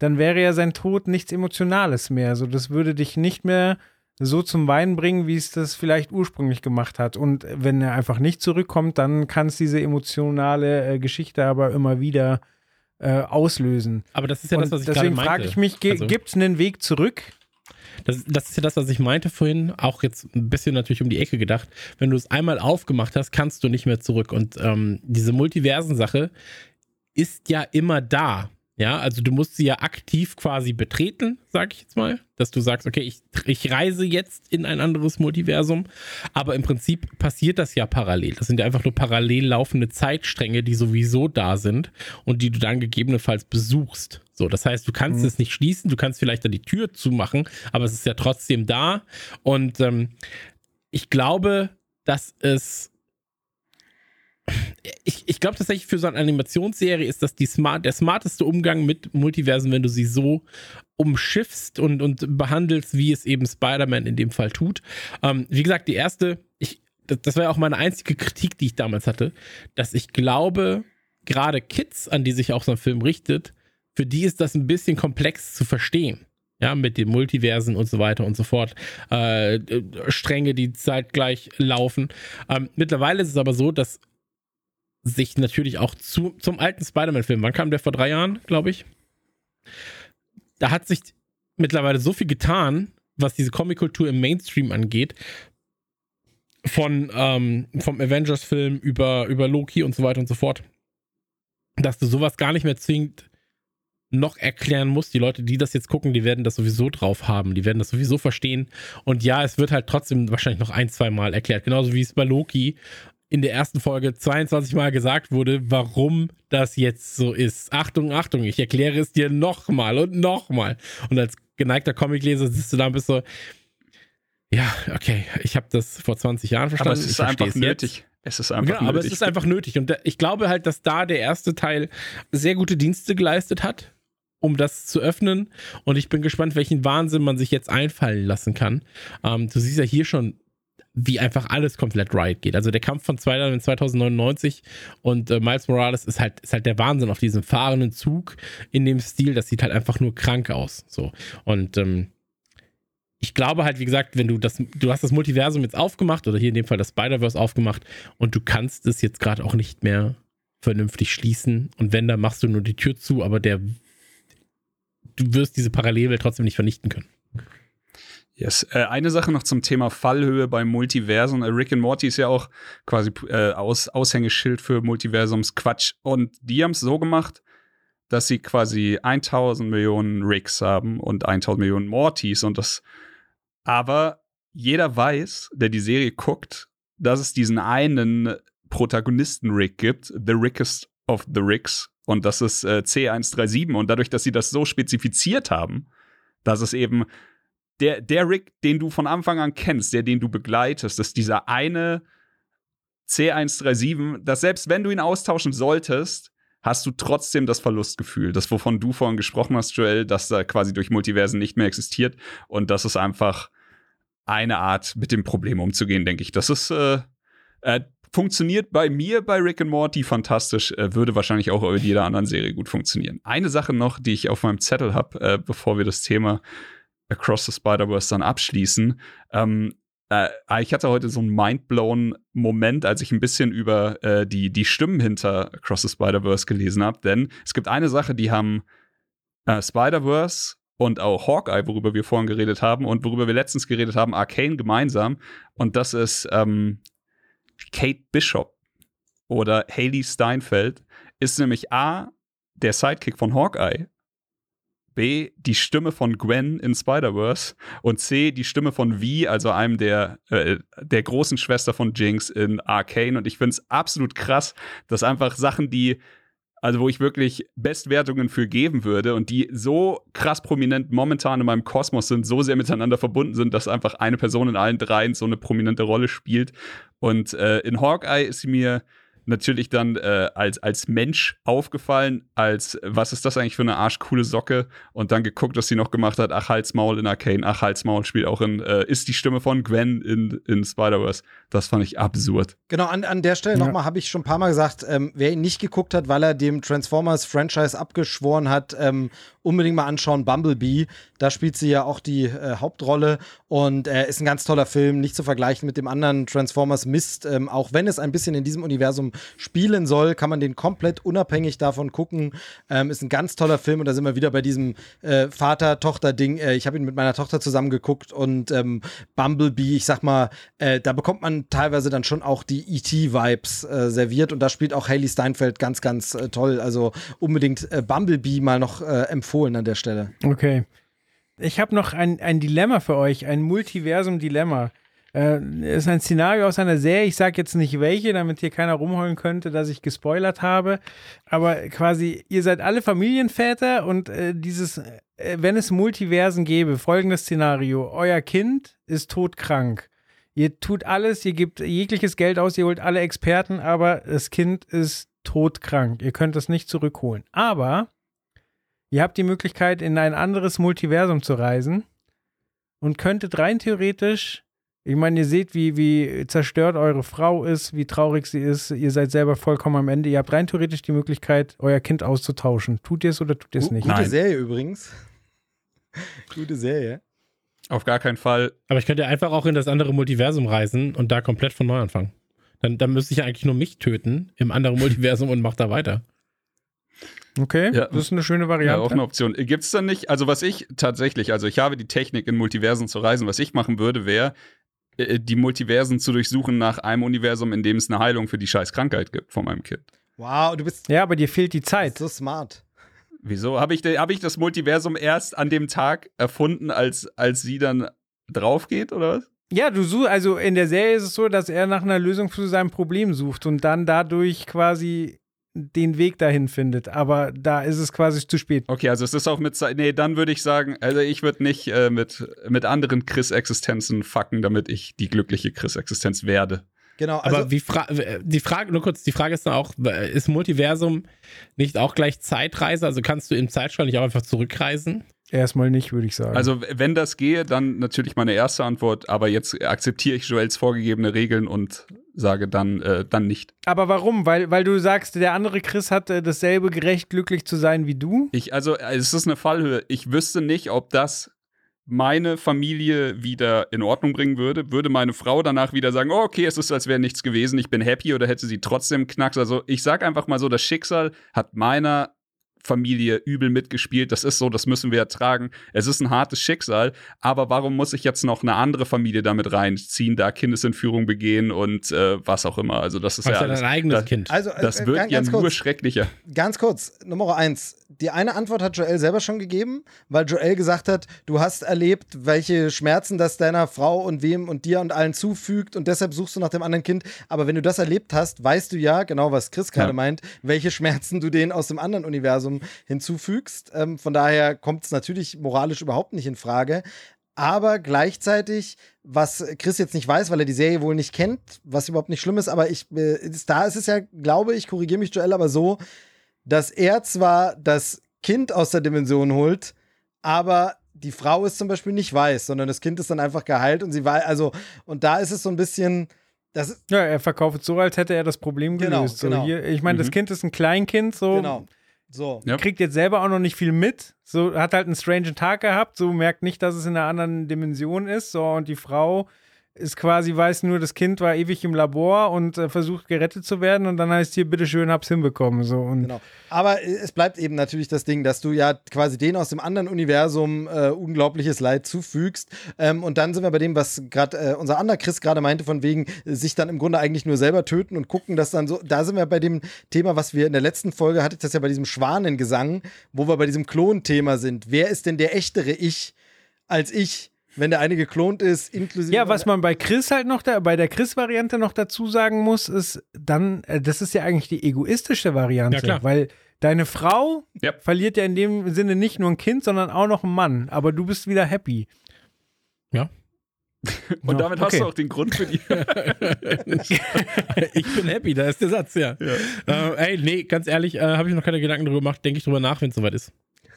Speaker 2: dann wäre ja sein Tod nichts Emotionales mehr. So, das würde dich nicht mehr so zum Weinen bringen, wie es das vielleicht ursprünglich gemacht hat. Und wenn er einfach nicht zurückkommt, dann kann es diese emotionale äh, Geschichte aber immer wieder äh, auslösen.
Speaker 4: Aber das ist ja das, was ich gerade meinte.
Speaker 2: Deswegen frage ich mich, also, gibt es einen Weg zurück?
Speaker 4: Das, das, ist ja das, was ich meinte vorhin, auch jetzt ein bisschen natürlich um die Ecke gedacht. Wenn du es einmal aufgemacht hast, kannst du nicht mehr zurück. Und ähm, diese Multiversen-Sache ist ja immer da. Ja, also du musst sie ja aktiv quasi betreten, sag ich jetzt mal, dass du sagst, okay, ich, ich reise jetzt in ein anderes Multiversum, aber im Prinzip passiert das ja parallel. Das sind ja einfach nur parallel laufende Zeitstränge, die sowieso da sind und die du dann gegebenenfalls besuchst. So, das heißt, du kannst mhm. es nicht schließen, du kannst vielleicht da die Tür zumachen, aber es ist ja trotzdem da und ähm, ich glaube, dass es ich, ich glaube tatsächlich für so eine Animationsserie ist das die smart, der smarteste Umgang mit Multiversen, wenn du sie so umschiffst und, und behandelst, wie es eben Spider-Man in dem Fall tut. Ähm, wie gesagt, die erste, ich, das, das war ja auch meine einzige Kritik, die ich damals hatte, dass ich glaube, gerade Kids, an die sich auch so ein Film richtet, für die ist das ein bisschen komplex zu verstehen ja, mit den Multiversen und so weiter und so fort, äh, Stränge, die zeitgleich laufen. Ähm, mittlerweile ist es aber so, dass sich natürlich auch zu, zum alten Spider-Man-Film, wann kam der vor drei Jahren, glaube ich? Da hat sich mittlerweile so viel getan, was diese Comic-Kultur im Mainstream angeht. Von ähm, vom Avengers-Film über, über Loki und so weiter und so fort. Dass du sowas gar nicht mehr zwingend noch erklären musst. Die Leute, die das jetzt gucken, die werden das sowieso drauf haben. Die werden das sowieso verstehen. Und ja, es wird halt trotzdem wahrscheinlich noch ein, zwei Mal erklärt. Genauso wie es bei Loki in der ersten Folge 22 Mal gesagt wurde, warum das jetzt so ist. Achtung, Achtung, ich erkläre es dir nochmal und nochmal. Und als geneigter Comicleser sitzt du da und bist so, ja, okay, ich habe das vor 20 Jahren verstanden. Aber
Speaker 5: es ist einfach nötig. Jetzt. Es ist einfach
Speaker 4: genau, nötig. aber es ist einfach nötig. Und ich glaube halt, dass da der erste Teil sehr gute Dienste geleistet hat, um das zu öffnen. Und ich bin gespannt, welchen Wahnsinn man sich jetzt einfallen lassen kann. Ähm, du siehst ja hier schon wie einfach alles komplett right geht. Also der Kampf von 2099 und äh, Miles Morales ist halt, ist halt der Wahnsinn auf diesem fahrenden Zug in dem Stil. Das sieht halt einfach nur krank aus. So. Und ähm, ich glaube halt, wie gesagt, wenn du das, du hast das Multiversum jetzt aufgemacht oder hier in dem Fall das Spider-Verse aufgemacht und du kannst es jetzt gerade auch nicht mehr vernünftig schließen. Und wenn, dann machst du nur die Tür zu, aber der, du wirst diese Parallelwelt trotzdem nicht vernichten können.
Speaker 5: Yes. Äh, eine Sache noch zum Thema Fallhöhe beim Multiversum. Äh, Rick and Morty ist ja auch quasi äh, Aus Aushängeschild für Multiversumsquatsch. Und die haben es so gemacht, dass sie quasi 1000 Millionen Ricks haben und 1000 Millionen Mortys. Und das, aber jeder weiß, der die Serie guckt, dass es diesen einen Protagonisten-Rick gibt, The Rickest of the Ricks. Und das ist äh, C137. Und dadurch, dass sie das so spezifiziert haben, dass es eben der, der Rick, den du von Anfang an kennst, der, den du begleitest, ist dieser eine C137, dass selbst wenn du ihn austauschen solltest, hast du trotzdem das Verlustgefühl, das wovon du vorhin gesprochen hast, Joel, dass er quasi durch Multiversen nicht mehr existiert und das ist einfach eine Art, mit dem Problem umzugehen, denke ich. Das ist äh, äh, funktioniert bei mir bei Rick and Morty fantastisch, äh, würde wahrscheinlich auch in jeder anderen Serie gut funktionieren. Eine Sache noch, die ich auf meinem Zettel habe, äh, bevor wir das Thema Across the Spider-Verse dann abschließen. Ähm, äh, ich hatte heute so einen mindblown Moment, als ich ein bisschen über äh, die, die Stimmen hinter Across the Spider-Verse gelesen habe. Denn es gibt eine Sache, die haben äh, Spider-Verse und auch Hawkeye, worüber wir vorhin geredet haben und worüber wir letztens geredet haben, Arcane gemeinsam. Und das ist ähm, Kate Bishop oder Haley Steinfeld, ist nämlich A, der Sidekick von Hawkeye B, die Stimme von Gwen in Spider-Verse und C, die Stimme von V, also einem der, äh, der großen Schwester von Jinx in Arcane. Und ich finde es absolut krass, dass einfach Sachen, die, also wo ich wirklich Bestwertungen für geben würde und die so krass prominent momentan in meinem Kosmos sind, so sehr miteinander verbunden sind, dass einfach eine Person in allen dreien so eine prominente Rolle spielt. Und äh, in Hawkeye ist sie mir natürlich dann äh, als, als Mensch aufgefallen, als was ist das eigentlich für eine arschcoole Socke und dann geguckt, was sie noch gemacht hat. Ach, Halsmaul in Arcane, ach, Halsmaul spielt auch in, äh, ist die Stimme von Gwen in, in Spider-Verse. Das fand ich absurd.
Speaker 3: Genau, an, an der Stelle ja. nochmal habe ich schon ein paar Mal gesagt, ähm, wer ihn nicht geguckt hat, weil er dem Transformers-Franchise abgeschworen hat, ähm, unbedingt mal anschauen, Bumblebee. Da spielt sie ja auch die äh, Hauptrolle und äh, ist ein ganz toller Film, nicht zu vergleichen mit dem anderen Transformers Mist. Ähm, auch wenn es ein bisschen in diesem Universum spielen soll, kann man den komplett unabhängig davon gucken. Ähm, ist ein ganz toller Film und da sind wir wieder bei diesem äh, Vater-Tochter-Ding. Äh, ich habe ihn mit meiner Tochter zusammen geguckt und ähm, Bumblebee, ich sag mal, äh, da bekommt man teilweise dann schon auch die E.T.-Vibes äh, serviert und da spielt auch Haley Steinfeld ganz, ganz äh, toll. Also unbedingt Bumblebee mal noch empfohlen an der Stelle.
Speaker 2: Okay. Ich habe noch ein, ein Dilemma für euch, ein Multiversum-Dilemma. Äh, ist ein Szenario aus einer Serie. Ich sage jetzt nicht welche, damit hier keiner rumheulen könnte, dass ich gespoilert habe. Aber quasi, ihr seid alle Familienväter und äh, dieses, äh, wenn es Multiversen gäbe, folgendes Szenario: Euer Kind ist todkrank. Ihr tut alles, ihr gebt jegliches Geld aus, ihr holt alle Experten, aber das Kind ist todkrank. Ihr könnt es nicht zurückholen. Aber ihr habt die Möglichkeit, in ein anderes Multiversum zu reisen und könntet rein theoretisch ich meine, ihr seht, wie, wie zerstört eure Frau ist, wie traurig sie ist. Ihr seid selber vollkommen am Ende. Ihr habt rein theoretisch die Möglichkeit, euer Kind auszutauschen. Tut ihr es oder tut ihr es nicht?
Speaker 3: Gute Nein. Serie übrigens. Gute Serie.
Speaker 5: Auf gar keinen Fall.
Speaker 4: Aber ich könnte einfach auch in das andere Multiversum reisen und da komplett von neu anfangen. Dann, dann müsste ich ja eigentlich nur mich töten im anderen Multiversum und mach da weiter.
Speaker 2: Okay, ja. das ist eine schöne Variante.
Speaker 5: Ja, auch eine Option. Gibt es dann nicht, also was ich tatsächlich, also ich habe die Technik in Multiversen zu reisen, was ich machen würde, wäre, die Multiversen zu durchsuchen nach einem Universum, in dem es eine Heilung für die scheiß Krankheit gibt von meinem Kind.
Speaker 3: Wow, du bist.
Speaker 2: Ja, aber dir fehlt die Zeit.
Speaker 3: So smart.
Speaker 5: Wieso? Habe ich, hab ich das Multiversum erst an dem Tag erfunden, als, als sie dann drauf geht, oder was?
Speaker 2: Ja, du suchst, also in der Serie ist es so, dass er nach einer Lösung für sein Problem sucht und dann dadurch quasi den Weg dahin findet. Aber da ist es quasi zu spät.
Speaker 5: Okay, also es ist auch mit Zeit. Nee, dann würde ich sagen, also ich würde nicht äh, mit, mit anderen Chris-Existenzen fucken, damit ich die glückliche Chris-Existenz werde.
Speaker 2: Genau, also
Speaker 4: aber wie fra die Frage, nur kurz, die Frage ist dann auch, ist Multiversum nicht auch gleich Zeitreise? Also kannst du im Zeitstrahl nicht auch einfach zurückreisen?
Speaker 2: Erstmal nicht, würde ich sagen.
Speaker 5: Also, wenn das gehe, dann natürlich meine erste Antwort, aber jetzt akzeptiere ich Joels vorgegebene Regeln und sage dann, äh, dann nicht.
Speaker 2: Aber warum? Weil, weil du sagst, der andere Chris hat äh, dasselbe gerecht, glücklich zu sein wie du?
Speaker 5: Ich, also, es ist eine Fallhöhe. Ich wüsste nicht, ob das meine Familie wieder in Ordnung bringen würde, würde meine Frau danach wieder sagen, oh, okay, es ist, als wäre nichts gewesen, ich bin happy oder hätte sie trotzdem Knacks. Also ich sag einfach mal so, das Schicksal hat meiner Familie übel mitgespielt. Das ist so, das müssen wir ertragen. Es ist ein hartes Schicksal, aber warum muss ich jetzt noch eine andere Familie damit reinziehen, da Kindesentführung begehen und äh, was auch immer? Also das ist
Speaker 4: Hast
Speaker 5: ja
Speaker 4: ja dein
Speaker 5: alles,
Speaker 4: eigenes
Speaker 5: das,
Speaker 4: Kind.
Speaker 3: Also, äh,
Speaker 5: das
Speaker 3: äh,
Speaker 5: wird
Speaker 3: ganz,
Speaker 5: ja
Speaker 3: ganz
Speaker 5: nur
Speaker 3: kurz,
Speaker 5: schrecklicher.
Speaker 3: Ganz kurz, Nummer eins. Die eine Antwort hat Joel selber schon gegeben, weil Joel gesagt hat, du hast erlebt, welche Schmerzen das deiner Frau und wem und dir und allen zufügt und deshalb suchst du nach dem anderen Kind. Aber wenn du das erlebt hast, weißt du ja, genau was Chris gerade
Speaker 5: Ja.
Speaker 3: meint, welche Schmerzen du denen aus dem anderen Universum hinzufügst. Ähm, von daher kommt es natürlich moralisch überhaupt nicht in Frage. Aber gleichzeitig, was Chris jetzt nicht weiß, weil er die Serie wohl nicht kennt, was überhaupt nicht schlimm ist, aber ich, äh, ist- da ist es ja, glaube ich, korrigiere mich Joel, aber so, dass er zwar das Kind aus der Dimension holt, aber die Frau es zum Beispiel nicht weiß, sondern das Kind ist dann einfach geheilt und sie weiß, also, und da ist es so ein bisschen, das ist,
Speaker 2: Ja, er verkauft es so, als hätte er das Problem
Speaker 3: Genau,
Speaker 2: gelöst. so,
Speaker 3: genau.
Speaker 2: hier, ich meine, das
Speaker 5: Mhm.
Speaker 2: Kind ist ein Kleinkind, so
Speaker 3: genau, so.
Speaker 5: Ja.
Speaker 2: kriegt jetzt selber auch noch nicht viel mit. So hat halt einen strangen Tag gehabt, so merkt nicht, dass es in einer anderen Dimension ist. So und die Frau ist quasi weiß nur, das Kind war ewig im Labor und äh, versucht gerettet zu werden und dann heißt hier bitteschön, hab's hinbekommen so und
Speaker 3: Genau. Aber äh, es bleibt eben natürlich das Ding, dass du ja quasi den aus dem anderen Universum äh, unglaubliches Leid zufügst. Ähm, und dann sind wir bei dem, was gerade äh, unser anderer Chris gerade meinte, von wegen äh, sich dann im Grunde eigentlich nur selber töten und gucken, dass dann so. Da sind wir bei dem Thema, was wir in der letzten Folge hatte ich das ja bei diesem Schwanengesang, wo wir bei diesem Klonthema sind. Wer ist denn der echtere Ich als ich? Wenn der eine geklont ist, inklusive.
Speaker 2: Ja, was man bei Chris halt noch da, bei der Chris-Variante noch dazu sagen muss, ist dann, äh, das ist ja eigentlich die egoistische Variante,
Speaker 4: Ja, klar.
Speaker 2: weil deine Frau
Speaker 5: Ja.
Speaker 2: verliert ja in dem Sinne nicht nur ein Kind, sondern auch noch einen Mann, aber du bist wieder happy.
Speaker 4: Ja.
Speaker 5: Und
Speaker 2: Ja,
Speaker 5: damit hast
Speaker 2: okay.
Speaker 5: du auch den Grund für die.
Speaker 4: ich bin happy, da ist der Satz, ja. Äh, ey, nee, ganz ehrlich, äh, habe ich noch keine Gedanken drüber gemacht. Denke ich drüber nach, wenn es soweit ist.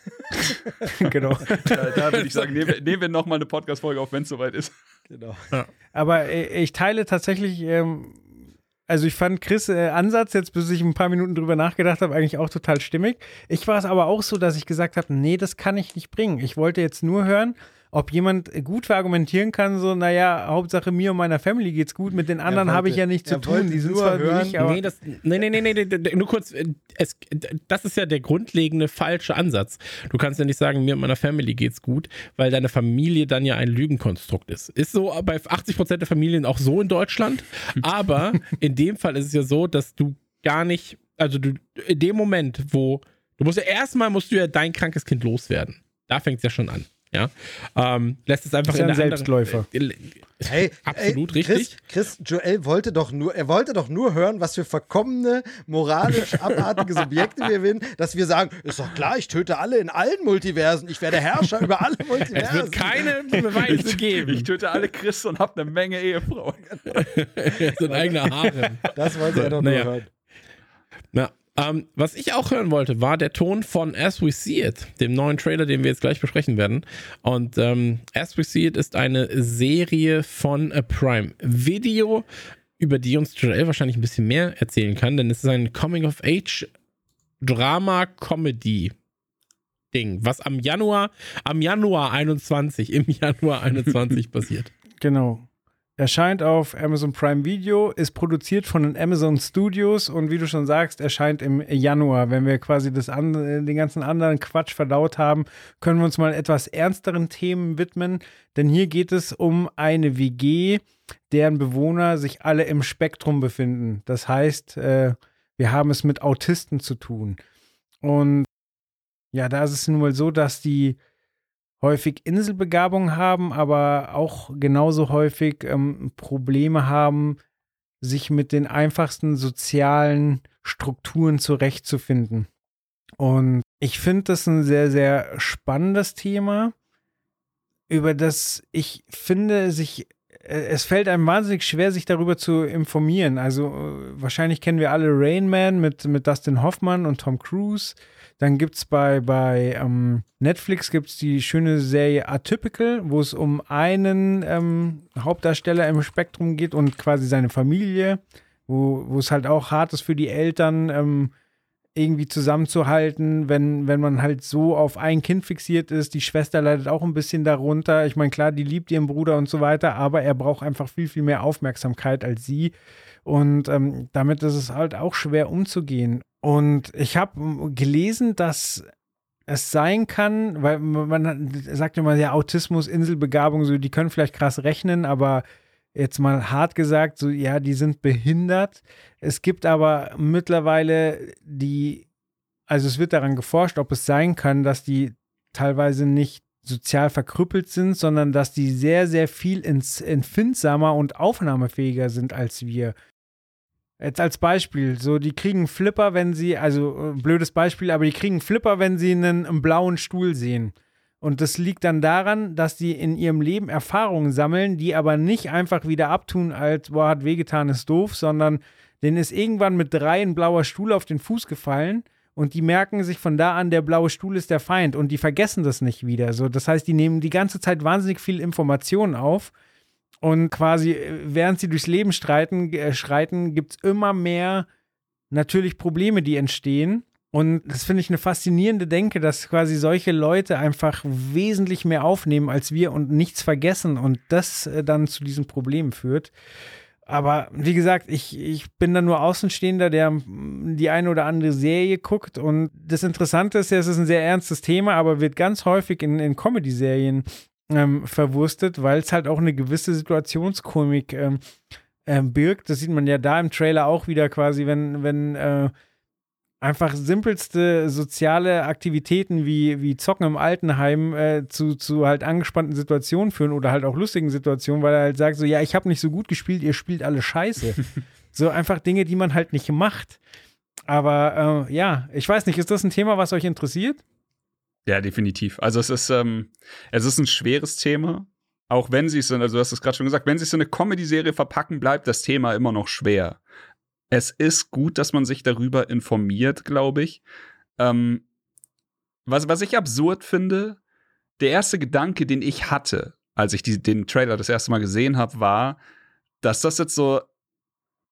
Speaker 2: genau.
Speaker 5: da da würde ich sagen, nehmen wir, nehmen wir nochmal eine Podcast-Folge auf, wenn es soweit ist.
Speaker 3: Genau.
Speaker 2: Aber äh, ich teile tatsächlich, ähm, also ich fand Chris äh, Ansatz, jetzt bis ich ein paar Minuten drüber nachgedacht habe, eigentlich auch total stimmig. Ich war es aber auch so, dass ich gesagt habe, nee, das kann ich nicht bringen. Ich wollte jetzt nur hören, ob jemand gut verargumentieren kann, so, naja, Hauptsache mir und meiner Family geht's gut, mit den anderen habe ich ja nichts zu tun. Die sind zwar wie
Speaker 3: hören-
Speaker 2: ich, aber
Speaker 4: nee, das, nee, nee, nee, nee, nur kurz, es, das ist ja der grundlegende falsche Ansatz. Du kannst ja nicht sagen, mir und meiner Family geht's gut, weil deine Familie dann ja ein Lügenkonstrukt ist. Ist so bei 80% der Familien auch so in Deutschland, aber in dem Fall ist es ja so, dass du gar nicht, also du, in dem Moment, wo, du musst ja erstmal, musst du ja dein krankes Kind loswerden. Da fängt es ja schon an. Ja, ähm, lässt es einfach
Speaker 2: Ist
Speaker 4: in
Speaker 2: ein
Speaker 4: der
Speaker 2: Selbstläufer.
Speaker 4: Anderen, äh,
Speaker 3: Hey,
Speaker 4: Absolut
Speaker 3: ey,
Speaker 4: richtig.
Speaker 3: Chris, Chris, Joel wollte doch nur, er wollte doch nur hören, was für verkommene, moralisch abartige Subjekte wir sind, dass wir sagen, ist doch klar, ich töte alle in allen Multiversen, ich werde Herrscher über alle Multiversen.
Speaker 4: es wird keine Beweise geben.
Speaker 5: Ich töte alle Christen und habe eine Menge Ehefrauen.
Speaker 4: so ein eigener Harem.
Speaker 3: Das wollte er doch
Speaker 4: Naja.
Speaker 3: nur hören.
Speaker 4: Na, ähm, was ich auch hören wollte, war der Ton von As We See It, dem neuen Trailer, den wir jetzt gleich besprechen werden. Und ähm, As We See It ist eine Serie von äh, Prime Video, über die uns Joel wahrscheinlich ein bisschen mehr erzählen kann, denn es ist ein Coming-of-Age-Drama-Comedy. Ding, was am Januar, am Januar 21, im Januar 21 passiert.
Speaker 2: Genau. Erscheint auf Amazon Prime Video, ist produziert von den Amazon Studios und wie du schon sagst, erscheint im Januar. Wenn wir quasi das andere, den ganzen anderen Quatsch verdaut haben, können wir uns mal etwas ernsteren Themen widmen. Denn hier geht es um eine WG, deren Bewohner sich alle im Spektrum befinden. Das heißt, äh, wir haben es mit Autisten zu tun. Und ja, da ist es nun mal so, dass die häufig Inselbegabung haben, aber auch genauso häufig ähm, Probleme haben, sich mit den einfachsten sozialen Strukturen zurechtzufinden. Und ich finde das ein sehr, sehr spannendes Thema, über das ich finde, sich es fällt einem wahnsinnig schwer, sich darüber zu informieren. Also äh, wahrscheinlich kennen wir alle Rain Man mit, mit Dustin Hoffmann und Tom Cruise. Dann gibt es bei, bei ähm, Netflix gibt's die schöne Serie Atypical, wo es um einen ähm, Hauptdarsteller im Spektrum geht und quasi seine Familie, wo, wo es halt auch hart ist für die Eltern, ähm, irgendwie zusammenzuhalten, wenn, wenn man halt so auf ein Kind fixiert ist. Die Schwester leidet auch ein bisschen darunter. Ich meine, klar, die liebt ihren Bruder und so weiter, aber er braucht einfach viel, viel mehr Aufmerksamkeit als sie. Und ähm, damit ist es halt auch schwer umzugehen. Und ich habe gelesen, dass es sein kann, weil man sagt immer, ja, Autismus, Inselbegabung, so, die können vielleicht krass rechnen, aber jetzt mal hart gesagt, so, ja, die sind behindert. Es gibt aber mittlerweile die, also es wird daran geforscht, ob es sein kann, dass die teilweise nicht sozial verkrüppelt sind, sondern dass die sehr, sehr viel empfindsamer und aufnahmefähiger sind als wir. Jetzt als Beispiel, so die kriegen Flipper, wenn sie, also äh, blödes Beispiel, aber die kriegen Flipper, wenn sie einen, einen blauen Stuhl sehen. Und das liegt dann daran, dass die in ihrem Leben Erfahrungen sammeln, die aber nicht einfach wieder abtun als, boah, hat wehgetan, ist doof, sondern denen ist irgendwann mit drei ein blauer Stuhl auf den Fuß gefallen und die merken sich von da an, der blaue Stuhl ist der Feind und die vergessen das nicht wieder. So, das heißt, die nehmen die ganze Zeit wahnsinnig viel Informationen auf und quasi, äh, während sie durchs Leben streiten, äh, schreiten, gibt es immer mehr natürlich Probleme, die entstehen und das finde ich eine faszinierende Denke, dass quasi solche Leute einfach wesentlich mehr aufnehmen als wir und nichts vergessen und das äh, dann zu diesem Problem führt. Aber wie gesagt, ich, ich bin da nur Außenstehender, der die eine oder andere Serie guckt. Und das Interessante ist ja, es ist ein sehr ernstes Thema, aber wird ganz häufig in, in Comedy-Serien ähm, verwurstet, weil es halt auch eine gewisse Situationskomik ähm, äh, birgt. Das sieht man ja da im Trailer auch wieder quasi, wenn, wenn äh, einfach simpelste soziale Aktivitäten wie, wie Zocken im Altenheim äh, zu, zu halt angespannten Situationen führen oder halt auch lustigen Situationen, weil er halt sagt so, ja, ich habe nicht so gut gespielt, ihr spielt alle scheiße. so einfach Dinge, die man halt nicht macht. Aber äh, ja, ich weiß nicht, ist das ein Thema, was euch interessiert?
Speaker 5: Ja, definitiv. Also es ist, ähm, es ist ein schweres Thema. Auch wenn sie es, also du hast es gerade schon gesagt, wenn sie es in eine Comedy-Serie verpacken, bleibt das Thema immer noch schwer es ist gut, dass man sich darüber informiert, glaube ich. Ähm, was, was ich absurd finde, der erste Gedanke, den ich hatte, als ich die, den Trailer das erste Mal gesehen habe, war, dass das jetzt so,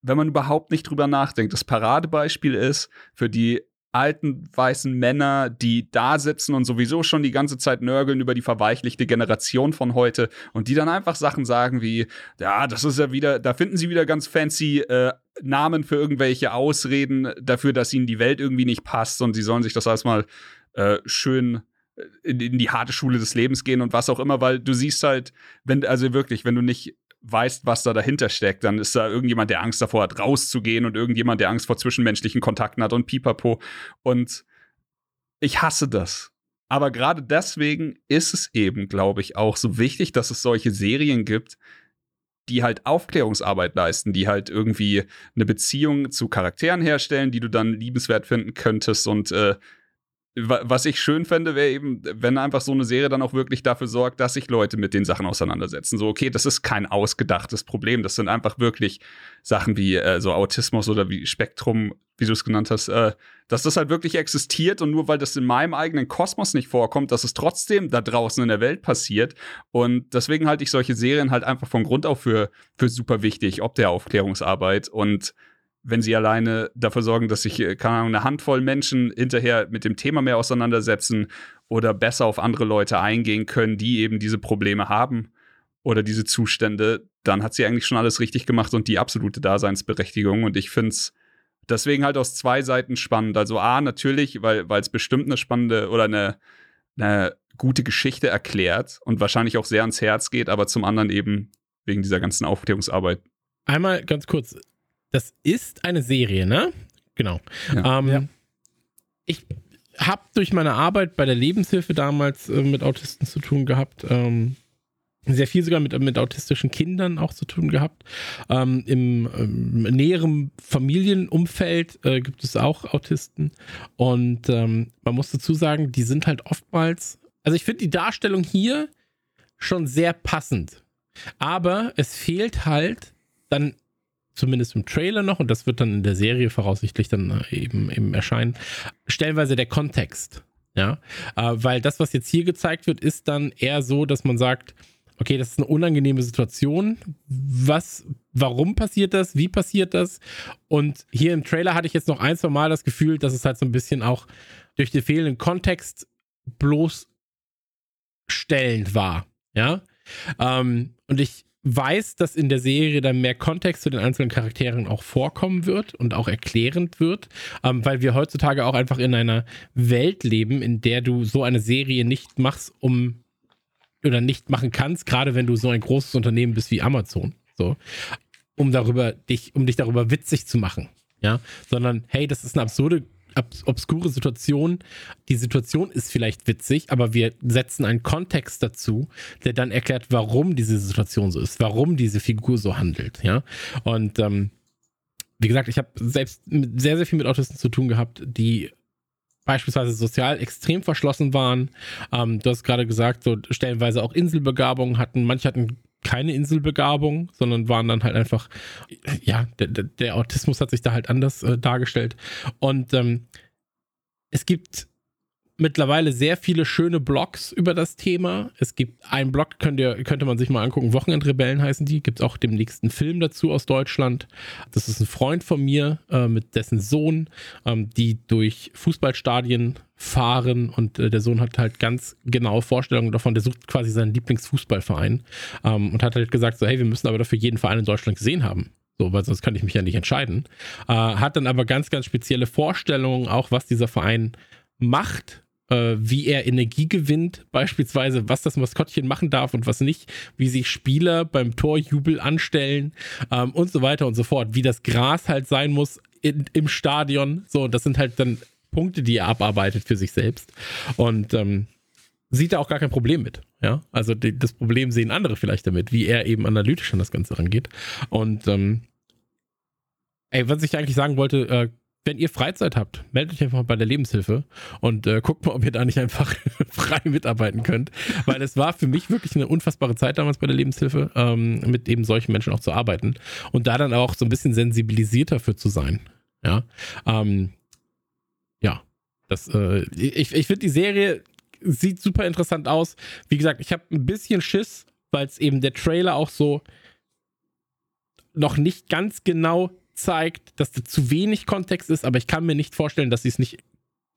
Speaker 5: wenn man überhaupt nicht drüber nachdenkt, das Paradebeispiel ist für die alten weißen Männer, die da sitzen und sowieso schon die ganze Zeit nörgeln über die verweichlichte Generation von heute und die dann einfach Sachen sagen wie, ja, das ist ja wieder, da finden sie wieder ganz fancy äh, Namen für irgendwelche Ausreden dafür, dass ihnen die Welt irgendwie nicht passt und sie sollen sich das erstmal äh, schön äh, in, in, die harte Schule des Lebens gehen und was auch immer, weil du siehst halt, wenn, also wirklich, wenn du nicht weißt, was da dahinter steckt, dann ist da irgendjemand, der Angst davor hat, rauszugehen und irgendjemand, der Angst vor zwischenmenschlichen Kontakten hat und pipapo. Und ich hasse das. Aber gerade deswegen ist es eben, glaube ich, auch so wichtig, dass es solche Serien gibt, die halt Aufklärungsarbeit leisten, die halt irgendwie eine Beziehung zu Charakteren herstellen, die du dann liebenswert finden könntest und äh, was ich schön fände, wäre eben, wenn einfach so eine Serie dann auch wirklich dafür sorgt, dass sich Leute mit den Sachen auseinandersetzen. So, okay, das ist kein ausgedachtes Problem. Das sind einfach wirklich Sachen wie äh, so Autismus oder wie Spektrum, wie du es genannt hast, äh, dass das halt wirklich existiert und nur weil das in meinem eigenen Kosmos nicht vorkommt, dass es trotzdem da draußen in der Welt passiert. Und deswegen halte ich solche Serien halt einfach von Grund auf für, für super wichtig, ob der Aufklärungsarbeit und wenn sie alleine dafür sorgen, dass sich, äh, keine Ahnung, eine Handvoll Menschen hinterher mit dem Thema mehr auseinandersetzen oder besser auf andere Leute eingehen können, die eben diese Probleme haben oder diese Zustände, dann hat sie eigentlich schon alles richtig gemacht und die absolute Daseinsberechtigung. Und ich finde es deswegen halt aus zwei Seiten spannend. Also A, natürlich, weil es bestimmt eine spannende oder eine, eine gute Geschichte erklärt und wahrscheinlich auch sehr ans Herz geht, aber zum anderen eben wegen dieser ganzen Aufklärungsarbeit.
Speaker 4: Einmal ganz kurz, das ist eine Serie, ne? Genau. Ja. Ähm, ja. Ich habe durch meine Arbeit bei der Lebenshilfe damals äh, mit Autisten zu tun gehabt. Ähm, sehr viel sogar mit, mit autistischen Kindern auch zu tun gehabt. Ähm, Im ähm, näheren Familienumfeld äh, gibt es auch Autisten. Und ähm, man muss dazu sagen, die sind halt oftmals, also ich finde die Darstellung hier schon sehr passend Aber es fehlt halt dann zumindest im Trailer noch, und das wird dann in der Serie voraussichtlich dann äh, eben, eben erscheinen, stellenweise der Kontext. Ja, äh, weil das, was jetzt hier gezeigt wird, ist dann eher so, dass man sagt, okay, das ist eine unangenehme Situation. Was, warum passiert das? Wie passiert das? Und hier im Trailer hatte ich jetzt noch ein, zwei Mal das Gefühl, dass es halt so ein bisschen auch durch den fehlenden Kontext bloßstellend war. Ja. Ähm, und ich weiß, dass in der Serie dann mehr Kontext zu den einzelnen Charakteren auch vorkommen wird und auch erklärend wird, ähm, weil wir heutzutage auch einfach in einer Welt leben, in der du so eine Serie nicht machst, um oder nicht machen kannst, gerade wenn du so ein großes Unternehmen bist wie Amazon, so, um darüber dich, um dich darüber witzig zu machen, ja, sondern hey, das ist eine absurde obskure Situation. Die Situation ist vielleicht witzig, aber wir setzen einen Kontext dazu, der dann erklärt, warum diese Situation so ist, warum diese Figur so handelt, ja. Und ähm, wie gesagt, ich habe selbst sehr, sehr viel mit Autisten zu tun gehabt, die beispielsweise sozial extrem verschlossen waren. Ähm, du hast gerade gesagt, so stellenweise auch Inselbegabungen hatten. Manche hatten keine Inselbegabung, sondern waren dann halt einfach, ja, der, der Autismus hat sich da halt anders äh, dargestellt. Und ähm, es gibt mittlerweile sehr viele schöne Blogs über das Thema. Es gibt einen Blog, könnt ihr, könnte man sich mal angucken, Wochenendrebellen heißen die. Gibt es auch demnächst einen Film dazu aus Deutschland. Das ist ein Freund von mir äh, mit dessen Sohn, ähm, die durch Fußballstadien fahren und äh, der Sohn hat halt ganz genaue Vorstellungen davon. Der sucht quasi seinen Lieblingsfußballverein ähm, und hat halt gesagt, so hey, wir müssen aber dafür jeden Verein in Deutschland gesehen haben. So, weil sonst kann ich mich ja nicht entscheiden. Äh, hat dann aber ganz, ganz spezielle Vorstellungen, auch was dieser Verein macht äh, wie er Energie gewinnt, beispielsweise, was das Maskottchen machen darf und was nicht, wie sich Spieler beim Torjubel anstellen ähm, und so weiter und so fort, wie das Gras halt sein muss in, im Stadion. So, das sind halt dann Punkte, die er abarbeitet für sich selbst. Und ähm, sieht er auch gar kein Problem mit. Ja, also die, das Problem sehen andere vielleicht damit, wie er eben analytisch an das Ganze rangeht. Und ähm, ey, was ich eigentlich sagen wollte, äh, wenn ihr Freizeit habt, meldet euch einfach bei der Lebenshilfe und äh, guckt mal, ob ihr da nicht einfach frei mitarbeiten könnt. Weil es war für mich wirklich eine unfassbare Zeit damals bei der Lebenshilfe, ähm, mit eben solchen Menschen auch zu arbeiten und da dann auch so ein bisschen sensibilisierter für zu sein. Ja, ähm, ja, das, äh, ich, ich finde die Serie sieht super interessant aus. Wie gesagt, ich habe ein bisschen Schiss, weil es eben der Trailer auch so noch nicht ganz genau zeigt, dass da zu wenig Kontext ist, aber ich kann mir nicht vorstellen, dass sie es nicht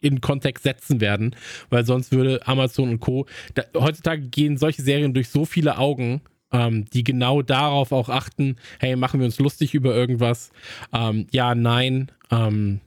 Speaker 4: in Kontext setzen werden, weil sonst würde Amazon und Co. Da, heutzutage gehen solche Serien durch so viele Augen, ähm, die genau darauf auch achten, hey, machen wir uns lustig über irgendwas? Ähm, ja, nein. Ähm,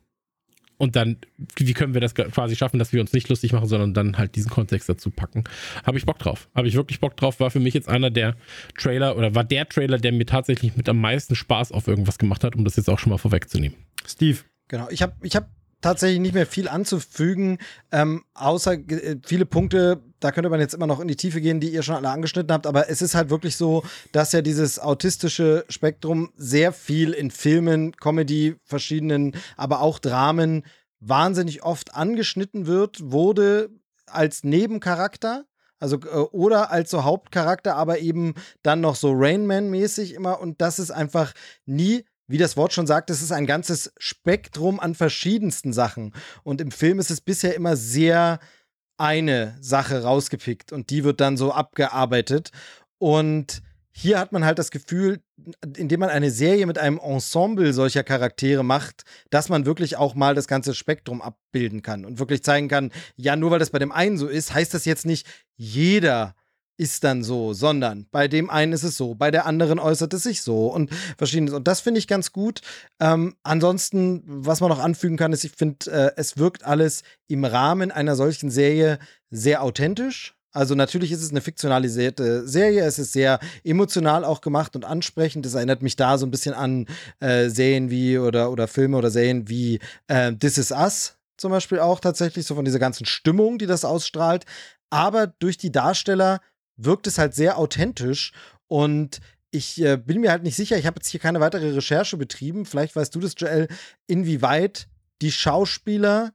Speaker 4: und dann, wie können wir das quasi schaffen, dass wir uns nicht lustig machen, sondern dann halt diesen Kontext dazu packen. Habe ich Bock drauf. Habe ich wirklich Bock drauf. War für mich jetzt einer der Trailer oder war der Trailer, der mir tatsächlich mit am meisten Spaß auf irgendwas gemacht hat, um das jetzt auch schon mal vorwegzunehmen.
Speaker 2: Steve.
Speaker 3: Genau. Ich habe ich hab tatsächlich nicht mehr viel anzufügen, ähm, außer äh, viele Punkte, da könnte man jetzt immer noch in die Tiefe gehen, die ihr schon alle angeschnitten habt, aber es ist halt wirklich so, dass ja dieses autistische Spektrum sehr viel in Filmen, Comedy, verschiedenen, aber auch Dramen wahnsinnig oft angeschnitten wird, wurde als Nebencharakter. Also, äh, oder als so Hauptcharakter, aber eben dann noch so Rainman-mäßig immer. Und das ist einfach nie wie das Wort schon sagt, es ist ein ganzes Spektrum an verschiedensten Sachen. Und im Film ist es bisher immer sehr eine Sache rausgepickt und die wird dann so abgearbeitet. Und hier hat man halt das Gefühl, indem man eine Serie mit einem Ensemble solcher Charaktere macht, dass man wirklich auch mal das ganze Spektrum abbilden kann und wirklich zeigen kann, ja, nur weil das bei dem einen so ist, heißt das jetzt nicht, jeder ist dann so, sondern bei dem einen ist es so, bei der anderen äußert es sich so und verschiedenes. Und das finde ich ganz gut. Ähm, ansonsten, was man noch anfügen kann, ist, ich finde, äh, es wirkt alles im Rahmen einer solchen Serie sehr authentisch. Also natürlich ist es eine fiktionalisierte Serie, es ist sehr emotional auch gemacht und ansprechend. Es erinnert mich da so ein bisschen an äh, Serien wie oder, oder Filme oder Serien wie äh, This Is Us zum Beispiel auch tatsächlich, so von dieser ganzen Stimmung, die das ausstrahlt. Aber durch die Darsteller wirkt es halt sehr authentisch und ich äh, bin mir halt nicht sicher, ich habe jetzt hier keine weitere Recherche betrieben. Vielleicht weißt du das, Joel, inwieweit die Schauspieler,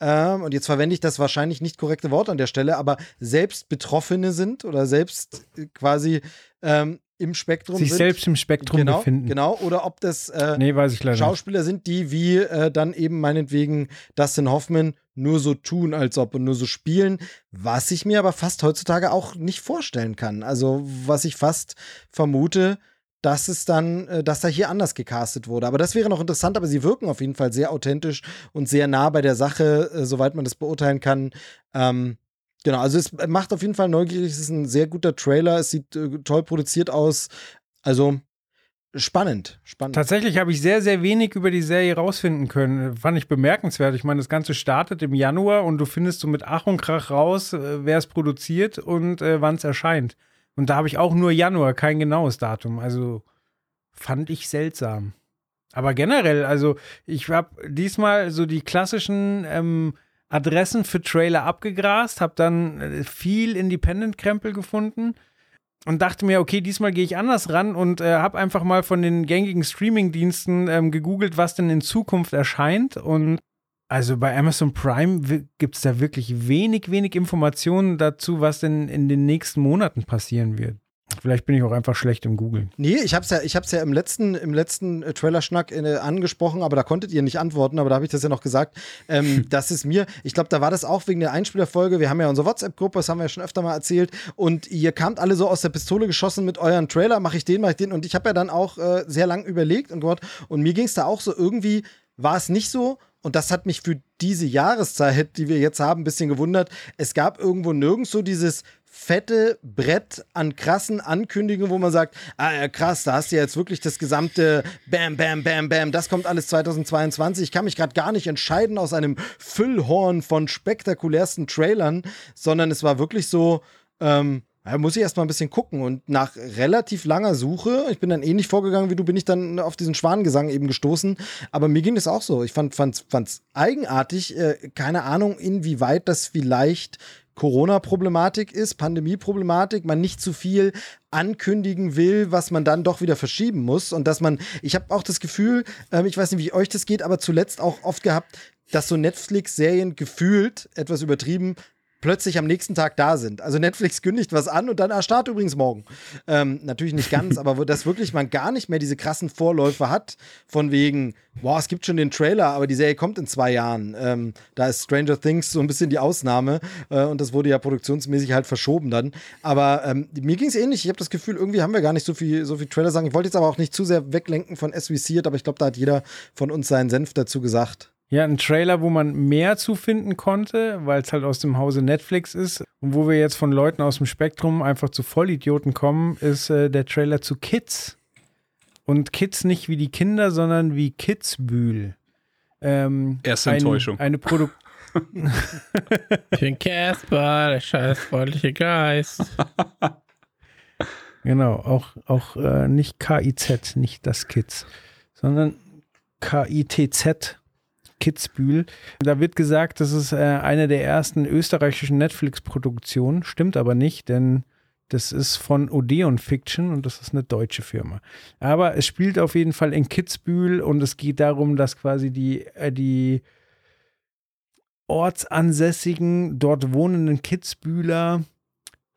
Speaker 3: ähm, und jetzt verwende ich das wahrscheinlich nicht korrekte Wort an der Stelle, aber selbst Betroffene sind oder selbst äh, quasi ähm, im Spektrum
Speaker 2: sich
Speaker 3: sind.
Speaker 2: selbst im Spektrum
Speaker 3: genau,
Speaker 2: befinden.
Speaker 3: Genau, oder ob das äh,
Speaker 2: Nee, leider nicht.
Speaker 3: Schauspieler sind, die wie äh, dann eben meinetwegen Dustin Hoffman nur so tun, als ob und nur so spielen, was ich mir aber fast heutzutage auch nicht vorstellen kann. Also, was ich fast vermute, dass es dann, äh, dass da hier anders gecastet wurde. Aber das wäre noch interessant, aber sie wirken auf jeden Fall sehr authentisch und sehr nah bei der Sache, äh, soweit man das beurteilen kann. Ähm, genau, also es macht auf jeden Fall neugierig, es ist ein sehr guter Trailer, es sieht äh, toll produziert aus. Also spannend, spannend.
Speaker 2: Tatsächlich habe ich sehr, sehr wenig über die Serie rausfinden können. Fand ich bemerkenswert. Ich meine, das Ganze startet im Januar und du findest so mit Ach und Krach raus, äh, wer es produziert und äh, wann es erscheint. Und da habe ich auch nur Januar, kein genaues Datum. Also fand ich seltsam. Aber generell, also ich habe diesmal so die klassischen ähm, Adressen für Trailer abgegrast, habe dann äh, viel Independent-Krempel gefunden und dachte mir, okay, diesmal gehe ich anders ran und äh, habe einfach mal von den gängigen Streaming-Diensten ähm, gegoogelt, was denn in Zukunft erscheint. Und also bei Amazon Prime gibt es da wirklich wenig, wenig Informationen dazu, was denn in den nächsten Monaten passieren wird. Vielleicht bin ich auch einfach schlecht im Googeln.
Speaker 3: Nee, ich hab's ja, ich hab's ja im letzten, im letzten äh, Trailer-Schnack äh, angesprochen, aber da konntet ihr nicht antworten, aber da habe ich das ja noch gesagt. Ähm, das ist mir, ich glaube, da war das auch wegen der Einspielerfolge. Wir haben ja unsere WhatsApp-Gruppe, das haben wir ja schon öfter mal erzählt. Und ihr kamt alle so aus der Pistole geschossen mit euren Trailer, mache ich den, mache ich den. Und ich habe ja dann auch äh, sehr lang überlegt und Gott, und mir ging es da auch so irgendwie, war es nicht so. Und das hat mich für diese Jahreszeit, die wir jetzt haben, ein bisschen gewundert. Es gab irgendwo nirgends so dieses fette Brett an krassen Ankündigungen, wo man sagt, ah krass, da hast du jetzt wirklich das gesamte Bam, Bam, Bam, Bam, das kommt alles 2022. Ich kann mich gerade gar nicht entscheiden aus einem Füllhorn von spektakulärsten Trailern, sondern es war wirklich so, ähm, da muss ich erstmal ein bisschen gucken. Und nach relativ langer Suche, ich bin dann ähnlich vorgegangen wie du, bin ich dann auf diesen Schwanengesang eben gestoßen. Aber mir ging es auch so. Ich fand es eigenartig. Äh, keine Ahnung, inwieweit das vielleicht Corona-Problematik ist, Pandemie-Problematik, man nicht zu viel ankündigen will, was man dann doch wieder verschieben muss. Und dass man, ich habe auch das Gefühl, ähm, ich weiß nicht, wie euch das geht, aber zuletzt auch oft gehabt, dass so Netflix-Serien gefühlt, etwas übertrieben, plötzlich am nächsten Tag da sind. Also Netflix kündigt was an und dann, ah, Start übrigens morgen. Ähm, natürlich nicht ganz, aber wo das wirklich man gar nicht mehr diese krassen Vorläufe hat, von wegen, boah, es gibt schon den Trailer, aber die Serie kommt in zwei Jahren. Ähm, da ist Stranger Things so ein bisschen die Ausnahme äh, und das wurde ja produktionsmäßig halt verschoben dann. Aber ähm, mir ging es ähnlich. Ich habe das Gefühl, irgendwie haben wir gar nicht so viel, so viel Trailer sagen. Ich wollte jetzt aber auch nicht zu sehr weglenken von SVC, aber ich glaube, da hat jeder von uns seinen Senf dazu gesagt.
Speaker 2: Ja, ein Trailer, wo man mehr zu finden konnte, weil es halt aus dem Hause Netflix ist und wo wir jetzt von Leuten aus dem Spektrum einfach zu Vollidioten kommen, ist äh, der Trailer zu Kids. Und Kids nicht wie die Kinder, sondern wie Kidsbühl. Ähm,
Speaker 5: Erste
Speaker 2: ein,
Speaker 5: Enttäuschung.
Speaker 2: Eine Produkt.
Speaker 4: Ich bin Casper, der scheiß freundliche Geist.
Speaker 2: Genau, auch, auch äh, nicht KIZ, nicht das Kids, sondern KITZ, Kitzbühel. Da wird gesagt, das ist äh, eine der ersten österreichischen Netflix-Produktionen, stimmt aber nicht, denn das ist von Odeon Fiction und das ist eine deutsche Firma. Aber es spielt auf jeden Fall in Kitzbühel und es geht darum, dass quasi die, äh, die ortsansässigen, dort wohnenden Kitzbühler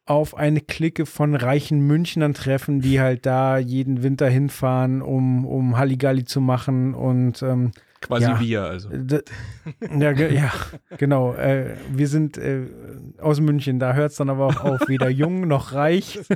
Speaker 2: auf eine Clique von reichen Münchnern treffen, die halt da jeden Winter hinfahren, um, um Halligalli zu machen und ähm,
Speaker 5: Quasi
Speaker 2: Ja.
Speaker 5: wir, also.
Speaker 2: Ja, ge ja genau. Äh, wir sind äh, aus München, da hört es dann aber auch auf, weder jung noch reich.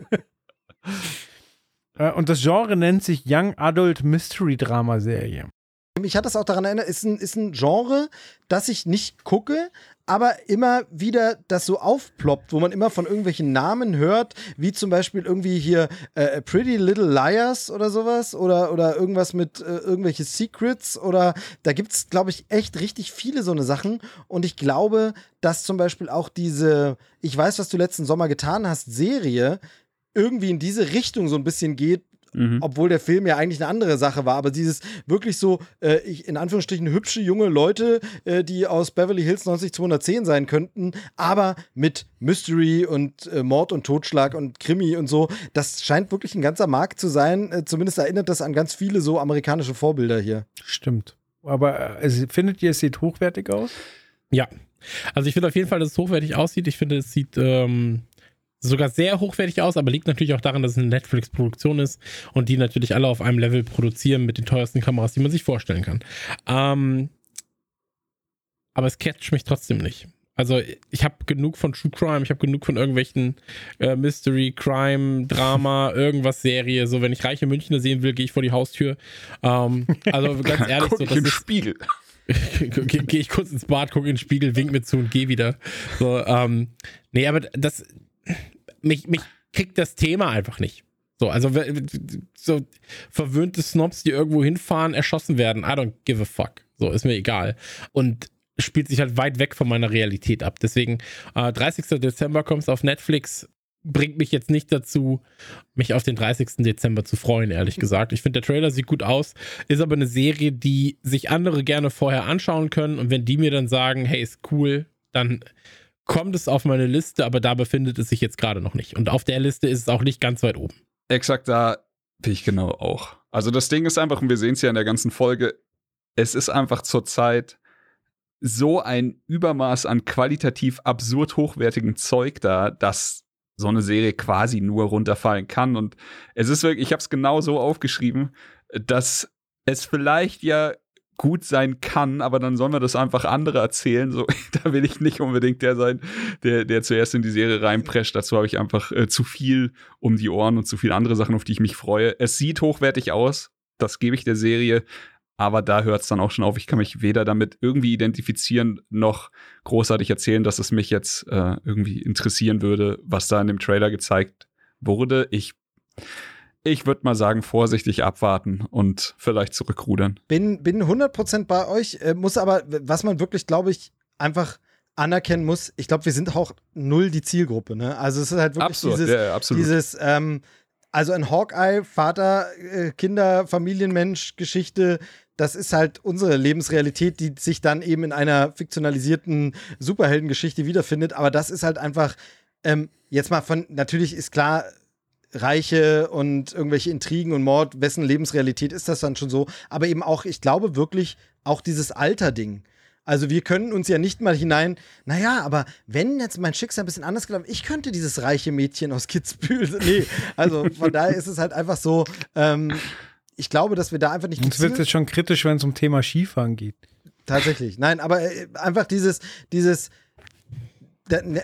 Speaker 2: Äh, Und das Genre nennt sich Young Adult Mystery Drama Serie.
Speaker 3: Mich hat das auch daran erinnert, ist ein, ist ein Genre, das ich nicht gucke, aber immer wieder das so aufploppt, wo man immer von irgendwelchen Namen hört, wie zum Beispiel irgendwie hier äh, Pretty Little Liars oder sowas oder, oder irgendwas mit äh, irgendwelche Secrets oder da gibt es, glaube ich, echt richtig viele so eine Sachen und ich glaube, dass zum Beispiel auch diese Ich weiß, was du letzten Sommer getan hast, Serie irgendwie in diese Richtung so ein bisschen geht,
Speaker 5: Mhm.
Speaker 3: obwohl der Film ja eigentlich eine andere Sache war, aber dieses wirklich so, äh, ich, in Anführungsstrichen hübsche junge Leute, äh, die aus Beverly Hills 90210 sein könnten, aber mit Mystery und äh, Mord und Totschlag und Krimi und so, das scheint wirklich ein ganzer Markt zu sein. Äh, zumindest erinnert das an ganz viele so amerikanische Vorbilder hier.
Speaker 2: Stimmt. Aber äh, findet ihr, es sieht hochwertig aus?
Speaker 4: Ja. Also ich finde auf jeden Fall, dass es hochwertig aussieht. Ich finde, es sieht ähm, sogar sehr hochwertig aus, aber liegt natürlich auch daran, dass es eine Netflix-Produktion ist und die natürlich alle auf einem Level produzieren mit den teuersten Kameras, die man sich vorstellen kann. Ähm, aber es catcht mich trotzdem nicht. Also ich habe genug von True Crime, ich habe genug von irgendwelchen äh, Mystery, Crime, Drama, irgendwas Serie. So, wenn ich reiche Münchner sehen will, gehe ich vor die Haustür. Ähm, also ganz ehrlich, so,
Speaker 5: das ist Spiegel.
Speaker 4: Gehe geh ich kurz ins Bad, gucke in den Spiegel, wink mir zu und gehe wieder. So, ähm, nee, aber das mich, mich kriegt das Thema einfach nicht. So, also so verwöhnte Snobs, die irgendwo hinfahren, erschossen werden. I don't give a fuck. So, ist mir egal. Und spielt sich halt weit weg von meiner Realität ab. Deswegen, äh, 30. Dezember kommst auf Netflix, bringt mich jetzt nicht dazu, mich auf den 30. Dezember zu freuen, ehrlich gesagt. Ich finde, der Trailer sieht gut aus, ist aber eine Serie, die sich andere gerne vorher anschauen können und wenn die mir dann sagen, hey, ist cool, dann kommt es auf meine Liste, aber da befindet es sich jetzt gerade noch nicht. Und auf der Liste ist es auch nicht ganz weit oben.
Speaker 5: Exakt, da bin ich genau auch. Also das Ding ist einfach, und wir sehen es ja in der ganzen Folge, es ist einfach zurzeit so ein Übermaß an qualitativ absurd hochwertigem Zeug da, dass so eine Serie quasi nur runterfallen kann. Und es ist wirklich, ich habe es genau so aufgeschrieben, dass es vielleicht ja gut sein kann, aber dann sollen wir das einfach andere erzählen. So, da will ich nicht unbedingt der sein, der, der zuerst in die Serie reinprescht. Dazu habe ich einfach äh, zu viel um die Ohren und zu viele andere Sachen, auf die ich mich freue. Es sieht hochwertig aus, das gebe ich der Serie. Aber da hört es dann auch schon auf. Ich kann mich weder damit irgendwie identifizieren, noch großartig erzählen, dass es mich jetzt äh, irgendwie interessieren würde, was da in dem Trailer gezeigt wurde. Ich, ich würde mal sagen, vorsichtig abwarten und vielleicht zurückrudern.
Speaker 3: Bin, bin 100% bei euch, äh, muss aber, was man wirklich, glaube ich, einfach anerkennen muss, ich glaube, wir sind auch null die Zielgruppe. Ne? Also es ist halt wirklich
Speaker 5: Absolut,
Speaker 3: dieses,
Speaker 5: ja,
Speaker 3: dieses ähm, also ein Hawkeye, Vater, äh, Kinder, Familienmensch, Geschichte, das ist halt unsere Lebensrealität, die sich dann eben in einer fiktionalisierten Superheldengeschichte wiederfindet. Aber das ist halt einfach, ähm, jetzt mal von, natürlich ist klar, Reiche und irgendwelche Intrigen und Mord, wessen Lebensrealität ist das dann schon so? Aber eben auch, ich glaube wirklich, auch dieses Alter-Ding. Also wir können uns ja nicht mal hinein, naja, aber wenn jetzt mein Schicksal ein bisschen anders gelaufen, ich könnte dieses reiche Mädchen aus Kitzbühel, nee, also von daher ist es halt einfach so, ähm, ich glaube, dass wir da einfach nicht.
Speaker 2: Uns wird jetzt schon kritisch, wenn es um Thema Skifahren geht.
Speaker 3: Tatsächlich. Nein, aber äh, einfach dieses, dieses. Ne,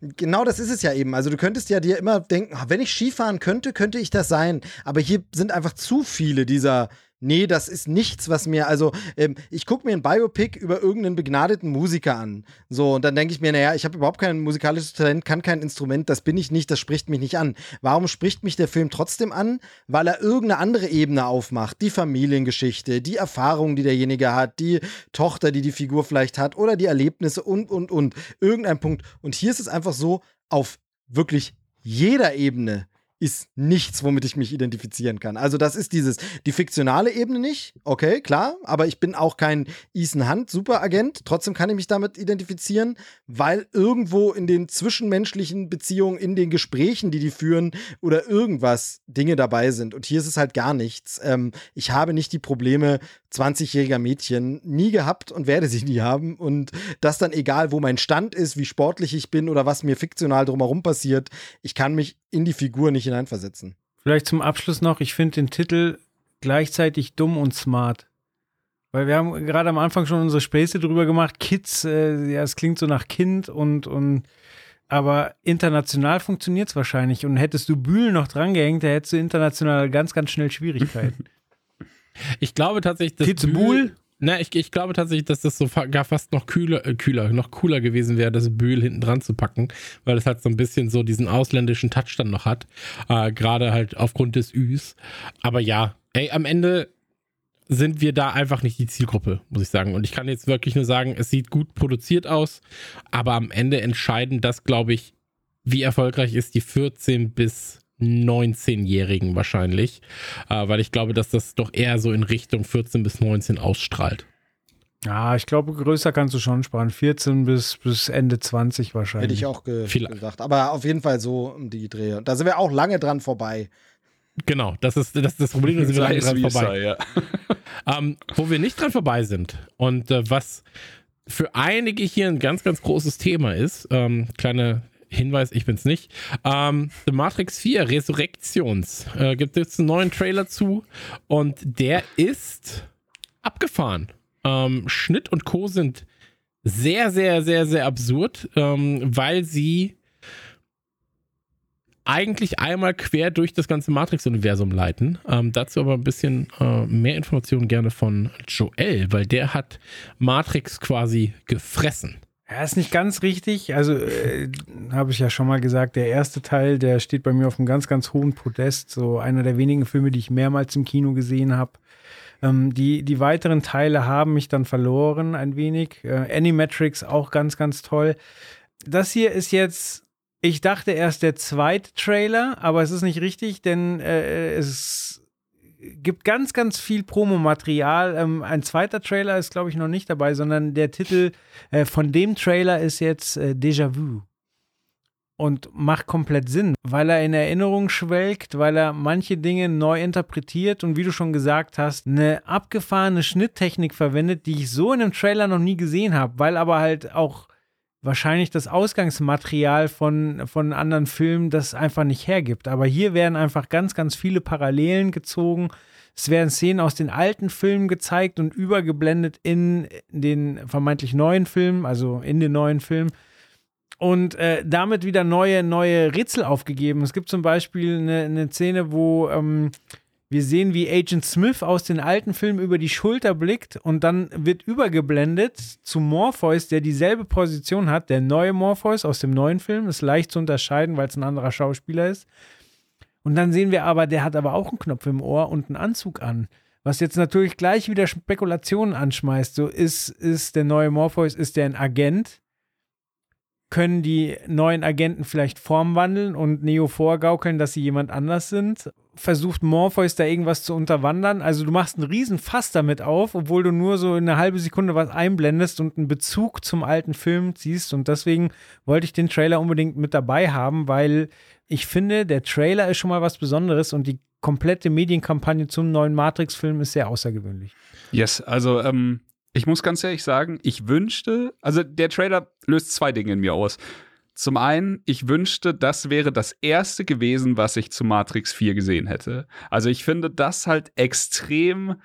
Speaker 3: genau das ist es ja eben. Also du könntest ja dir immer denken, ah, wenn ich Skifahren könnte, könnte ich das sein. Aber hier sind einfach zu viele dieser nee, das ist nichts, was mir, also ähm, ich gucke mir ein Biopic über irgendeinen begnadeten Musiker an. So, und dann denke ich mir, naja, ich habe überhaupt kein musikalisches Talent, kann kein Instrument, das bin ich nicht, das spricht mich nicht an. Warum spricht mich der Film trotzdem an? Weil er irgendeine andere Ebene aufmacht. Die Familiengeschichte, die Erfahrung, die derjenige hat, die Tochter, die die Figur vielleicht hat oder die Erlebnisse und, und, und. Irgendein Punkt. Und hier ist es einfach so, auf wirklich jeder Ebene ist nichts, womit ich mich identifizieren kann. Also das ist dieses, die fiktionale Ebene nicht, okay, klar, aber ich bin auch kein Ethan Hunt Superagent, trotzdem kann ich mich damit identifizieren, weil irgendwo in den zwischenmenschlichen Beziehungen, in den Gesprächen, die die führen oder irgendwas Dinge dabei sind. Und hier ist es halt gar nichts. Ähm, ich habe nicht die Probleme 20-jähriger Mädchen nie gehabt und werde sie nie haben und das dann egal, wo mein Stand ist, wie sportlich ich bin oder was mir fiktional drumherum passiert, ich kann mich in die Figur nicht hineinversetzen.
Speaker 2: Vielleicht zum Abschluss noch, ich finde den Titel gleichzeitig dumm und smart. Weil wir haben gerade am Anfang schon unsere Späße drüber gemacht. Kids, äh, ja, es klingt so nach Kind und, und aber international funktioniert es wahrscheinlich. Und hättest du Bühlen noch drangehängt, da hättest du international ganz, ganz schnell Schwierigkeiten.
Speaker 4: ich glaube tatsächlich, dass
Speaker 2: Kids Bühl
Speaker 4: na, ich, ich glaube tatsächlich, dass das so gar fast noch kühler, äh, kühler, noch cooler gewesen wäre, das Bühl hinten dran zu packen, weil es halt so ein bisschen so diesen ausländischen Touch dann noch hat. Äh, Gerade halt aufgrund des Üs. Aber ja, ey, am Ende sind wir da einfach nicht die Zielgruppe, muss ich sagen. Und ich kann jetzt wirklich nur sagen, es sieht gut produziert aus, aber am Ende entscheiden das, glaube ich, wie erfolgreich ist die 14 bis 19-Jährigen wahrscheinlich, äh, weil ich glaube, dass das doch eher so in Richtung 14 bis 19 ausstrahlt.
Speaker 2: Ja, ich glaube, größer kannst du schon sparen. 14 bis, bis Ende 20 wahrscheinlich.
Speaker 3: Hätte ich auch ge Viel gesagt. Aber auf jeden Fall so um die Dreh. Da sind wir auch lange dran vorbei.
Speaker 4: Genau, das ist das, ist das Problem, da sind wir lange dran vorbei. Sei, ja. ähm, wo wir nicht dran vorbei sind und äh, was für einige hier ein ganz, ganz großes Thema ist, ähm, kleine Hinweis, ich bin's nicht. Ähm, The Matrix 4 Resurrections äh, gibt es einen neuen Trailer zu und der ist abgefahren. Ähm, Schnitt und Co. sind sehr, sehr, sehr, sehr absurd, ähm, weil sie eigentlich einmal quer durch das ganze Matrix-Universum leiten. Ähm, dazu aber ein bisschen äh, mehr Informationen gerne von Joel, weil der hat Matrix quasi gefressen.
Speaker 2: Ja, ist nicht ganz richtig. Also, äh, habe ich ja schon mal gesagt, der erste Teil, der steht bei mir auf einem ganz, ganz hohen Podest. So einer der wenigen Filme, die ich mehrmals im Kino gesehen habe. Ähm, die, die weiteren Teile haben mich dann verloren ein wenig. Äh, Animatrix auch ganz, ganz toll. Das hier ist jetzt ich dachte erst der zweite Trailer, aber es ist nicht richtig, denn äh, es gibt ganz, ganz viel Promomaterial. Ähm, ein zweiter Trailer ist, glaube ich, noch nicht dabei, sondern der Titel äh, von dem Trailer ist jetzt äh, Déjà Vu. Und macht komplett Sinn, weil er in Erinnerung schwelgt, weil er manche Dinge neu interpretiert und wie du schon gesagt hast, eine abgefahrene Schnitttechnik verwendet, die ich so in einem Trailer noch nie gesehen habe, weil aber halt auch wahrscheinlich das Ausgangsmaterial von, von anderen Filmen das einfach nicht hergibt. Aber hier werden einfach ganz, ganz viele Parallelen gezogen. Es werden Szenen aus den alten Filmen gezeigt und übergeblendet in den vermeintlich neuen Filmen, also in den neuen Filmen. Und äh, damit wieder neue, neue Rätsel aufgegeben. Es gibt zum Beispiel eine, eine Szene, wo ähm, wir sehen, wie Agent Smith aus den alten Filmen über die Schulter blickt und dann wird übergeblendet zu Morpheus, der dieselbe Position hat. Der neue Morpheus aus dem neuen Film ist leicht zu unterscheiden, weil es ein anderer Schauspieler ist. Und dann sehen wir aber, der hat aber auch einen Knopf im Ohr und einen Anzug an. Was jetzt natürlich gleich wieder Spekulationen anschmeißt. So ist, ist der neue Morpheus, ist der ein Agent? Können die neuen Agenten vielleicht Form wandeln und Neo vorgaukeln, dass sie jemand anders sind? Versucht Morpheus da irgendwas zu unterwandern. Also du machst einen riesen Fass damit auf, obwohl du nur so in eine halbe Sekunde was einblendest und einen Bezug zum alten Film ziehst. Und deswegen wollte ich den Trailer unbedingt mit dabei haben, weil ich finde, der Trailer ist schon mal was Besonderes und die komplette Medienkampagne zum neuen Matrix-Film ist sehr außergewöhnlich.
Speaker 5: Yes, also ähm, ich muss ganz ehrlich sagen, ich wünschte, also der Trailer löst zwei Dinge in mir aus. Zum einen, ich wünschte, das wäre das erste gewesen, was ich zu Matrix 4 gesehen hätte. Also ich finde das halt extrem.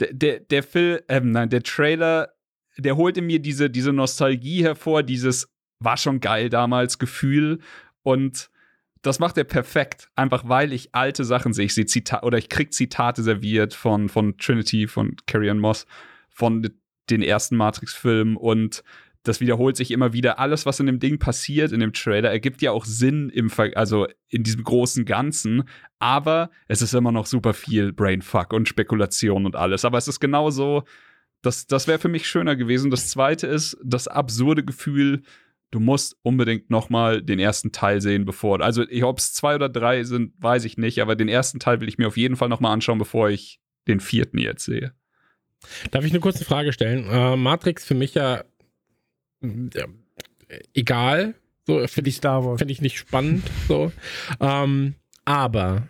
Speaker 5: Der, der, der Film, ähm, nein, der Trailer, der holt in mir diese, diese Nostalgie hervor, dieses war schon geil damals Gefühl und das macht er perfekt, einfach weil ich alte Sachen sehe. Ich sehe Zitate oder ich krieg Zitate serviert von, von Trinity, von Carrie Moss, von den ersten Matrix-Filmen und das wiederholt sich immer wieder. Alles, was in dem Ding passiert, in dem Trailer, ergibt ja auch Sinn im Ver also in diesem großen Ganzen. Aber es ist immer noch super viel Brainfuck und Spekulation und alles. Aber es ist genauso, das, das wäre für mich schöner gewesen. Das zweite ist das absurde Gefühl, du musst unbedingt noch mal den ersten Teil sehen, bevor. Also, ob es zwei oder drei sind, weiß ich nicht. Aber den ersten Teil will ich mir auf jeden Fall noch mal anschauen, bevor ich den vierten jetzt sehe.
Speaker 4: Darf ich eine kurze Frage stellen? Äh, Matrix für mich ja ja, egal. So, finde ich Star Wars. Finde ich nicht spannend. So. ähm, aber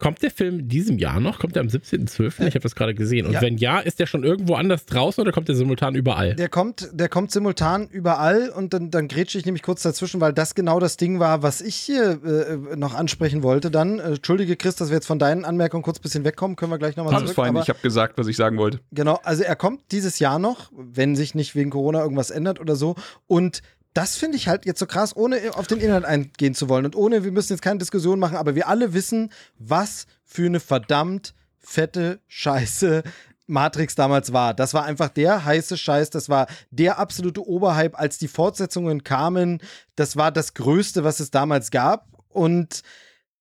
Speaker 4: Kommt der Film in diesem Jahr noch? Kommt der am 17.12.? Ich habe das gerade gesehen. Und ja. wenn ja, ist der schon irgendwo anders draußen oder kommt der simultan überall?
Speaker 3: Der kommt, der kommt simultan überall und dann, dann grätsche ich nämlich kurz dazwischen, weil das genau das Ding war, was ich hier äh, noch ansprechen wollte. Dann, äh, entschuldige Chris, dass wir jetzt von deinen Anmerkungen kurz ein bisschen wegkommen, können wir gleich nochmal
Speaker 5: zurück. Alles fein, ich habe gesagt, was ich sagen wollte.
Speaker 3: Genau, also er kommt dieses Jahr noch, wenn sich nicht wegen Corona irgendwas ändert oder so. Und das finde ich halt jetzt so krass, ohne auf den Inhalt eingehen zu wollen und ohne, wir müssen jetzt keine Diskussion machen, aber wir alle wissen, was für eine verdammt fette Scheiße Matrix damals war. Das war einfach der heiße Scheiß, das war der absolute Oberhype, als die Fortsetzungen kamen. Das war das Größte, was es damals gab. Und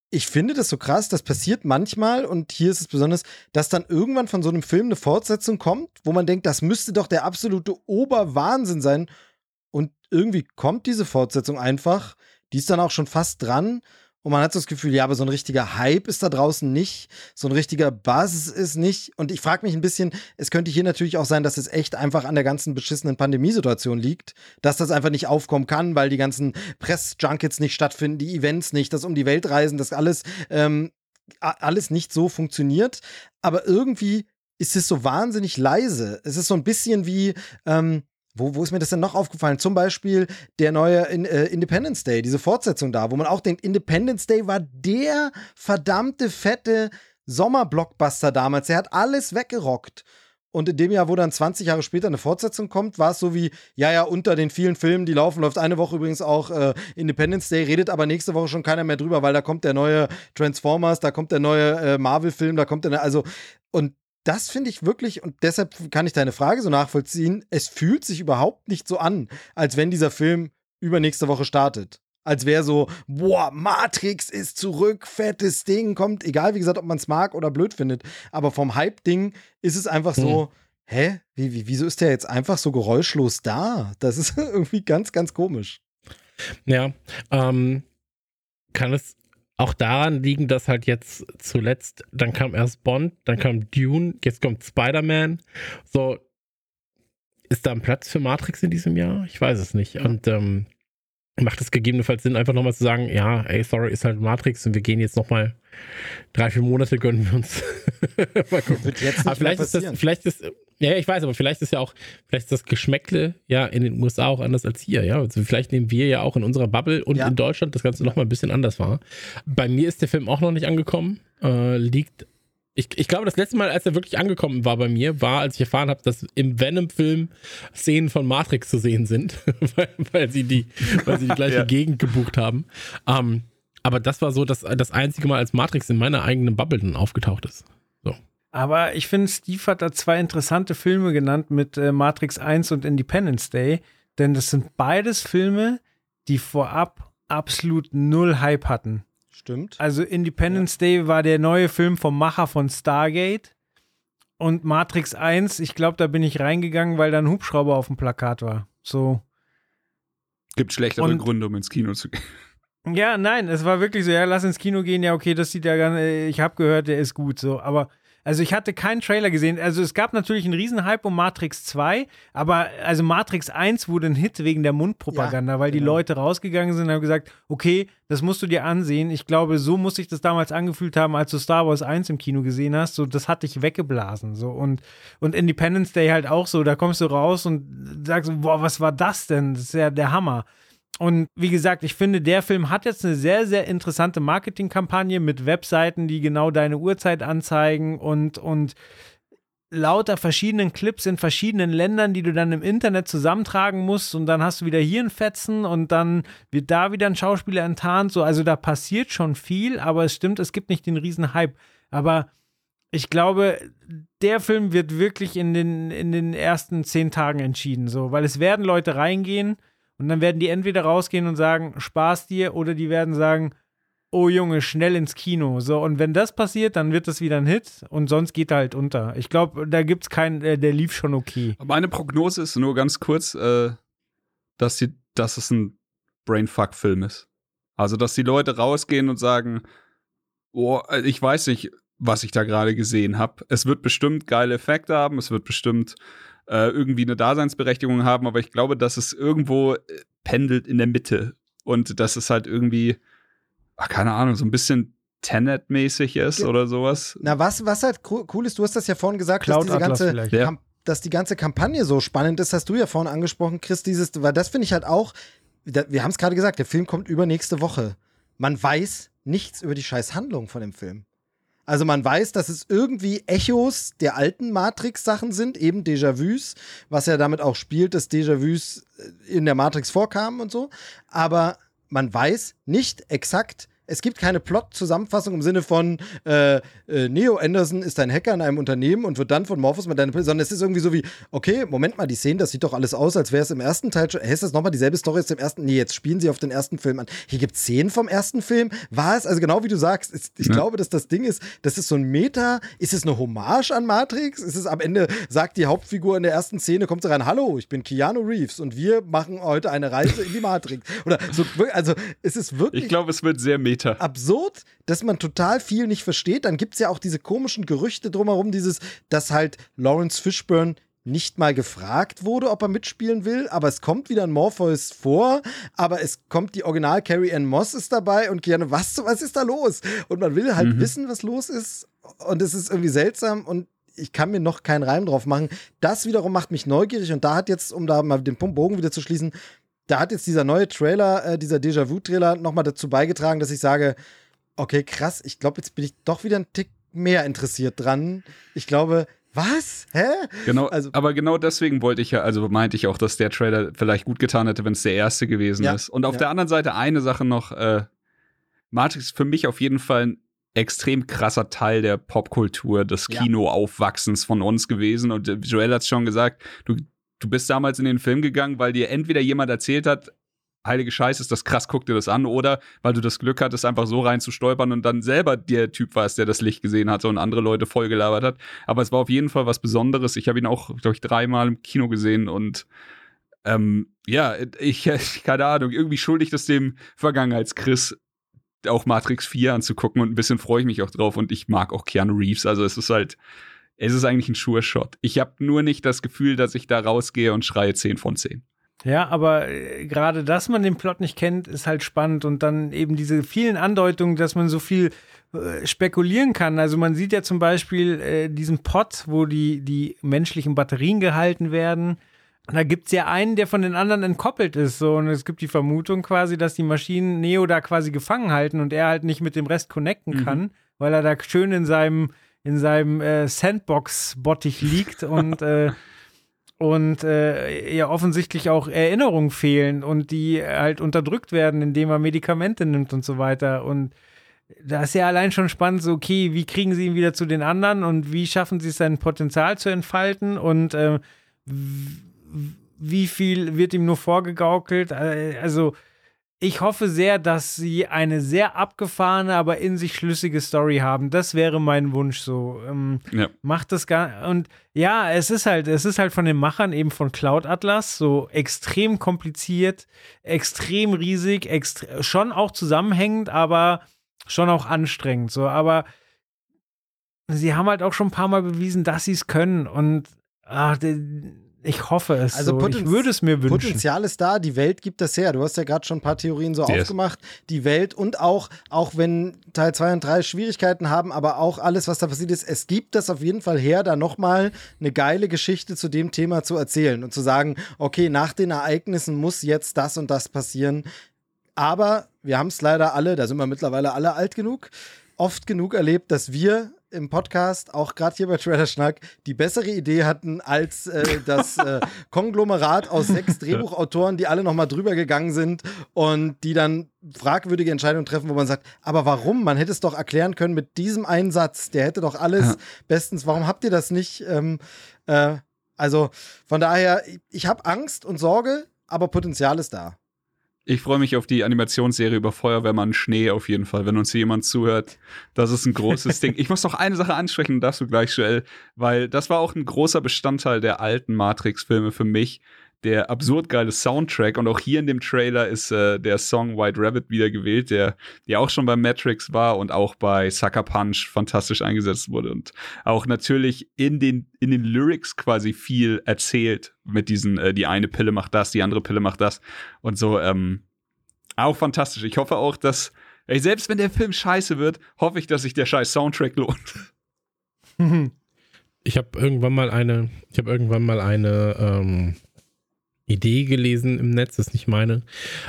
Speaker 3: ich finde das so krass, das passiert manchmal und hier ist es besonders, dass dann irgendwann von so einem Film eine Fortsetzung kommt, wo man denkt, das müsste doch der absolute Oberwahnsinn sein. Irgendwie kommt diese Fortsetzung einfach. Die ist dann auch schon fast dran. Und man hat so das Gefühl, ja, aber so ein richtiger Hype ist da draußen nicht, so ein richtiger Buzz ist nicht. Und ich frage mich ein bisschen, es könnte hier natürlich auch sein, dass es echt einfach an der ganzen beschissenen Pandemiesituation liegt, dass das einfach nicht aufkommen kann, weil die ganzen Press-Junkets nicht stattfinden, die Events nicht, das um die Welt reisen, das alles, ähm, alles nicht so funktioniert. Aber irgendwie ist es so wahnsinnig leise. Es ist so ein bisschen wie, ähm, wo, wo ist mir das denn noch aufgefallen? Zum Beispiel der neue in, äh, Independence Day, diese Fortsetzung da, wo man auch denkt, Independence Day war der verdammte fette Sommerblockbuster damals. Er hat alles weggerockt. Und in dem Jahr, wo dann 20 Jahre später eine Fortsetzung kommt, war es so wie, ja, ja, unter den vielen Filmen, die laufen, läuft eine Woche übrigens auch äh, Independence Day, redet aber nächste Woche schon keiner mehr drüber, weil da kommt der neue Transformers, da kommt der neue äh, Marvel-Film, da kommt der, also, und das finde ich wirklich, und deshalb kann ich deine Frage so nachvollziehen, es fühlt sich überhaupt nicht so an, als wenn dieser Film übernächste Woche startet. Als wäre so, boah, Matrix ist zurück, fettes Ding, kommt, egal wie gesagt, ob man es mag oder blöd findet. Aber vom Hype-Ding ist es einfach so, hm. hä? Wie, wie, wieso ist der jetzt einfach so geräuschlos da? Das ist irgendwie ganz, ganz komisch.
Speaker 4: Ja, ähm, kann es auch daran liegen, dass halt jetzt zuletzt, dann kam erst Bond, dann kam Dune, jetzt kommt Spider-Man. So, ist da ein Platz für Matrix in diesem Jahr? Ich weiß es nicht. Und ähm, macht es gegebenenfalls Sinn, einfach nochmal zu sagen, ja, ey, sorry, ist halt Matrix und wir gehen jetzt nochmal drei, vier Monate gönnen wir uns. mal gucken. Wird jetzt nicht aber vielleicht ist das, vielleicht ist, ja, ich weiß, aber vielleicht ist ja auch, vielleicht ist das Geschmäckle ja in den USA auch anders als hier, ja. Also vielleicht nehmen wir ja auch in unserer Bubble und ja. in Deutschland das Ganze nochmal ein bisschen anders wahr. Bei mir ist der Film auch noch nicht angekommen, äh, liegt ich, ich, glaube, das letzte Mal, als er wirklich angekommen war bei mir, war, als ich erfahren habe, dass im Venom-Film Szenen von Matrix zu sehen sind, weil, weil, sie die, weil sie die gleiche ja. Gegend gebucht haben. Ähm, aber das war so das, das einzige Mal, als Matrix in meiner eigenen Bubble dann aufgetaucht ist. So.
Speaker 2: Aber ich finde, Steve hat da zwei interessante Filme genannt mit äh, Matrix 1 und Independence Day, denn das sind beides Filme, die vorab absolut null Hype hatten.
Speaker 3: Stimmt.
Speaker 2: Also Independence ja. Day war der neue Film vom Macher von Stargate. Und Matrix 1, ich glaube, da bin ich reingegangen, weil da ein Hubschrauber auf dem Plakat war. So.
Speaker 5: Gibt schlechtere und, Gründe, um ins Kino zu gehen.
Speaker 2: Ja, nein, es war wirklich so, ja, lass ins Kino gehen, ja, okay, das sieht ja ganz, äh, ich habe gehört, der ist gut, so, aber also ich hatte keinen Trailer gesehen. Also es gab natürlich einen Riesenhype um Matrix 2, aber also Matrix 1 wurde ein Hit wegen der Mundpropaganda, ja, weil genau. die Leute rausgegangen sind und haben gesagt, okay, das musst du dir ansehen. Ich glaube, so muss sich das damals angefühlt haben, als du Star Wars 1 im Kino gesehen hast. So, das hat dich weggeblasen. So und, und Independence Day halt auch so. Da kommst du raus und sagst, boah, was war das denn? Das ist ja der Hammer. Und wie gesagt, ich finde, der Film hat jetzt eine sehr, sehr interessante Marketingkampagne mit Webseiten, die genau deine Uhrzeit anzeigen und, und lauter verschiedenen Clips in verschiedenen Ländern, die du dann im Internet zusammentragen musst und dann hast du wieder hier ein Fetzen und dann wird da wieder ein Schauspieler enttarnt. So, also da passiert schon viel, aber es stimmt, es gibt nicht den riesen Hype. Aber ich glaube, der Film wird wirklich in den, in den ersten zehn Tagen entschieden, so, weil es werden Leute reingehen und dann werden die entweder rausgehen und sagen, Spaß dir, oder die werden sagen, oh Junge, schnell ins Kino. So, und wenn das passiert, dann wird das wieder ein Hit und sonst geht er halt unter. Ich glaube, da gibt es keinen, der, der, lief schon okay.
Speaker 5: Meine Prognose ist nur ganz kurz, äh, dass, die, dass es ein Brainfuck-Film ist. Also, dass die Leute rausgehen und sagen, oh, ich weiß nicht, was ich da gerade gesehen habe. Es wird bestimmt geile Effekte haben, es wird bestimmt äh, irgendwie eine Daseinsberechtigung haben, aber ich glaube, dass es irgendwo äh, pendelt in der Mitte und dass es halt irgendwie, ach, keine Ahnung, so ein bisschen Tenet-mäßig ist ja. oder sowas.
Speaker 3: Na, was, was halt cool ist, du hast das ja vorhin gesagt, Cloud dass diese ganze ja. dass die ganze Kampagne so spannend ist, hast du ja vorhin angesprochen, Chris, dieses, weil das finde ich halt auch, wir haben es gerade gesagt, der Film kommt übernächste Woche. Man weiß nichts über die scheiß Handlung von dem Film. Also man weiß, dass es irgendwie Echos der alten Matrix-Sachen sind, eben Déjà-vus, was ja damit auch spielt, dass Déjà-vus äh, in der Matrix vorkamen und so. Aber man weiß nicht exakt, es gibt keine Plot-Zusammenfassung im Sinne von äh, äh, Neo Anderson ist ein Hacker in einem Unternehmen und wird dann von Morpheus mit deiner sondern es ist irgendwie so wie, okay, Moment mal, die Szenen, das sieht doch alles aus, als wäre es im ersten Teil schon. Ist das nochmal dieselbe Story als im ersten? Nee, jetzt spielen sie auf den ersten Film an. Hier gibt es Szenen vom ersten Film. War es, also genau wie du sagst, ist, ich ja. glaube, dass das Ding ist, das ist so ein Meta. Ist es eine Hommage an Matrix? Ist es am Ende, sagt die Hauptfigur in der ersten Szene, kommt sie rein, hallo, ich bin Keanu Reeves und wir machen heute eine Reise in die Matrix. Oder so, also es ist wirklich.
Speaker 5: Ich glaube, es wird sehr Meta.
Speaker 3: Absurd, dass man total viel nicht versteht. Dann gibt es ja auch diese komischen Gerüchte drumherum, dieses, dass halt Lawrence Fishburne nicht mal gefragt wurde, ob er mitspielen will, aber es kommt wieder ein Morpheus vor, aber es kommt die Original Carrie Ann Moss ist dabei und gerne, was, was ist da los? Und man will halt mhm. wissen, was los ist und es ist irgendwie seltsam und ich kann mir noch keinen Reim drauf machen. Das wiederum macht mich neugierig und da hat jetzt, um da mal den Bogen wieder zu schließen, da hat jetzt dieser neue Trailer, äh, dieser Déjà-vu-Trailer nochmal dazu beigetragen, dass ich sage, okay, krass, ich glaube, jetzt bin ich doch wieder einen Tick mehr interessiert dran. Ich glaube, was? Hä?
Speaker 5: Genau, also, aber genau deswegen wollte ich ja, also meinte ich auch, dass der Trailer vielleicht gut getan hätte, wenn es der erste gewesen ja, ist. Und auf ja. der anderen Seite eine Sache noch, äh, Matrix ist für mich auf jeden Fall ein extrem krasser Teil der Popkultur, des ja. Kinoaufwachsens von uns gewesen. Und äh, Joel hat es schon gesagt, du, du bist damals in den Film gegangen, weil dir entweder jemand erzählt hat, heilige Scheiße, ist das krass, guck dir das an, oder weil du das Glück hattest, einfach so rein zu stolpern und dann selber der Typ warst, der das Licht gesehen hatte und andere Leute vollgelabert hat. Aber es war auf jeden Fall was Besonderes. Ich habe ihn auch, glaube ich, dreimal im Kino gesehen und ähm, ja, ich, keine Ahnung, irgendwie schuldig das dem Vergangenheits-Chris auch Matrix 4 anzugucken und ein bisschen freue ich mich auch drauf und ich mag auch Keanu Reeves. Also es ist halt, es ist eigentlich ein Sure-Shot. Ich habe nur nicht das Gefühl, dass ich da rausgehe und schreie 10 von 10.
Speaker 2: Ja, aber äh, gerade, dass man den Plot nicht kennt, ist halt spannend und dann eben diese vielen Andeutungen, dass man so viel äh, spekulieren kann. Also man sieht ja zum Beispiel äh, diesen Pot, wo die, die menschlichen Batterien gehalten werden. Und da gibt es ja einen, der von den anderen entkoppelt ist. So. Und es gibt die Vermutung quasi, dass die Maschinen Neo da quasi gefangen halten und er halt nicht mit dem Rest connecten mhm. kann, weil er da schön in seinem, in seinem äh, Sandbox-Bottich liegt und äh, und äh, ja offensichtlich auch Erinnerungen fehlen und die halt unterdrückt werden, indem er Medikamente nimmt und so weiter. Und da ist ja allein schon spannend, so, okay, wie kriegen sie ihn wieder zu den anderen und wie schaffen sie es, sein Potenzial zu entfalten und äh, wie viel wird ihm nur vorgegaukelt? Äh, also, ich hoffe sehr, dass sie eine sehr abgefahrene, aber in sich schlüssige Story haben. Das wäre mein Wunsch so. Ähm, ja. Macht das gar und ja, es ist halt, es ist halt von den Machern eben von Cloud Atlas so extrem kompliziert, extrem riesig, extre schon auch zusammenhängend, aber schon auch anstrengend. So, aber sie haben halt auch schon ein paar Mal bewiesen, dass sie es können und ach, ich hoffe es. Also so. ich würde es mir wünschen.
Speaker 3: Potenzial ist da, die Welt gibt das her. Du hast ja gerade schon ein paar Theorien so yes. aufgemacht. Die Welt und auch, auch wenn Teil 2 und 3 Schwierigkeiten haben, aber auch alles, was da passiert ist, es gibt das auf jeden Fall her, da nochmal eine geile Geschichte zu dem Thema zu erzählen und zu sagen, okay, nach den Ereignissen muss jetzt das und das passieren. Aber wir haben es leider alle, da sind wir mittlerweile alle alt genug, oft genug erlebt, dass wir im Podcast, auch gerade hier bei Trailer Schnack, die bessere Idee hatten als äh, das äh, Konglomerat aus sechs Drehbuchautoren, die alle nochmal drüber gegangen sind und die dann fragwürdige Entscheidungen treffen, wo man sagt, aber warum? Man hätte es doch erklären können mit diesem Einsatz, der hätte doch alles ja. bestens, warum habt ihr das nicht? Ähm, äh, also von daher, ich habe Angst und Sorge, aber Potenzial ist da.
Speaker 5: Ich freue mich auf die Animationsserie über Feuerwehrmann Schnee auf jeden Fall, wenn uns hier jemand zuhört. Das ist ein großes Ding. Ich muss noch eine Sache ansprechen, darfst du gleich, Joel, weil das war auch ein großer Bestandteil der alten Matrix-Filme für mich der absurd geile Soundtrack. Und auch hier in dem Trailer ist äh, der Song White Rabbit wieder gewählt, der, der auch schon bei Matrix war und auch bei Sucker Punch fantastisch eingesetzt wurde. Und auch natürlich in den, in den Lyrics quasi viel erzählt mit diesen, äh, die eine Pille macht das, die andere Pille macht das. Und so, ähm, auch fantastisch. Ich hoffe auch, dass, ey, selbst wenn der Film scheiße wird, hoffe ich, dass sich der scheiß Soundtrack lohnt.
Speaker 4: Ich habe irgendwann mal eine, ich habe irgendwann mal eine ähm, Idee gelesen im Netz, das ist nicht meine,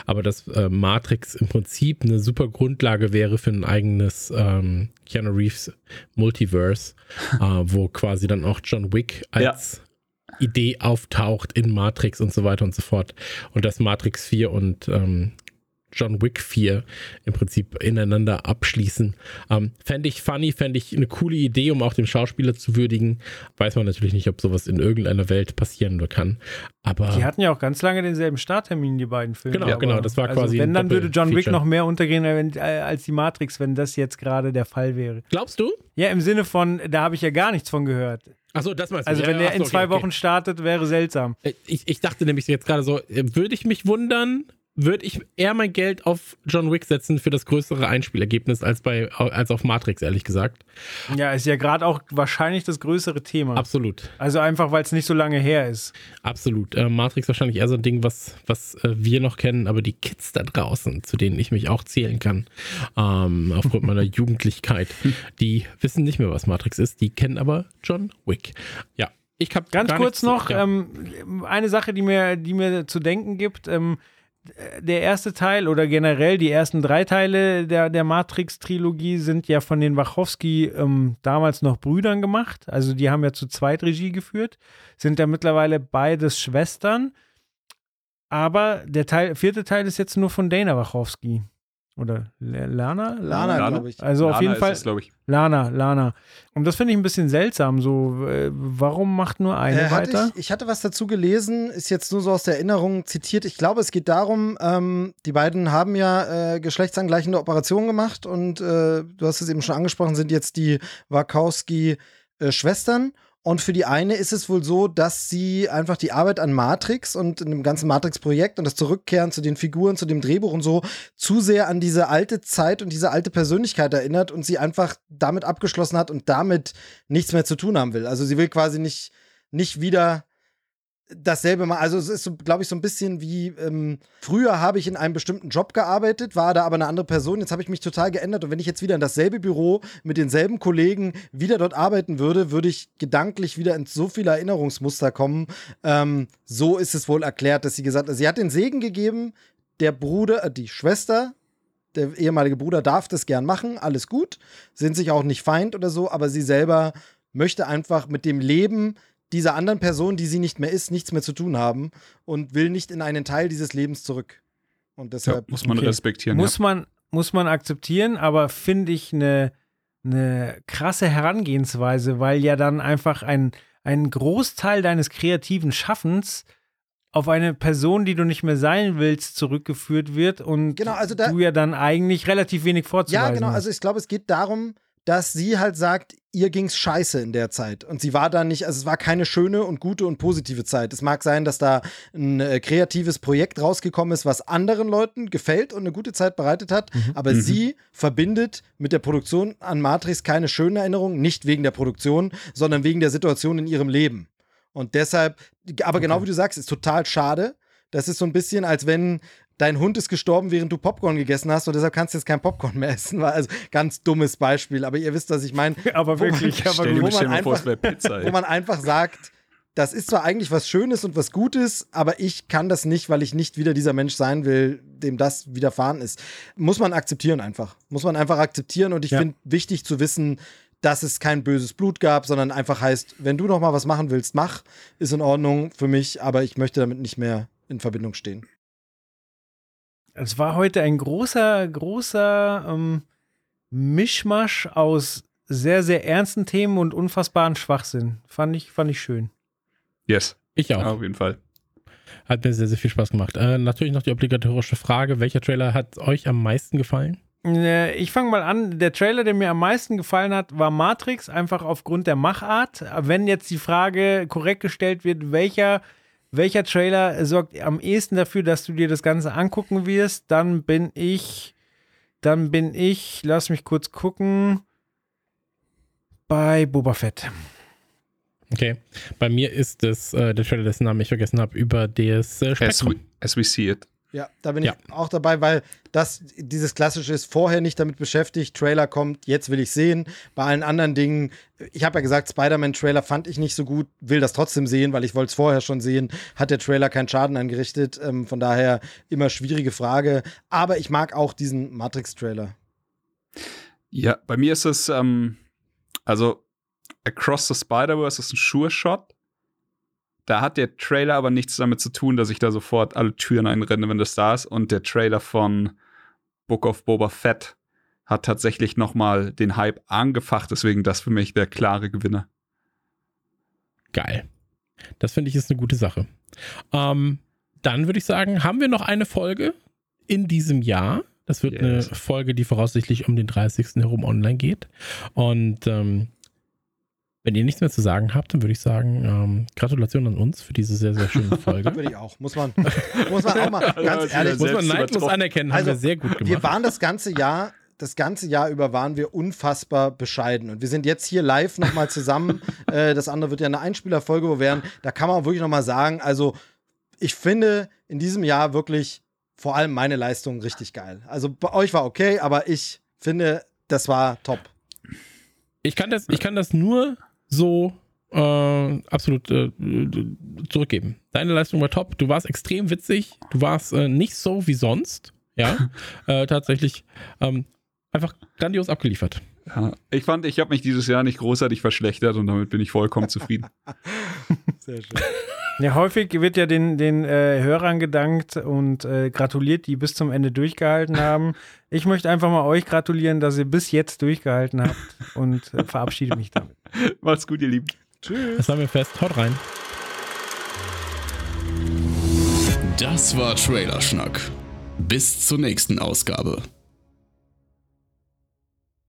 Speaker 4: aber dass äh, Matrix im Prinzip eine super Grundlage wäre für ein eigenes ähm, Keanu Reeves Multiverse, äh, wo quasi dann auch John Wick als ja. Idee auftaucht in Matrix und so weiter und so fort. Und dass Matrix 4 und ähm, John Wick 4 im Prinzip ineinander abschließen. Ähm, fände ich funny, fände ich eine coole Idee, um auch den Schauspieler zu würdigen. Weiß man natürlich nicht, ob sowas in irgendeiner Welt passieren kann. Aber
Speaker 2: die hatten ja auch ganz lange denselben Starttermin, die beiden Filme.
Speaker 4: Genau, genau, das war
Speaker 2: also
Speaker 4: quasi.
Speaker 2: Wenn, dann würde John Wick noch mehr untergehen äh, als die Matrix, wenn das jetzt gerade der Fall wäre.
Speaker 4: Glaubst du?
Speaker 2: Ja, im Sinne von, da habe ich ja gar nichts von gehört.
Speaker 4: Achso, das meinst
Speaker 2: du. Also, wenn ja, der in okay, zwei Wochen startet, wäre seltsam.
Speaker 4: Äh, ich, ich dachte nämlich jetzt gerade so, äh, würde ich mich wundern, würde ich eher mein Geld auf John Wick setzen für das größere Einspielergebnis als bei als auf Matrix, ehrlich gesagt.
Speaker 2: Ja, ist ja gerade auch wahrscheinlich das größere Thema.
Speaker 4: Absolut.
Speaker 2: Also einfach, weil es nicht so lange her ist.
Speaker 4: Absolut. Äh, Matrix wahrscheinlich eher so ein Ding, was, was äh, wir noch kennen, aber die Kids da draußen, zu denen ich mich auch zählen kann, ähm, aufgrund meiner Jugendlichkeit, die wissen nicht mehr, was Matrix ist, die kennen aber John Wick. Ja. Ich hab
Speaker 2: Ganz kurz noch,
Speaker 4: ja.
Speaker 2: ähm, eine Sache, die mir, die mir zu denken gibt. Ähm, der erste Teil oder generell die ersten drei Teile der, der Matrix-Trilogie sind ja von den Wachowski ähm, damals noch Brüdern gemacht. Also die haben ja zu zweit Regie geführt, sind ja mittlerweile beides Schwestern. Aber der Teil, vierte Teil ist jetzt nur von Dana Wachowski. Oder Lana?
Speaker 3: Lana,
Speaker 5: Lana?
Speaker 3: glaube ich.
Speaker 2: Also auf
Speaker 5: Lana
Speaker 2: jeden
Speaker 5: ist
Speaker 2: Fall.
Speaker 5: es, glaube ich.
Speaker 2: Lana, Lana. Und das finde ich ein bisschen seltsam. So, äh, warum macht nur eine
Speaker 3: Äh,
Speaker 2: weiter?
Speaker 3: ich, ich hatte was dazu gelesen, ist jetzt nur so aus der Erinnerung zitiert. Ich glaube, es geht darum, ähm, die beiden haben ja äh, geschlechtsangleichende Operationen gemacht und äh, du hast es eben schon angesprochen, sind jetzt die Wachowski-Schwestern. Und für die eine ist es wohl so, dass sie einfach die Arbeit an Matrix und in dem ganzen Matrix-Projekt und das Zurückkehren zu den Figuren, zu dem Drehbuch und so zu sehr an diese alte Zeit und diese alte Persönlichkeit erinnert und sie einfach damit abgeschlossen hat und damit nichts mehr zu tun haben will. Also sie will quasi nicht, nicht wieder dasselbe machen. Also es ist, so, glaube ich, so ein bisschen wie ähm, früher habe ich in einem bestimmten Job gearbeitet, war da aber eine andere Person. Jetzt habe ich mich total geändert und wenn ich jetzt wieder in dasselbe Büro mit denselben Kollegen wieder dort arbeiten würde, würde ich gedanklich wieder in so viele Erinnerungsmuster kommen. Ähm, so ist es wohl erklärt, dass sie gesagt hat, sie hat den Segen gegeben, der Bruder, äh, die Schwester der ehemalige Bruder darf das gern machen, alles gut, sind sich auch nicht feind oder so, aber sie selber möchte einfach mit dem Leben dieser anderen Person, die sie nicht mehr ist, nichts mehr zu tun haben und will nicht in einen Teil dieses Lebens zurück. Und
Speaker 5: Ja,
Speaker 3: deshalb,
Speaker 5: muss man
Speaker 2: okay.
Speaker 5: respektieren.
Speaker 2: Muss man, muss man akzeptieren, aber finde ich eine eine krasse Herangehensweise, weil ja dann einfach ein, ein Großteil deines kreativen Schaffens auf eine Person, die du nicht mehr sein willst, zurückgeführt wird und
Speaker 3: Genau, also da-
Speaker 2: du ja dann eigentlich relativ wenig vorzuweisen
Speaker 3: Ja, genau.
Speaker 2: hast.
Speaker 3: Also ich glaube, es geht darum, dass sie halt sagt, ihr ging's scheiße in der Zeit. Und sie war da nicht, also es war keine schöne und gute und positive Zeit. Es mag sein, dass da ein äh, kreatives Projekt rausgekommen ist, was anderen Leuten gefällt und eine gute Zeit bereitet hat. Aber sie verbindet mit der Produktion an Matrix keine schönen Erinnerungen, nicht wegen der Produktion, sondern wegen der Situation in ihrem Leben. Und deshalb, aber genau wie du sagst, ist total schade. Das ist so ein bisschen, als wenn dein Hund ist gestorben, während du Popcorn gegessen hast und deshalb kannst du jetzt kein Popcorn mehr essen. War Also ganz dummes Beispiel, aber ihr wisst, was ich meine.
Speaker 2: aber
Speaker 3: wo man-
Speaker 2: wirklich, aber
Speaker 3: wo man
Speaker 5: vor, Pizza.
Speaker 3: Wo
Speaker 5: Ey.
Speaker 3: man einfach sagt, das ist zwar eigentlich was Schönes und was Gutes, aber ich kann das nicht, weil ich nicht wieder dieser Mensch sein will, dem das widerfahren ist. Muss man akzeptieren einfach. Muss man einfach akzeptieren und ich
Speaker 2: Ja.
Speaker 3: finde wichtig zu wissen, dass es kein böses Blut gab, sondern einfach heißt, wenn du noch mal was machen willst, mach, ist in Ordnung für mich, aber ich möchte damit nicht mehr in Verbindung stehen.
Speaker 2: Es war heute ein großer, großer ähm, Mischmasch aus sehr, sehr ernsten Themen und unfassbaren Schwachsinn. Fand ich, fand ich schön.
Speaker 5: Yes,
Speaker 4: Ich auch.
Speaker 5: auf jeden Fall.
Speaker 4: Hat mir sehr, sehr viel Spaß gemacht. Äh, natürlich noch die obligatorische Frage: Welcher Trailer hat euch am meisten gefallen?
Speaker 2: Äh, Ich fange mal an. Der Trailer, der mir am meisten gefallen hat, war Matrix, einfach aufgrund der Machart. Wenn jetzt die Frage korrekt gestellt wird, welcher, welcher Trailer sorgt am ehesten dafür, dass du dir das Ganze angucken wirst, dann bin ich, dann bin ich, lass mich kurz gucken, bei Boba Fett.
Speaker 4: Okay. Bei mir ist es äh, der Trailer, dessen Namen ich vergessen habe, über das äh,
Speaker 5: As
Speaker 4: Spektrum.
Speaker 5: we, as we see it.
Speaker 3: Ja, da bin
Speaker 4: Ja.
Speaker 3: ich auch dabei, weil das dieses klassische ist vorher nicht damit beschäftigt, Trailer kommt, jetzt will ich sehen. Bei allen anderen Dingen, ich habe ja gesagt, Spider-Man-Trailer fand ich nicht so gut, will das trotzdem sehen, weil ich wollte es vorher schon sehen, hat der Trailer keinen Schaden angerichtet. Ähm, von daher immer schwierige Frage. Aber ich mag auch diesen Matrix-Trailer.
Speaker 5: Ja, bei mir ist es, ähm, also Across the Spider-Verse ist ein Sure-Shot. Da hat der Trailer aber nichts damit zu tun, dass ich da sofort alle Türen einrenne, wenn das da ist. Und der Trailer von Book of Boba Fett hat tatsächlich noch mal den Hype angefacht. Deswegen das für mich der klare Gewinner.
Speaker 4: Geil. Das finde ich ist eine gute Sache. Ähm, dann würde ich sagen, haben wir noch eine Folge in diesem Jahr. Das wird
Speaker 5: Yes.
Speaker 4: eine Folge, die voraussichtlich um den 30. herum online geht. Und ähm, wenn ihr nichts mehr zu sagen habt, dann würde ich sagen, ähm, Gratulation an uns für diese sehr, sehr schöne Folge.
Speaker 3: Würde ich auch. Muss man, muss man auch mal ganz ehrlich
Speaker 4: Muss man neidlos anerkennen, haben
Speaker 3: Also,
Speaker 4: wir sehr gut gemacht.
Speaker 3: Wir waren das ganze Jahr, das ganze Jahr über waren wir unfassbar bescheiden. Und wir sind jetzt hier live nochmal zusammen. äh, das andere wird ja eine Einspielerfolge wo werden. Da kann man auch wirklich nochmal sagen, also ich finde in diesem Jahr wirklich vor allem meine Leistung richtig geil. Also bei euch war okay, aber ich finde, das war top.
Speaker 4: ich kann das, ich kann das nur so äh, absolut äh, zurückgeben. Deine Leistung war top. Du warst extrem witzig. Du warst äh, nicht so wie sonst. Ja, äh, tatsächlich ähm, einfach grandios abgeliefert.
Speaker 5: Ja, ich fand, ich habe mich dieses Jahr nicht großartig verschlechtert und damit bin ich vollkommen zufrieden.
Speaker 3: Sehr schön.
Speaker 2: Ja, häufig wird ja den, den äh, Hörern gedankt und äh, gratuliert, die bis zum Ende durchgehalten haben. Ich möchte einfach mal euch gratulieren, dass ihr bis jetzt durchgehalten habt und äh, verabschiede mich damit.
Speaker 5: Macht's gut, ihr Lieben.
Speaker 4: Das haben wir fest. Haut rein.
Speaker 1: Das war Trailerschnack. Bis zur nächsten Ausgabe.